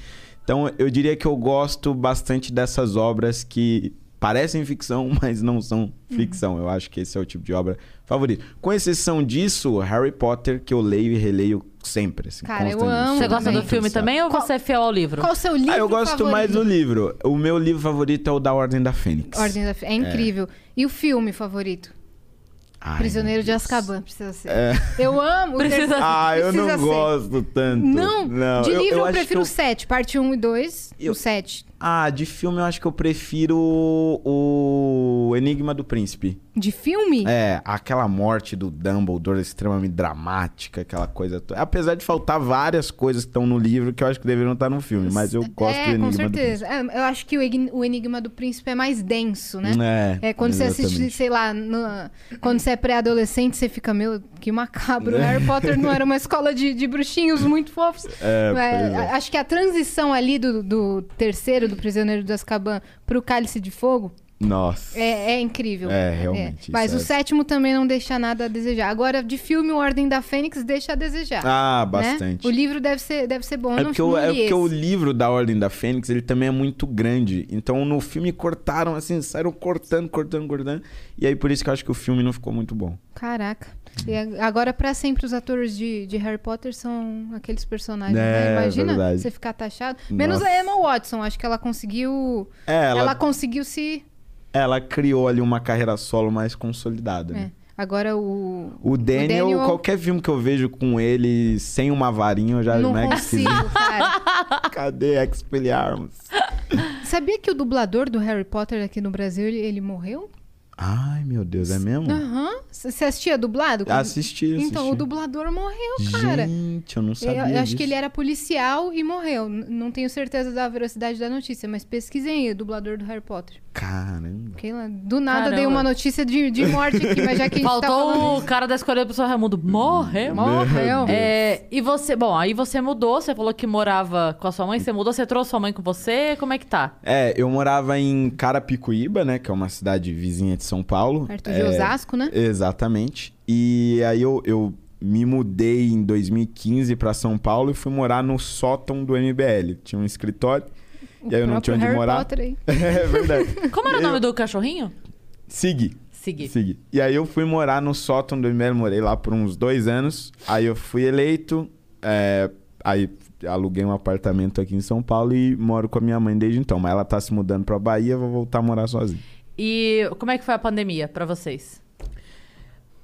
Speaker 3: Então, eu diria que eu gosto bastante dessas obras que parecem ficção, mas não são
Speaker 2: Uhum.
Speaker 3: ficção. Eu acho que esse é o tipo de obra favorito. Com exceção disso, Harry Potter, que eu leio e releio sempre, assim,
Speaker 2: Cara, eu amo
Speaker 1: Você gosta do filme também ou
Speaker 2: Qual-
Speaker 1: você é fiel ao livro?
Speaker 2: Qual o seu livro
Speaker 3: Ah, eu gosto
Speaker 2: favorito?
Speaker 3: mais do livro. O meu livro favorito é o da Ordem da Fênix.
Speaker 2: Ordem da... É incrível. E o filme favorito?
Speaker 3: Ai,
Speaker 2: Prisioneiro de. Azkaban, precisa ser.
Speaker 3: É.
Speaker 2: Eu amo. o
Speaker 1: Precisa-
Speaker 2: terceiro-
Speaker 3: Ah, eu não
Speaker 2: ser.
Speaker 3: gosto tanto.
Speaker 2: Não,
Speaker 3: não.
Speaker 2: de livro eu,
Speaker 3: que
Speaker 2: prefiro
Speaker 3: eu-
Speaker 2: o 7, parte 1 e 2.
Speaker 3: Eu-
Speaker 2: O 7.
Speaker 3: Ah, de filme eu acho que eu prefiro o Enigma do Príncipe.
Speaker 2: De filme?
Speaker 3: É, aquela morte do Dumbledore extremamente dramática, aquela coisa toda. Apesar de faltar várias coisas que estão no livro que eu acho que deveriam estar no filme, mas eu gosto
Speaker 2: é,
Speaker 3: do Enigma
Speaker 2: com
Speaker 3: do
Speaker 2: certeza. É, eu acho que o, Ig- o Enigma do Príncipe é mais denso, né?
Speaker 3: Príncipe. É,
Speaker 2: É, quando você assiste,
Speaker 3: exatamente.
Speaker 2: sei lá, no- quando você é pré-adolescente, você fica, meu, que macabro. Harry Potter não era uma escola de, de bruxinhos muito fofos.
Speaker 3: É,
Speaker 2: É,
Speaker 3: é.
Speaker 2: Acho que a transição ali do, do terceiro, do Prisioneiro de Azkaban, pro Cálice de Fogo,
Speaker 3: Nossa.
Speaker 2: é, é incrível.
Speaker 3: É, realmente,
Speaker 2: Mas
Speaker 3: isso
Speaker 2: o
Speaker 3: é-
Speaker 2: sétimo também não deixa nada a desejar. Agora, de filme, o Ordem da Fênix deixa a desejar.
Speaker 3: Ah,
Speaker 2: né?
Speaker 3: bastante.
Speaker 2: O livro deve ser, deve ser bom.
Speaker 3: É
Speaker 2: não-
Speaker 3: porque, o, é porque o livro da Ordem da Fênix, ele também é muito grande. Então no filme cortaram, assim, saíram cortando, cortando, cortando. E aí por isso que eu acho que o filme não ficou muito bom.
Speaker 2: Caraca. E a- agora, pra sempre, os atores de, de Harry Potter são aqueles personagens.
Speaker 3: É,
Speaker 2: né? Imagina
Speaker 3: verdade.
Speaker 2: você ficar taxado. Menos
Speaker 3: Nossa.
Speaker 2: a Emma Watson. Acho que ela conseguiu.
Speaker 3: É,
Speaker 2: Ela,
Speaker 3: ela,
Speaker 2: conseguiu se.
Speaker 3: Ela criou ali uma carreira solo mais consolidada, né?
Speaker 2: é. Agora o.
Speaker 3: O Daniel,
Speaker 2: Daniel-
Speaker 3: qualquer filme que eu vejo com ele sem uma varinha, eu já
Speaker 2: não
Speaker 3: mega
Speaker 2: consigo, cara.
Speaker 3: Cadê Expelliarmus?
Speaker 2: Sabia que o dublador do Harry Potter aqui no Brasil, ele, ele morreu?
Speaker 3: Ai, meu Deus, é mesmo?
Speaker 2: Aham. C- Você assistia dublado?
Speaker 3: Assisti, assisti.
Speaker 2: Então, o dublador morreu, cara.
Speaker 3: Gente, eu não
Speaker 2: Eu,
Speaker 3: sabia
Speaker 2: eu acho
Speaker 3: disso.
Speaker 2: que ele era policial e morreu. Não tenho certeza da veracidade da notícia, mas pesquisem aí, o dublador do Harry Potter.
Speaker 3: Caramba.
Speaker 2: Do nada
Speaker 1: Caramba.
Speaker 2: dei uma notícia de, de morte aqui, mas já que a gente tá
Speaker 1: Faltou
Speaker 2: falando
Speaker 1: o cara da escolha do professor Raimundo. Morreu.
Speaker 2: Morreu.
Speaker 1: É, e você, bom, aí você mudou, você falou que morava com a sua mãe, você mudou, você trouxe sua mãe com você, como é que tá?
Speaker 3: É, eu morava em Carapicuíba, né? Que é uma cidade vizinha de São Paulo.
Speaker 2: Perto
Speaker 3: É,
Speaker 2: de Osasco, né?
Speaker 3: Exatamente. E aí eu, eu me mudei em 2015 pra São Paulo e fui morar no sótão do MBL. Tinha um escritório.
Speaker 2: O
Speaker 3: e aí eu não tinha onde
Speaker 2: Harry
Speaker 3: morar.
Speaker 2: Potter aí.
Speaker 3: é verdade.
Speaker 1: Como era o
Speaker 3: Eu-
Speaker 1: nome do cachorrinho?
Speaker 3: Segui.
Speaker 1: Segui.
Speaker 3: Segui. E aí eu fui morar no sótão do MBL, morei lá por uns dois anos. Aí eu fui eleito. é, aí aluguei um apartamento aqui em São Paulo e moro com a minha mãe desde então. Mas ela tá se mudando pra Bahia, vou voltar a morar sozinho.
Speaker 1: E como é que foi a pandemia pra vocês?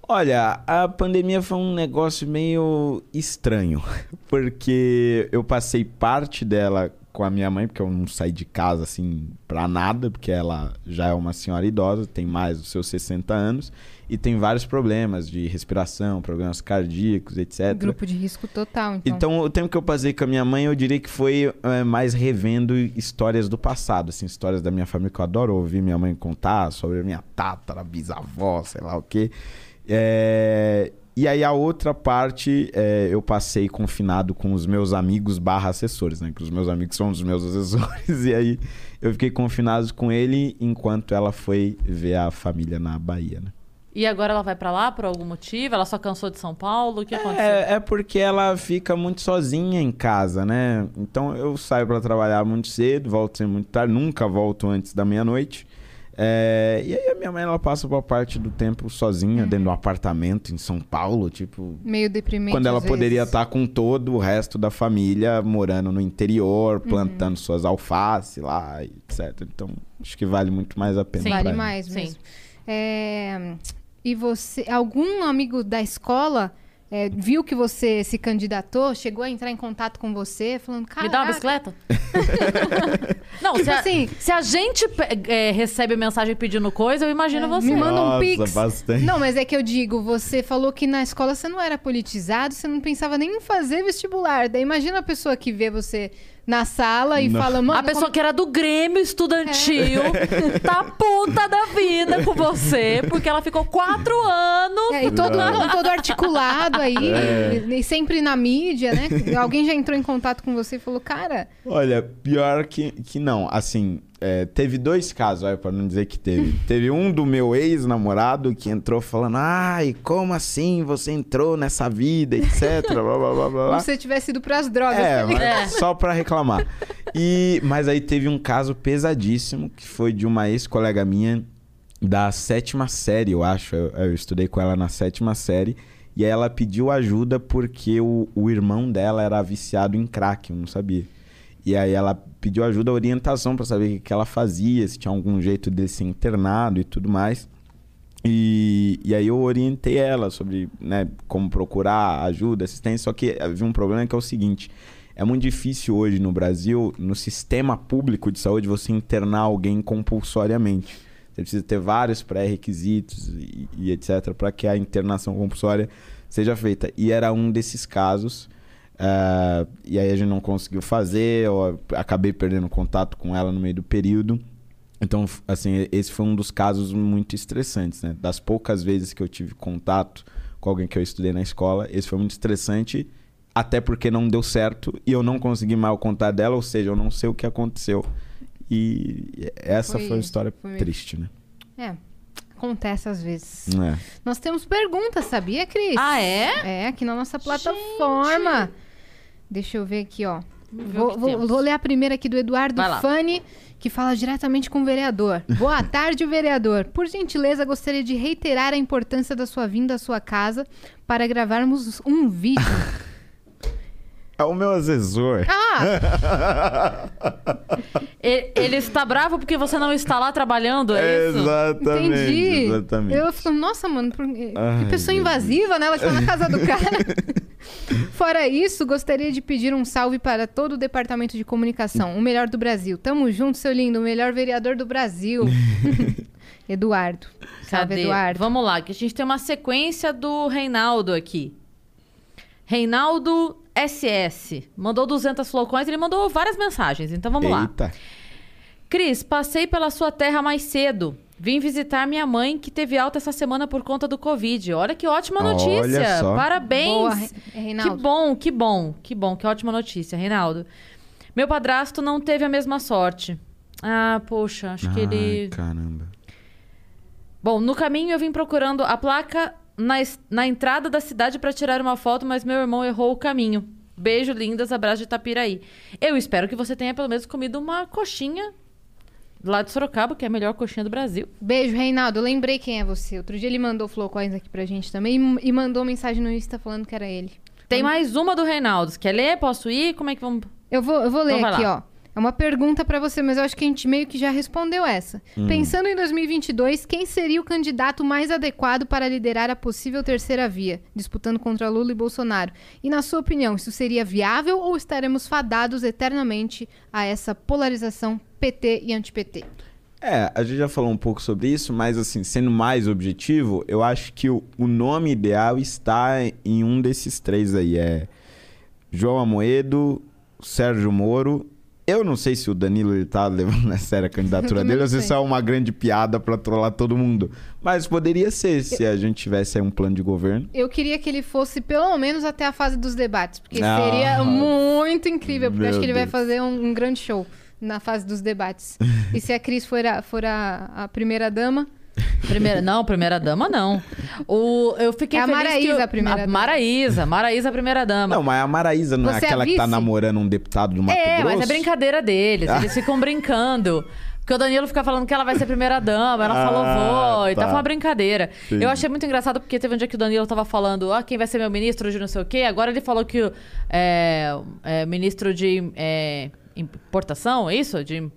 Speaker 3: Olha, a pandemia foi um negócio meio estranho, porque eu passei parte dela com a minha mãe, porque eu não saí de casa assim pra nada, porque ela já é uma senhora idosa, tem mais dos seus 60 anos e tem vários problemas de respiração, problemas cardíacos, etc.
Speaker 2: Grupo de risco total, então.
Speaker 3: Então, o tempo que eu passei com a minha mãe, eu diria que foi é, mais revendo histórias do passado, assim, histórias da minha família que eu adoro ouvir minha mãe contar sobre a minha tátara, bisavó, sei lá o quê. É, E aí a outra parte, é, eu passei confinado com os meus amigos barra assessores, né? Que os meus amigos são os meus assessores. E aí eu fiquei confinado com ele enquanto ela foi ver a família na Bahia, né?
Speaker 1: E agora ela vai pra lá por algum motivo? Ela só cansou de São Paulo? O que aconteceu?
Speaker 3: É, é porque ela fica muito sozinha em casa, né? Então eu saio pra trabalhar muito cedo, volto sempre muito tarde, nunca volto antes da meia-noite. É, e aí a minha mãe ela passa boa parte do tempo sozinha dentro de um apartamento em São Paulo, tipo,
Speaker 2: Meio deprimente.
Speaker 3: quando ela
Speaker 2: às
Speaker 3: poderia
Speaker 2: vezes.
Speaker 3: estar com todo o resto da família morando no interior, plantando suas alfaces lá, etc. Então, acho que vale muito mais a pena.
Speaker 1: Sim.
Speaker 3: pra
Speaker 2: Vale
Speaker 3: ela.
Speaker 2: mais
Speaker 1: Sim.
Speaker 2: mesmo. É, E você, algum amigo da escola é, viu que você se candidatou, chegou a entrar em contato com você, falando, cara,
Speaker 1: Me dá uma bicicleta? Não,
Speaker 2: Tipo
Speaker 1: se, a,
Speaker 2: assim-
Speaker 1: se a gente é, recebe mensagem pedindo coisa, eu imagino você.
Speaker 2: me manda um
Speaker 3: Nossa,
Speaker 2: pix.
Speaker 3: bastante.
Speaker 2: Não, mas é que eu digo, você falou que na escola você não era politizado, você não pensava nem em fazer vestibular. Daí imagina a pessoa que vê você na sala e
Speaker 3: Não.
Speaker 2: fala, mano,
Speaker 1: A pessoa
Speaker 2: como-
Speaker 1: que era do Grêmio Estudantil
Speaker 2: É.
Speaker 1: tá puta da vida com você, porque ela ficou quatro anos.
Speaker 2: É, e todo, todo articulado aí,
Speaker 3: É.
Speaker 2: e, e sempre na mídia, né? Alguém já entrou em contato com você e falou, cara,
Speaker 3: Olha, pior que, que não. Assim, é, teve dois casos, pra não dizer que teve. teve um do meu ex-namorado que entrou falando: Ai, como assim você entrou nessa vida, etc. blá, blá, blá, blá,
Speaker 2: como se você tivesse ido pras drogas.
Speaker 3: É,
Speaker 2: tá
Speaker 3: mas só pra reclamar. E, mas aí teve um caso pesadíssimo que foi de uma ex-colega minha da sétima série, eu acho. Eu, eu estudei com ela na sétima série. E aí ela pediu ajuda porque o, o irmão dela era viciado em crack, eu não sabia. E aí ela pediu ajuda, orientação pra saber o que, que ela fazia, se tinha algum jeito de ser internado e tudo mais. E, e aí eu orientei ela sobre né, como procurar ajuda, assistência. Só que havia um problema que é o seguinte: é muito difícil hoje no Brasil, no sistema público de saúde, você internar alguém compulsoriamente. Você precisa ter vários pré-requisitos e, e etc. para que a internação compulsória seja feita. E era um desses casos. Eh, e aí a gente não conseguiu fazer, eu acabei perdendo contato com ela no meio do período. Então, assim, esse foi um dos casos muito estressantes, né? Das poucas vezes que eu tive contato com alguém que eu estudei na escola, esse foi muito estressante, até porque não deu certo e eu não consegui mais o contato dela, ou seja, eu não sei o que aconteceu. E essa
Speaker 2: Foi-
Speaker 3: foi, uma história
Speaker 2: foi
Speaker 3: triste, né?
Speaker 2: É, acontece às vezes.
Speaker 3: É.
Speaker 2: Nós temos perguntas, sabia, Cris?
Speaker 1: Ah, é?
Speaker 2: É, aqui na nossa plataforma. Deixa eu ver aqui, ó. Vou, vou- vou ler a primeira aqui do Eduardo. Fani, que fala diretamente com o vereador. Boa tarde, vereador. Por gentileza, gostaria de reiterar a importância da sua vinda à sua casa para gravarmos um vídeo.
Speaker 3: É o meu assessor.
Speaker 2: Ah,
Speaker 1: E- Ele está bravo porque você não está lá trabalhando, é isso?
Speaker 3: Exatamente.
Speaker 2: entendi.
Speaker 3: Exatamente.
Speaker 2: Eu fico, nossa, mano, por- que
Speaker 3: Ai,
Speaker 2: pessoa invasiva, né? Ela está na casa do cara. Fora isso, gostaria de pedir um salve para todo o departamento de comunicação, o melhor do Brasil. Tamo junto, seu lindo, o melhor vereador do Brasil. Eduardo. Salve,
Speaker 1: Cadê?
Speaker 2: Eduardo.
Speaker 1: Vamos lá, que a gente tem uma sequência do Reinaldo aqui. Reinaldo SS. Mandou 200 flocões, ele mandou várias mensagens, então vamos lá.
Speaker 3: Eita.
Speaker 1: Cris, passei pela sua terra mais cedo. Vim visitar minha mãe, que teve alta essa semana por conta do Covid. Olha que ótima
Speaker 3: Olha
Speaker 1: notícia.
Speaker 3: só.
Speaker 1: Parabéns.
Speaker 2: Boa, Re-
Speaker 1: Que
Speaker 2: Reinaldo.
Speaker 1: bom, que bom, que bom, que ótima notícia, Reinaldo. Meu padrasto não teve a mesma sorte. Ah, poxa, acho que
Speaker 3: Ai,
Speaker 1: ele.
Speaker 3: caramba.
Speaker 1: Bom, no caminho eu vim procurando a placa na, na entrada da cidade para tirar uma foto, mas meu irmão errou o caminho. Beijo, lindas, abraço de Itapiraí. Eu espero que você tenha pelo menos comido uma coxinha lá de Sorocaba, que é a melhor coxinha do Brasil.
Speaker 2: Beijo, Reinaldo. Eu lembrei quem é você. Outro dia ele mandou flowcoins aqui pra gente também e, e mandou mensagem no Insta falando que era ele.
Speaker 1: Tem mais uma do Reinaldo. Quer ler? Posso ir? Como é que vamos.
Speaker 2: Eu vou, eu vou ler
Speaker 1: Então
Speaker 2: aqui, ó. É uma pergunta pra você, mas eu acho que a gente meio que já respondeu essa. Pensando em 2022, quem seria o candidato mais adequado para liderar a possível terceira via, disputando contra Lula e Bolsonaro? E na sua opinião, isso seria viável ou estaremos fadados eternamente a essa polarização PT e anti-PT?
Speaker 3: É, a gente já falou um pouco sobre isso, mas assim, sendo mais objetivo, eu acho que o, o nome ideal está em um desses três aí. É João Amoedo, Sérgio Moro Eu não sei se o Danilo ele tá levando a sério a candidatura
Speaker 2: Eu
Speaker 3: dele ou se isso é uma grande piada pra trollar todo mundo. Mas poderia ser se a gente tivesse aí um plano de governo.
Speaker 2: Eu queria que ele fosse pelo menos até a fase dos debates, porque
Speaker 3: Ah,
Speaker 2: seria muito incrível, porque acho que ele vai
Speaker 3: Deus.
Speaker 2: fazer um, um grande show na fase dos debates. e se a Cris for a, for a, a primeira dama,
Speaker 1: Primeira, não, primeira dama não. O, eu fiquei
Speaker 2: É a
Speaker 1: feliz
Speaker 2: Maraísa
Speaker 1: que eu-
Speaker 2: a primeira dama.
Speaker 1: Maraísa, Maraísa a primeira dama.
Speaker 3: Não, mas a Maraísa não
Speaker 2: Você
Speaker 3: é
Speaker 2: é a
Speaker 3: aquela que tá namorando um deputado do Mato
Speaker 1: é,
Speaker 3: Grosso?
Speaker 1: mas é brincadeira deles.
Speaker 3: Ah.
Speaker 1: Eles ficam brincando. Porque o Danilo fica falando que ela vai ser primeira dama, ela
Speaker 3: Ah,
Speaker 1: falou vou, e
Speaker 3: tá.
Speaker 1: tá foi uma brincadeira.
Speaker 3: Entendi.
Speaker 1: Eu achei muito engraçado porque teve um dia que o Danilo tava falando, ah, quem vai ser meu ministro de não sei o quê. Agora ele falou que o é, é, ministro de é, importação, é isso? De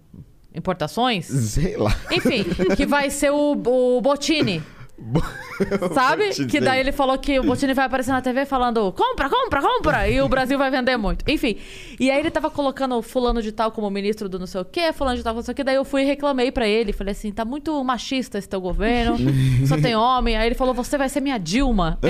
Speaker 1: importações?
Speaker 3: Sei lá.
Speaker 1: Enfim, que vai ser o, o Botini. Sabe? Que daí ele falou que o Botini vai aparecer na TV falando compra, compra, compra! E o Brasil vai vender muito. Enfim. E aí ele tava colocando fulano de tal como ministro do não sei o quê, fulano de tal, não sei o quê. Daí eu fui e reclamei pra ele. Falei assim, tá muito machista esse teu governo. Só tem homem. Aí ele falou, você vai ser minha Dilma.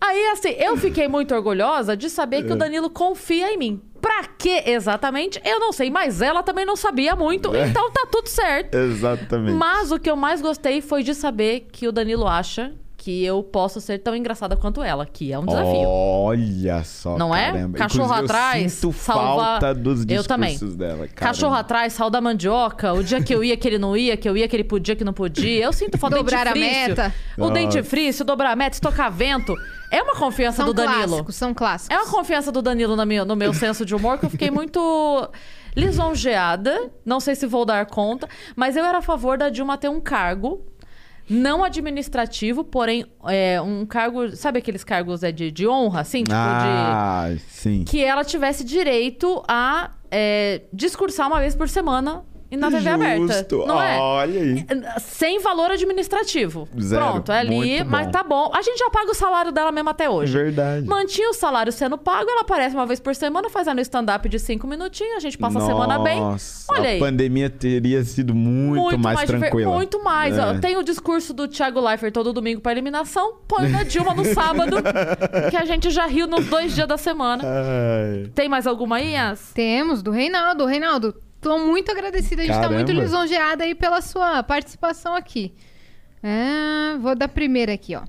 Speaker 1: Aí, assim, eu fiquei muito orgulhosa de saber que o Danilo confia em mim. Pra quê exatamente? Eu não sei, mas ela também não sabia muito, então tá tudo certo.
Speaker 3: Exatamente.
Speaker 1: Mas o que eu mais gostei foi de saber que o Danilo acha que eu posso ser tão engraçada quanto ela, que é um desafio.
Speaker 3: Olha só,
Speaker 1: Não é?
Speaker 3: caramba.
Speaker 1: Cachorro
Speaker 3: Inclusive,
Speaker 1: atrás,
Speaker 3: Eu sinto
Speaker 1: salva-
Speaker 3: falta dos
Speaker 1: Eu
Speaker 3: discursos
Speaker 1: também.
Speaker 3: dela. caramba.
Speaker 1: Cachorro atrás, sal da mandioca, o dia que eu ia que ele não ia, que eu ia que ele podia que não podia. Eu sinto falta
Speaker 2: Dobrar a meta.
Speaker 1: O
Speaker 3: Nossa.
Speaker 1: dentifrício, dobrar a meta, estocar vento. É uma confiança
Speaker 2: são
Speaker 1: do Danilo.
Speaker 2: clássicos, são clássicos.
Speaker 1: É uma confiança do Danilo na minha- no meu senso de humor que eu fiquei muito lisonjeada. Não sei se vou dar conta, mas eu era a favor da Dilma ter um cargo. Não administrativo, porém, é, um cargo. Sabe aqueles cargos é, de, de honra, assim? Tipo, de.
Speaker 3: Ah, sim.
Speaker 1: Que ela tivesse direito a é, discursar uma vez por semana e na TV aberta.
Speaker 3: Justo.
Speaker 1: Não é?
Speaker 3: Olha aí.
Speaker 1: Sem valor administrativo.
Speaker 3: Zero.
Speaker 1: Pronto, é ali,
Speaker 3: Muito
Speaker 1: mas
Speaker 3: bom.
Speaker 1: tá bom. A gente já paga o salário dela mesmo até hoje.
Speaker 3: Verdade.
Speaker 1: Mantinha o salário sendo pago, ela aparece uma vez por semana, faz no stand-up de cinco minutinhos, a gente passa a semana bem.
Speaker 3: Nossa,
Speaker 1: Olha
Speaker 3: a
Speaker 1: aí.
Speaker 3: pandemia teria sido muito, mais,
Speaker 1: diver-
Speaker 3: tranquila.
Speaker 1: Muito mais.
Speaker 3: É.
Speaker 1: Ó, tem o discurso do Thiago Leifert todo domingo pra eliminação, põe na Dilma no sábado, que a gente já riu nos dois dias da semana.
Speaker 3: Ai.
Speaker 1: Tem mais alguma aí, Yas?
Speaker 2: Temos, do Reinaldo. Reinaldo, tô muito agradecida. A gente tá
Speaker 3: Caramba.
Speaker 2: muito lisonjeada aí pela sua participação aqui. É, vou dar primeira aqui, ó.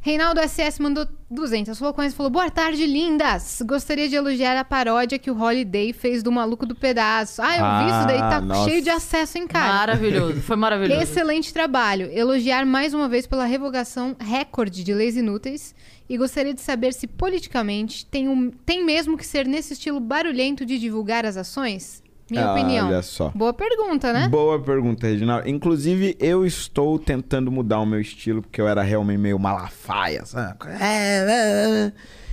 Speaker 2: Reinaldo SS mandou 200. Falou com essa falou: Boa tarde, lindas. Gostaria de elogiar a paródia que o Holiday fez do Maluco do Pedaço. Ah, eu vi isso daí, tá
Speaker 3: Ah, nossa.
Speaker 2: cheio de acesso em casa.
Speaker 1: Maravilhoso, foi maravilhoso.
Speaker 2: Excelente trabalho. Elogiar mais uma vez pela revogação recorde de leis inúteis. E gostaria de saber se politicamente tem, um, tem mesmo que ser nesse estilo barulhento de divulgar as ações? Minha
Speaker 3: Ah,
Speaker 2: opinião.
Speaker 3: olha só.
Speaker 2: Boa pergunta, né?
Speaker 3: Boa pergunta, Reginaldo. Inclusive, eu estou tentando mudar o meu estilo, porque eu era realmente meio malafaia, sabe? É, é, é.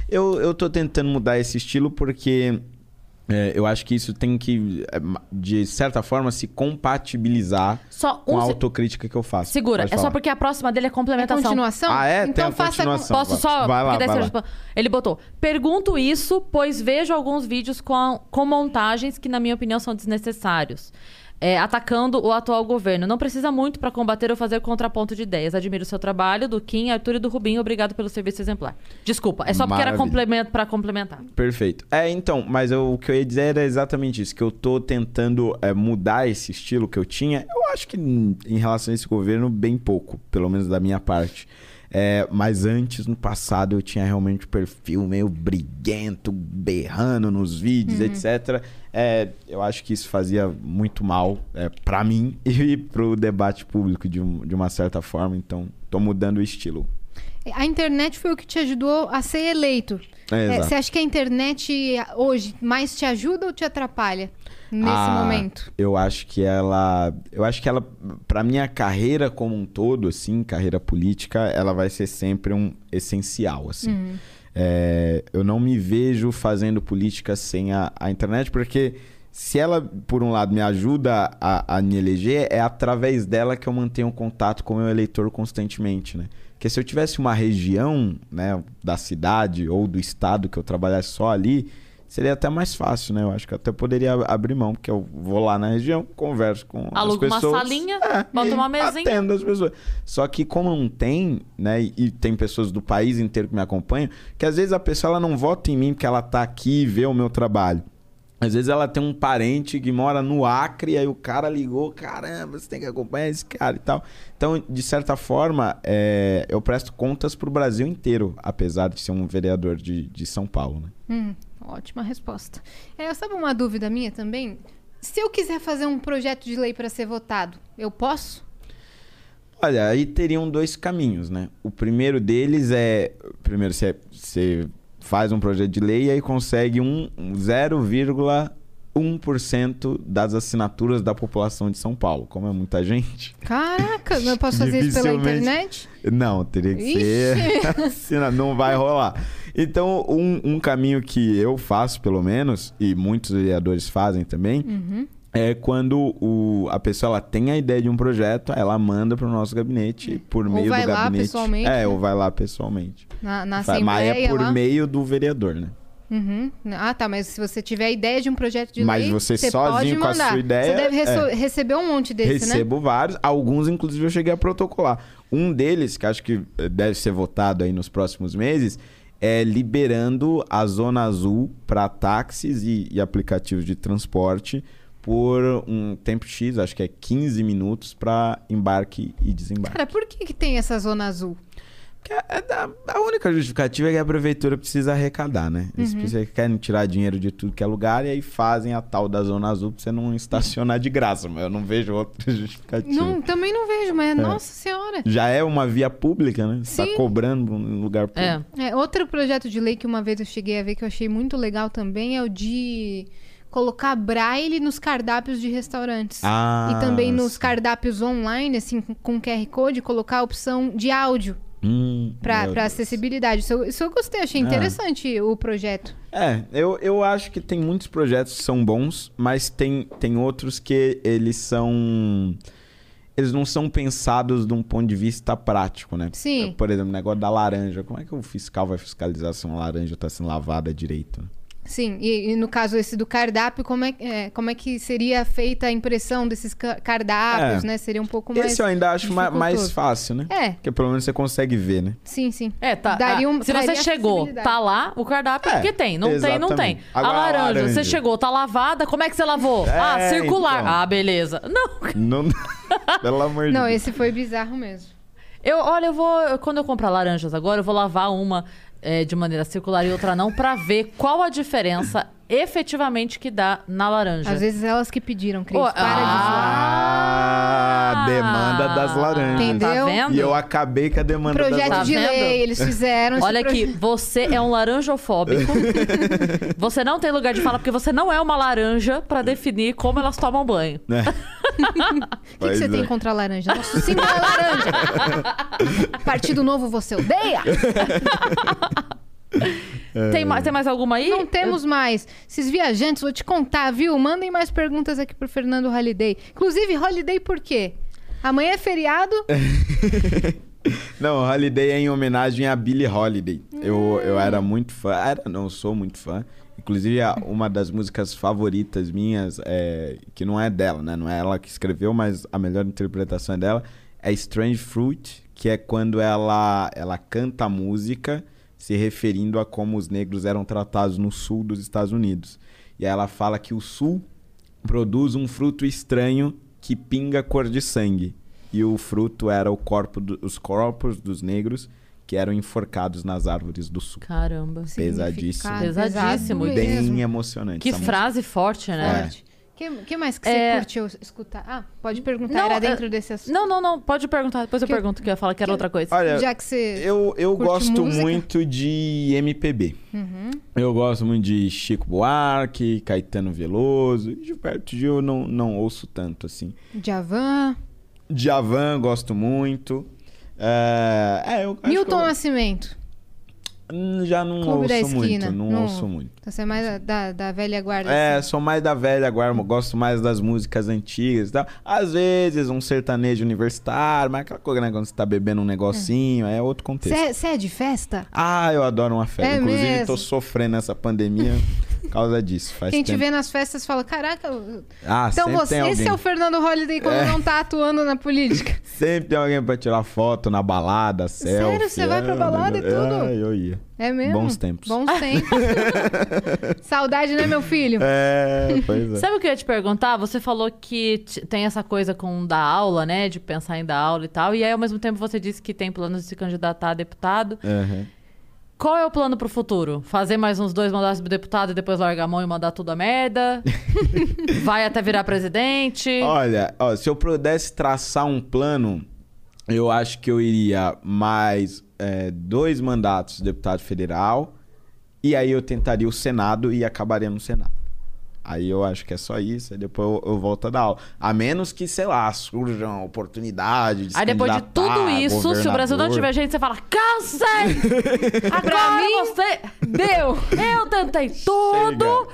Speaker 3: Eu, eu tô tentando mudar esse estilo porque é, eu acho que isso tem que, é, de certa forma, se compatibilizar
Speaker 1: Só
Speaker 3: com
Speaker 1: um.
Speaker 3: a
Speaker 1: se-
Speaker 3: autocrítica que eu faço.
Speaker 1: Segura, é só porque a próxima dele é
Speaker 2: É
Speaker 1: complementação.
Speaker 2: continuação?
Speaker 3: Ah, é? Tem
Speaker 2: Então
Speaker 3: a
Speaker 2: faça com-
Speaker 3: continuação.
Speaker 1: Posso só.
Speaker 3: Vai lá, vai lá.
Speaker 1: responde. Ele botou: Pergunto isso, pois vejo alguns vídeos com, com montagens que, na minha opinião, são desnecessários. É, atacando o atual governo. Não precisa muito para combater ou fazer contraponto de ideias. Admiro o seu trabalho, do Kim, Arthur e do Rubinho. Obrigado pelo serviço exemplar. Desculpa, é só porque era
Speaker 3: Maravilha.
Speaker 1: complemento para complementar.
Speaker 3: Perfeito. É, então, mas eu- o que eu ia dizer era exatamente isso, que eu tô tentando é, mudar esse estilo que eu tinha. Eu acho que em relação a esse governo, bem pouco, pelo menos da minha parte. É, mas antes, no passado, eu tinha realmente um perfil meio briguento, berrando nos vídeos, etc. É, eu acho que isso fazia muito mal é, para mim e pro debate público de, um- de uma certa forma. Então, tô mudando o estilo.
Speaker 2: A internet foi o que te ajudou a ser eleito.
Speaker 3: É,
Speaker 2: É. Você acha que a internet hoje mais te ajuda ou te atrapalha nesse
Speaker 3: Ah,
Speaker 2: momento?
Speaker 3: Eu acho que ela, eu acho que ela para minha carreira como um todo, assim, carreira política, ela vai ser sempre um essencial, assim. É, eu não me vejo fazendo política sem a, a internet, porque se ela, por um lado, me ajuda a, a me eleger, é através dela que eu mantenho contato com o meu eleitor constantemente, né? Porque se eu tivesse uma região, né, da cidade ou do estado que eu trabalhasse só ali, seria até mais fácil, né? Eu acho que eu até poderia ab- abrir mão, porque eu vou lá na região, converso com
Speaker 1: Aluga
Speaker 3: as
Speaker 1: uma
Speaker 3: pessoas.
Speaker 1: salinha,
Speaker 3: é,
Speaker 1: bota uma mesinha.
Speaker 3: Atendo as pessoas. Só que como não tem, né? E e tem pessoas do país inteiro que me acompanham, que às vezes a pessoa ela não vota em mim porque ela tá aqui e vê o meu trabalho. Às vezes ela tem um parente que mora no Acre, aí o cara ligou, caramba, você tem que acompanhar esse cara e tal. Então, de certa forma, é, eu presto contas pro Brasil inteiro, apesar de ser um vereador de, de São Paulo, né?
Speaker 2: Hum, ótima resposta. É, sabe uma dúvida minha também? Se eu quiser fazer um projeto de lei para ser votado, eu posso?
Speaker 3: Olha, aí teriam dois caminhos, né? O primeiro deles é. Primeiro, você, você faz um projeto de lei e aí consegue um, um 0,1% das assinaturas da população de São Paulo. Como é muita gente.
Speaker 2: Caraca, eu posso fazer isso pela internet?
Speaker 3: Não, teria que
Speaker 2: Ixi.
Speaker 3: ser. não vai rolar. Então, um, um caminho que eu faço, pelo menos, e muitos vereadores fazem também,
Speaker 2: Uhum.
Speaker 3: é quando o, a pessoa ela tem a ideia de um projeto, ela manda para o nosso gabinete por
Speaker 2: Ou
Speaker 3: meio
Speaker 2: vai
Speaker 3: do
Speaker 2: lá
Speaker 3: gabinete.
Speaker 2: pessoalmente,
Speaker 3: É,
Speaker 2: né?
Speaker 3: ou vai lá pessoalmente.
Speaker 2: Na, na
Speaker 3: Mas é por
Speaker 2: lá?
Speaker 3: meio do vereador, né?
Speaker 2: Uhum. Ah, tá, mas se você tiver a ideia de um projeto de
Speaker 3: Mas
Speaker 2: lei,
Speaker 3: você
Speaker 2: pode
Speaker 3: sozinho com a
Speaker 2: mandar.
Speaker 3: sua ideia,
Speaker 2: Você deve
Speaker 3: é.
Speaker 2: receber um monte desse, né?
Speaker 3: Recebo vários, alguns inclusive eu cheguei a protocolar. Um deles, que acho que deve ser votado aí nos próximos meses, é liberando a zona azul para táxis e, e aplicativos de transporte por um tempo X, acho que é 15 minutos para embarque e desembarque.
Speaker 2: Cara, por que, que tem essa zona azul?
Speaker 3: É- é a única justificativa é que a prefeitura precisa arrecadar, né? Eles precisam- querem tirar dinheiro de tudo que é lugar e aí fazem a tal da zona azul pra você não estacionar de graça. Mas eu não vejo outra justificativa.
Speaker 2: Não, também não vejo, mas nossa senhora.
Speaker 3: Já é uma via pública, né? Você
Speaker 2: Sim.
Speaker 3: tá cobrando um lugar
Speaker 1: É.
Speaker 3: público.
Speaker 2: É, outro projeto de lei que uma vez eu cheguei a ver que eu achei muito legal também é o de colocar braille nos cardápios de restaurantes.
Speaker 3: Ah,
Speaker 2: e também nos cardápios online, assim, com QR Code, colocar a opção de áudio
Speaker 3: Hum,
Speaker 2: para acessibilidade. Isso, eu- isso eu gostei, achei
Speaker 3: Ah.
Speaker 2: interessante o projeto.
Speaker 3: É, eu, eu acho que tem muitos projetos que são bons, mas tem, tem outros que eles são. Eles não são pensados de um ponto de vista prático, né?
Speaker 2: Sim.
Speaker 3: Por exemplo, o negócio da laranja. Como é que o fiscal vai fiscalizar se uma laranja tá sendo lavada direito?
Speaker 2: Sim, e, e no caso esse do cardápio, como é, é, como é que seria feita a impressão desses ca- cardápios,
Speaker 3: É.
Speaker 2: né? Seria um pouco mais.
Speaker 3: Esse eu ainda acho ma- mais fácil, né?
Speaker 2: É,
Speaker 3: Porque pelo menos você consegue ver, né?
Speaker 2: sim, sim.
Speaker 1: É, tá.
Speaker 2: Daria um-
Speaker 1: ah, se você chegou, tá lá, o cardápio é
Speaker 3: É,
Speaker 1: porque tem. Não tem, não tem.
Speaker 3: exatamente.
Speaker 1: A
Speaker 3: Agora, a
Speaker 1: laranja,
Speaker 3: laranja.
Speaker 1: você chegou, tá lavada, como é que você lavou?
Speaker 3: É,
Speaker 1: ah, circular.
Speaker 3: então.
Speaker 1: Ah, beleza. Não,
Speaker 3: Não... Pelo amor de
Speaker 2: Não,
Speaker 3: Deus.
Speaker 2: esse foi bizarro mesmo.
Speaker 1: eu, olha, eu vou. Quando eu comprar laranjas agora, eu vou lavar uma é, de maneira circular e outra não, pra ver qual a diferença efetivamente que dá na laranja.
Speaker 2: Às vezes elas que pediram, Cris.
Speaker 1: Ô,
Speaker 2: Para de zoar.
Speaker 3: Ah, demanda das laranjas.
Speaker 2: Entendeu?
Speaker 1: Tá vendo?
Speaker 3: E eu acabei com a demanda das
Speaker 2: Projeto
Speaker 3: laranjas.
Speaker 2: de
Speaker 1: Tá
Speaker 2: lei, eles fizeram esse
Speaker 1: Olha aqui,
Speaker 2: proje-
Speaker 1: você é um laranjofóbico. você não tem lugar de fala porque você não é uma laranja pra definir como elas tomam banho.
Speaker 3: Né?
Speaker 2: O que, que você tem contra a laranja? Nosso símbolo é laranja. Partido Novo você odeia?
Speaker 1: Tem, mais, tem mais alguma aí?
Speaker 2: Não temos mais. Esses viajantes, vou te contar, viu? Mandem mais perguntas aqui pro Fernando Holiday. Inclusive, Holiday por quê? Amanhã é feriado.
Speaker 3: Não, Holiday é em homenagem a Billie Holiday. Eu, eu era muito fã. Era, não, sou muito fã. Inclusive, uma das músicas favoritas minhas, é, que não é dela, né? Não é ela que escreveu, mas a melhor interpretação é dela, é Strange Fruit, que é quando ela, ela canta a música se referindo a como os negros eram tratados no sul dos Estados Unidos. E ela fala que o sul produz um fruto estranho que pinga cor de sangue. E o fruto era o corpo do- os corpos dos negros que eram enforcados nas árvores do sul.
Speaker 1: Caramba.
Speaker 3: Pesadíssimo.
Speaker 1: Pesadíssimo.
Speaker 3: Bem
Speaker 2: mesmo.
Speaker 3: emocionante.
Speaker 1: Que frase forte, né?
Speaker 2: Forte. Que, que mais que
Speaker 1: É.
Speaker 2: você curtiu escutar? Ah, pode perguntar.
Speaker 1: Não,
Speaker 2: Era
Speaker 1: é-
Speaker 2: dentro desse assunto.
Speaker 1: Não, não, não. Pode perguntar. Depois eu
Speaker 2: Que-
Speaker 1: pergunto que eu ia falar que era outra coisa.
Speaker 3: Olha,
Speaker 2: Já que você.
Speaker 3: eu, eu
Speaker 2: curte
Speaker 3: gosto
Speaker 2: música?
Speaker 3: muito de MPB.
Speaker 2: Uhum.
Speaker 3: Eu gosto muito de Chico Buarque, Caetano Veloso. Gilberto Gil eu não, não ouço tanto, assim.
Speaker 2: Javan.
Speaker 3: Djavan gosto muito. É, é, eu acho
Speaker 2: Milton
Speaker 3: que eu-
Speaker 2: Nascimento.
Speaker 3: Já não
Speaker 2: Clube
Speaker 3: ouço muito, não,
Speaker 2: Não.
Speaker 3: ouço muito.
Speaker 2: Então Você é mais da, da, velha guarda.
Speaker 3: É,
Speaker 2: assim.
Speaker 3: sou mais da velha guarda, gosto mais das músicas antigas e tal. Às vezes um sertanejo universitário, mas aquela coisa, né, quando você tá bebendo um negocinho, é, outro contexto.
Speaker 2: Você é, você é de festa?
Speaker 3: Ah, eu adoro uma festa.
Speaker 2: É
Speaker 3: Inclusive,
Speaker 2: mesmo?
Speaker 3: tô sofrendo essa pandemia. Por causa disso. Faz
Speaker 2: Quem te
Speaker 3: tempo.
Speaker 2: vê nas festas fala: Caraca,
Speaker 3: Ah,
Speaker 2: então você,
Speaker 3: tem
Speaker 2: esse é o Fernando Holliday quando
Speaker 3: É.
Speaker 2: não tá atuando na política.
Speaker 3: Sempre tem alguém pra tirar foto na balada, selfie.
Speaker 2: Você vai pra
Speaker 3: é,
Speaker 2: balada e tudo?
Speaker 3: É, eu ia.
Speaker 2: É mesmo?
Speaker 3: Bons tempos.
Speaker 2: Bons tempos. Saudade, né, meu filho?
Speaker 3: É, pois é.
Speaker 1: Sabe o que eu ia te perguntar? Você falou que tem essa coisa com dar aula, né? De pensar em dar aula e tal. E aí, ao mesmo tempo, você disse que tem planos de se candidatar a deputado.
Speaker 3: Aham.
Speaker 1: Qual é o plano pro futuro? Fazer mais uns dois mandatos de deputado e depois largar a mão e mandar tudo a merda? Vai até virar presidente?
Speaker 3: Olha, ó, se eu pudesse traçar um plano, eu acho que eu iria mais é, dois mandatos de deputado federal e aí eu tentaria o Senado e acabaria no Senado. Aí eu acho que é só isso, aí depois eu, eu volto a dar aula. A menos que, sei lá, surja uma oportunidade de
Speaker 1: Aí depois de tudo isso, se o Brasil não tiver gente, você fala: cansei! Agora
Speaker 2: mim,
Speaker 1: você.
Speaker 2: Deu!
Speaker 1: Eu tentei tudo!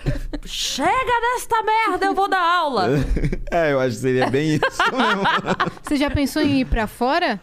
Speaker 1: Chega desta merda, eu vou dar aula!
Speaker 3: é, eu acho que seria bem isso mesmo.
Speaker 2: Você já pensou em ir pra fora?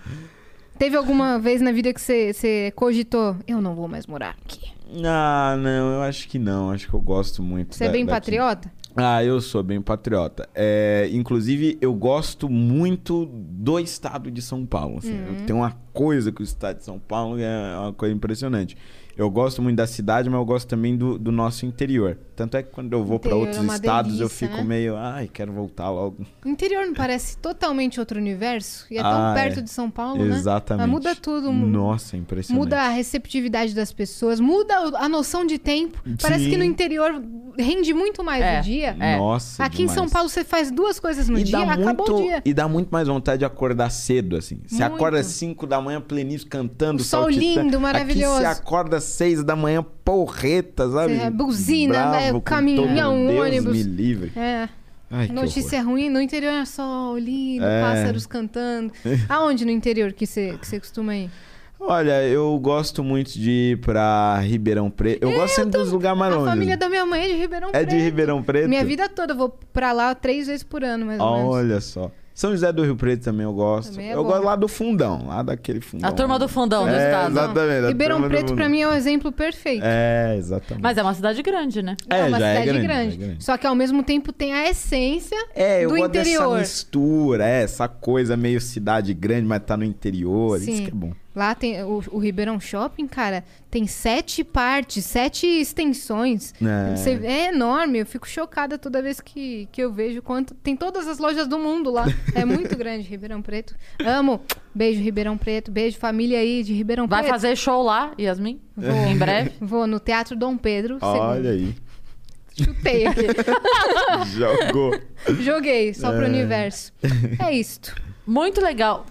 Speaker 2: Teve alguma vez na vida que você, você cogitou? Eu não vou mais morar aqui.
Speaker 3: Ah, não, eu acho que não. Acho que eu gosto muito.
Speaker 2: Você é
Speaker 3: da-
Speaker 2: bem
Speaker 3: daqui.
Speaker 2: patriota?
Speaker 3: Ah, eu sou bem patriota. É, inclusive, eu gosto muito do estado de São Paulo. assim.
Speaker 2: Uhum.
Speaker 3: Tem uma coisa que o estado de São Paulo é uma coisa impressionante. Eu gosto muito da cidade, mas eu gosto também do, do nosso interior. Tanto é que quando eu vou para
Speaker 2: é
Speaker 3: outros
Speaker 2: uma
Speaker 3: estados, eu
Speaker 2: delícia,
Speaker 3: fico
Speaker 2: né?
Speaker 3: meio, ai, quero voltar logo.
Speaker 2: O interior não parece totalmente outro universo? E é tão
Speaker 3: Ah,
Speaker 2: perto
Speaker 3: é.
Speaker 2: de São Paulo, né?
Speaker 3: Exatamente.
Speaker 2: Mas muda tudo.
Speaker 3: Nossa, impressionante.
Speaker 2: Muda a receptividade das pessoas, muda a noção de tempo. Parece
Speaker 3: Sim.
Speaker 2: que no interior rende muito mais
Speaker 1: É.
Speaker 2: o dia.
Speaker 1: É.
Speaker 3: Nossa,
Speaker 2: Aqui em São
Speaker 3: demais.
Speaker 2: Paulo você faz duas coisas no
Speaker 3: e
Speaker 2: dia,
Speaker 3: dá
Speaker 2: acabou
Speaker 3: muito,
Speaker 2: o dia.
Speaker 3: E dá muito mais vontade de acordar cedo, assim. Você
Speaker 2: Muito.
Speaker 3: acorda às 5 da manhã, pleníssimo, cantando,
Speaker 2: O sol
Speaker 3: saltitando.
Speaker 2: lindo, maravilhoso.
Speaker 3: Aqui você acorda às 6 da manhã, porreta, sabe?
Speaker 2: Você- buzina,
Speaker 3: Bravo
Speaker 2: né,
Speaker 3: com
Speaker 2: caminhão,
Speaker 3: Deus
Speaker 2: ônibus.
Speaker 3: me livre.
Speaker 2: É.
Speaker 3: Ai,
Speaker 2: Notícia ruim, no interior é sol lindo,
Speaker 3: É.
Speaker 2: pássaros cantando. Aonde no interior que você, que costuma ir?
Speaker 3: Olha, eu gosto muito de ir pra Ribeirão Preto. Eu gosto sempre dos lugares mais
Speaker 2: A
Speaker 3: longe.
Speaker 2: família da minha mãe é de Ribeirão
Speaker 3: É
Speaker 2: Preto.
Speaker 3: de Ribeirão Preto?
Speaker 2: Minha vida toda, eu vou pra lá três vezes por ano, mais ou menos.
Speaker 3: Olha só. São José do Rio Preto também eu gosto.
Speaker 2: Também é
Speaker 3: eu
Speaker 2: bom.
Speaker 3: gosto lá do fundão, lá daquele fundão.
Speaker 1: A turma do fundão do
Speaker 3: é,
Speaker 1: estado.
Speaker 3: Exatamente. a
Speaker 2: Ribeirão
Speaker 3: do
Speaker 2: Preto, pra
Speaker 3: fundão.
Speaker 2: mim, é o exemplo perfeito.
Speaker 3: É, exatamente.
Speaker 1: Mas é uma cidade grande, né?
Speaker 3: É,
Speaker 2: uma
Speaker 3: já é
Speaker 2: cidade
Speaker 3: grande,
Speaker 2: grande,
Speaker 3: é grande.
Speaker 2: Só que ao mesmo tempo tem a essência
Speaker 3: É, eu
Speaker 2: do
Speaker 3: gosto dessa
Speaker 2: interior.
Speaker 3: mistura, é, essa coisa meio cidade grande, mas tá no interior. Isso
Speaker 2: Sim.
Speaker 3: que é bom.
Speaker 2: Lá tem o, o Ribeirão Shopping, cara, tem sete partes, sete extensões.
Speaker 3: É.
Speaker 2: É enorme, eu fico chocada toda vez que, que eu vejo quanto. Tem todas as lojas do mundo lá. É muito grande, Ribeirão Preto. Amo. Beijo, Ribeirão Preto. Beijo, família aí de Ribeirão
Speaker 1: Vai
Speaker 2: Preto.
Speaker 1: fazer show lá, Yasmin?
Speaker 2: Vou.
Speaker 1: Em breve.
Speaker 2: Vou no Teatro Dom Pedro.
Speaker 3: Olha
Speaker 2: segundo.
Speaker 3: aí.
Speaker 2: Chutei aqui.
Speaker 3: Jogou.
Speaker 2: Joguei, só pro
Speaker 3: É.
Speaker 2: universo. É isto.
Speaker 1: Muito legal.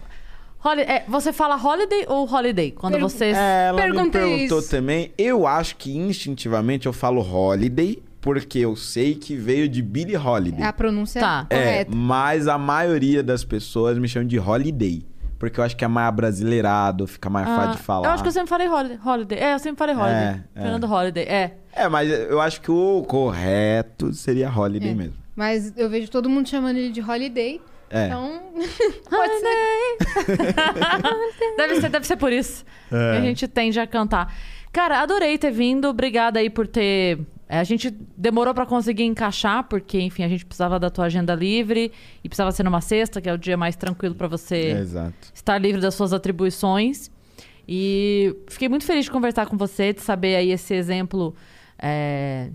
Speaker 1: É, você fala holiday ou holiday? Quando
Speaker 2: Per-
Speaker 1: você.
Speaker 3: É, ela me
Speaker 2: Perguntei
Speaker 3: perguntou
Speaker 2: isso.
Speaker 3: também. Eu acho que instintivamente eu falo holiday, porque eu sei que veio de Billie Holiday.
Speaker 2: A pronúncia
Speaker 1: Tá.
Speaker 3: É,
Speaker 2: correta.
Speaker 3: mas a maioria das pessoas me chamam de holiday. Porque eu acho que é mais brasileirado, fica mais
Speaker 1: Ah,
Speaker 3: fácil de falar.
Speaker 1: Eu acho que eu sempre falei holiday. holiday. É, eu sempre falei holiday.
Speaker 3: É, é.
Speaker 1: Fernando Holiday. É.
Speaker 3: É, mas eu acho que o correto seria holiday
Speaker 2: É.
Speaker 3: mesmo.
Speaker 2: Mas eu vejo todo mundo chamando ele de Holiday.
Speaker 3: É.
Speaker 2: Então, pode ser.
Speaker 1: deve, ser, deve ser por isso
Speaker 3: É.
Speaker 1: que a gente tende a cantar. Cara, adorei ter vindo. Obrigada aí por ter. é, A gente demorou pra conseguir encaixar, porque, enfim, a gente precisava da tua agenda livre e precisava ser numa sexta, que é o dia mais tranquilo pra você
Speaker 3: Exato.
Speaker 1: estar livre das suas atribuições. E fiquei muito feliz de conversar com você, de saber aí esse exemplo é,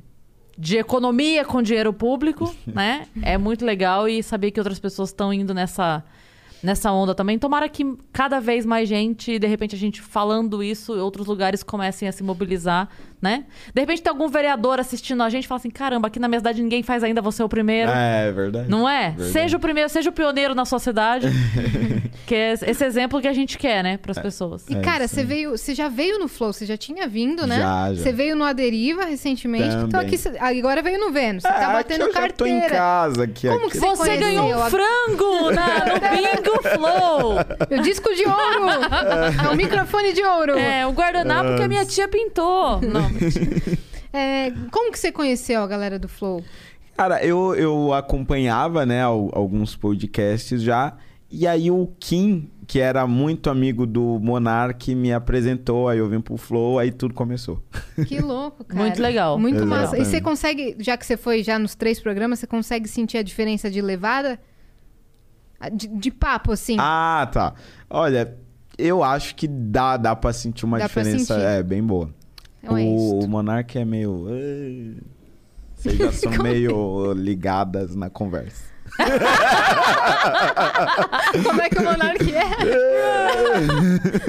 Speaker 1: de economia com dinheiro público, né? É muito legal e saber que outras pessoas estão indo nessa, nessa onda também. Tomara que cada vez mais gente, de repente a gente falando isso, outros lugares comecem a se mobilizar, né? De repente tem algum vereador assistindo a gente e fala assim: caramba, aqui na minha cidade ninguém faz ainda, você é o primeiro.
Speaker 3: É, verdade.
Speaker 1: Não é?
Speaker 3: Verdade.
Speaker 1: Seja o primeiro, seja o pioneiro na sua cidade. que é esse exemplo que a gente quer, né, para as pessoas.
Speaker 2: E,
Speaker 3: É
Speaker 2: cara,
Speaker 3: isso
Speaker 2: você veio. Você já veio no Flow, você já tinha vindo, né?
Speaker 3: Já, já.
Speaker 2: Você veio no Aderiva recentemente. Então
Speaker 3: Também.
Speaker 2: aqui cê- agora veio no Vênus. Você tá
Speaker 3: É, aqui
Speaker 2: batendo
Speaker 3: eu já tô em
Speaker 2: carteira.
Speaker 3: casa aqui.
Speaker 2: Como
Speaker 3: aqui.
Speaker 2: que
Speaker 1: Você
Speaker 2: conheceu
Speaker 1: ganhou um frango na, no Bingo Flow.
Speaker 2: O disco de ouro! é o microfone de ouro!
Speaker 1: É, o guardanapo que a minha tia pintou. Não,
Speaker 2: É, como que você conheceu a galera do Flow?
Speaker 3: Cara, eu, eu acompanhava, né, al- alguns podcasts já. E aí o Kim, que era muito amigo do Monark, me apresentou, aí eu vim pro Flow, aí tudo começou.
Speaker 2: Que louco, cara.
Speaker 1: Muito legal.
Speaker 2: Muito massa. E
Speaker 3: Exatamente.
Speaker 2: você consegue, já que você foi já nos três programas, você consegue sentir a diferença de levada? De, de papo, assim.
Speaker 3: Ah, tá. Olha, eu acho que dá, dá pra sentir uma
Speaker 2: Dá
Speaker 3: diferença
Speaker 2: sentir.
Speaker 3: é, bem boa.
Speaker 2: É
Speaker 3: o, o Monark é meio. "Ei", Vocês já são meio ligadas na conversa.
Speaker 2: Como é que o Monark é?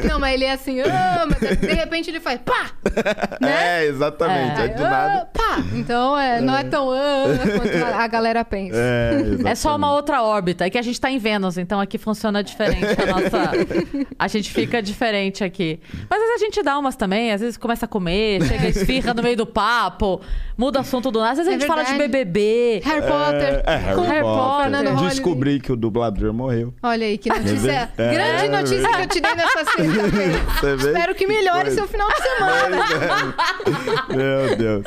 Speaker 2: Não, mas ele é assim, ah, mas de repente ele faz pá! Né?
Speaker 3: É, exatamente. É,
Speaker 2: Aí,
Speaker 3: de
Speaker 2: ah,
Speaker 3: nada.
Speaker 2: pá! Então é, não é tão ah, quanto a, a galera pensa.
Speaker 3: É.
Speaker 1: É só uma outra órbita. É que a gente tá em Vênus, então aqui funciona diferente. A nossa. A gente fica diferente aqui. Mas às vezes a gente dá umas também, às vezes começa a comer, chega esfirra no meio do papo, muda assunto do nada. Às vezes a
Speaker 2: É
Speaker 1: gente fala de
Speaker 2: verdade.
Speaker 1: BBB.
Speaker 2: Harry Potter.
Speaker 3: É, Harry
Speaker 2: com
Speaker 1: Harry Potter.
Speaker 2: Fernando Holliday.
Speaker 3: Descobri que o dublador morreu.
Speaker 2: Olha aí, que notícia.
Speaker 3: É.
Speaker 2: Grande notícia que eu te dei nessa sexta-feira. Espero que melhore seu final de semana.
Speaker 3: Meu Deus.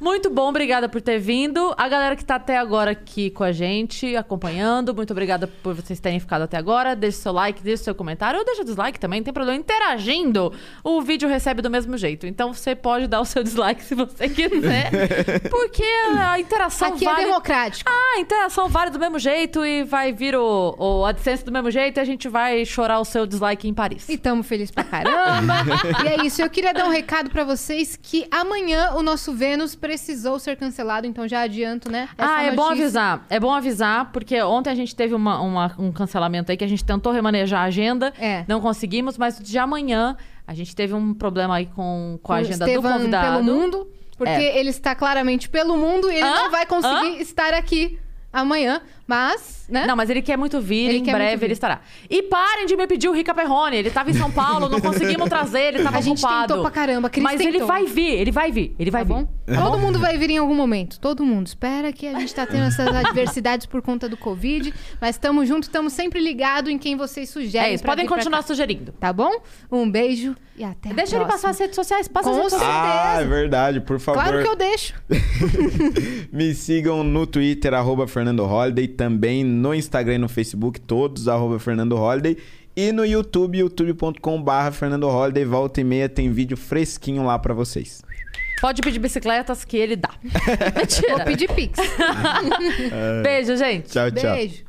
Speaker 1: Muito bom, obrigada por ter vindo. A galera que tá até agora aqui com a gente, acompanhando, muito obrigada por vocês terem ficado até agora. Deixe seu like, deixe seu comentário, ou deixa dislike também, não tem problema. Interagindo, o vídeo recebe do mesmo jeito. Então você pode dar o seu dislike se você quiser, porque a interação
Speaker 2: Aqui
Speaker 1: vale...
Speaker 2: é democrático.
Speaker 1: Ah, a interação vale do mesmo jeito e vai vir o, o AdSense do mesmo jeito e a gente vai chorar o seu dislike em Paris.
Speaker 2: E tamo feliz pra caramba. e é isso. Eu queria dar um recado pra vocês que amanhã o nosso Vênus precisou ser cancelado, então já adianto, né? essa
Speaker 1: ah, é bom avisar. É bom avisar, porque ontem a gente teve uma- uma- um cancelamento aí que a gente tentou remanejar a agenda.
Speaker 2: É.
Speaker 1: Não conseguimos, mas de amanhã a gente teve um problema aí com, com a agenda
Speaker 2: Estevam
Speaker 1: do convidado.
Speaker 2: pelo mundo, porque
Speaker 1: É.
Speaker 2: ele está claramente pelo mundo e ele
Speaker 1: Hã?
Speaker 2: não vai conseguir estar aqui amanhã, mas, né?
Speaker 1: Não, mas ele quer muito vir,
Speaker 2: Ele
Speaker 1: em breve
Speaker 2: vir.
Speaker 1: ele estará. E parem de me pedir o Rica Perrone. Ele tava em São Paulo, não conseguimos trazer, ele tava
Speaker 2: A gente
Speaker 1: ocupado.
Speaker 2: tentou pra caramba, a Cris
Speaker 1: Mas ele
Speaker 2: tentou.
Speaker 1: vai vir, ele vai vir, ele vai
Speaker 2: Tá
Speaker 1: vir.
Speaker 2: bom? Todo mundo vai vir em algum momento. Todo mundo. Espera que a gente tá tendo essas adversidades por conta do Covid. Mas estamos juntos, estamos sempre ligados em quem vocês sugerem.
Speaker 1: É isso, podem continuar sugerindo.
Speaker 2: Tá bom? Um beijo e até a
Speaker 1: Deixa ele passar as redes sociais, passa as
Speaker 2: Com
Speaker 1: redes sociais.
Speaker 3: Ah, é verdade. Por favor,
Speaker 2: Claro que eu deixo.
Speaker 3: me sigam no Twitter, arroba Fernando Holiday. Também no Instagram e no Facebook, todos, arroba Fernando Holiday. E no YouTube, youtube.com.br Fernando Holiday. Volta e meia tem vídeo fresquinho lá pra vocês.
Speaker 1: Pode pedir bicicletas que ele dá.
Speaker 2: Vou pedir pix.
Speaker 1: Beijo, gente.
Speaker 3: Tchau, tchau.
Speaker 2: Beijo.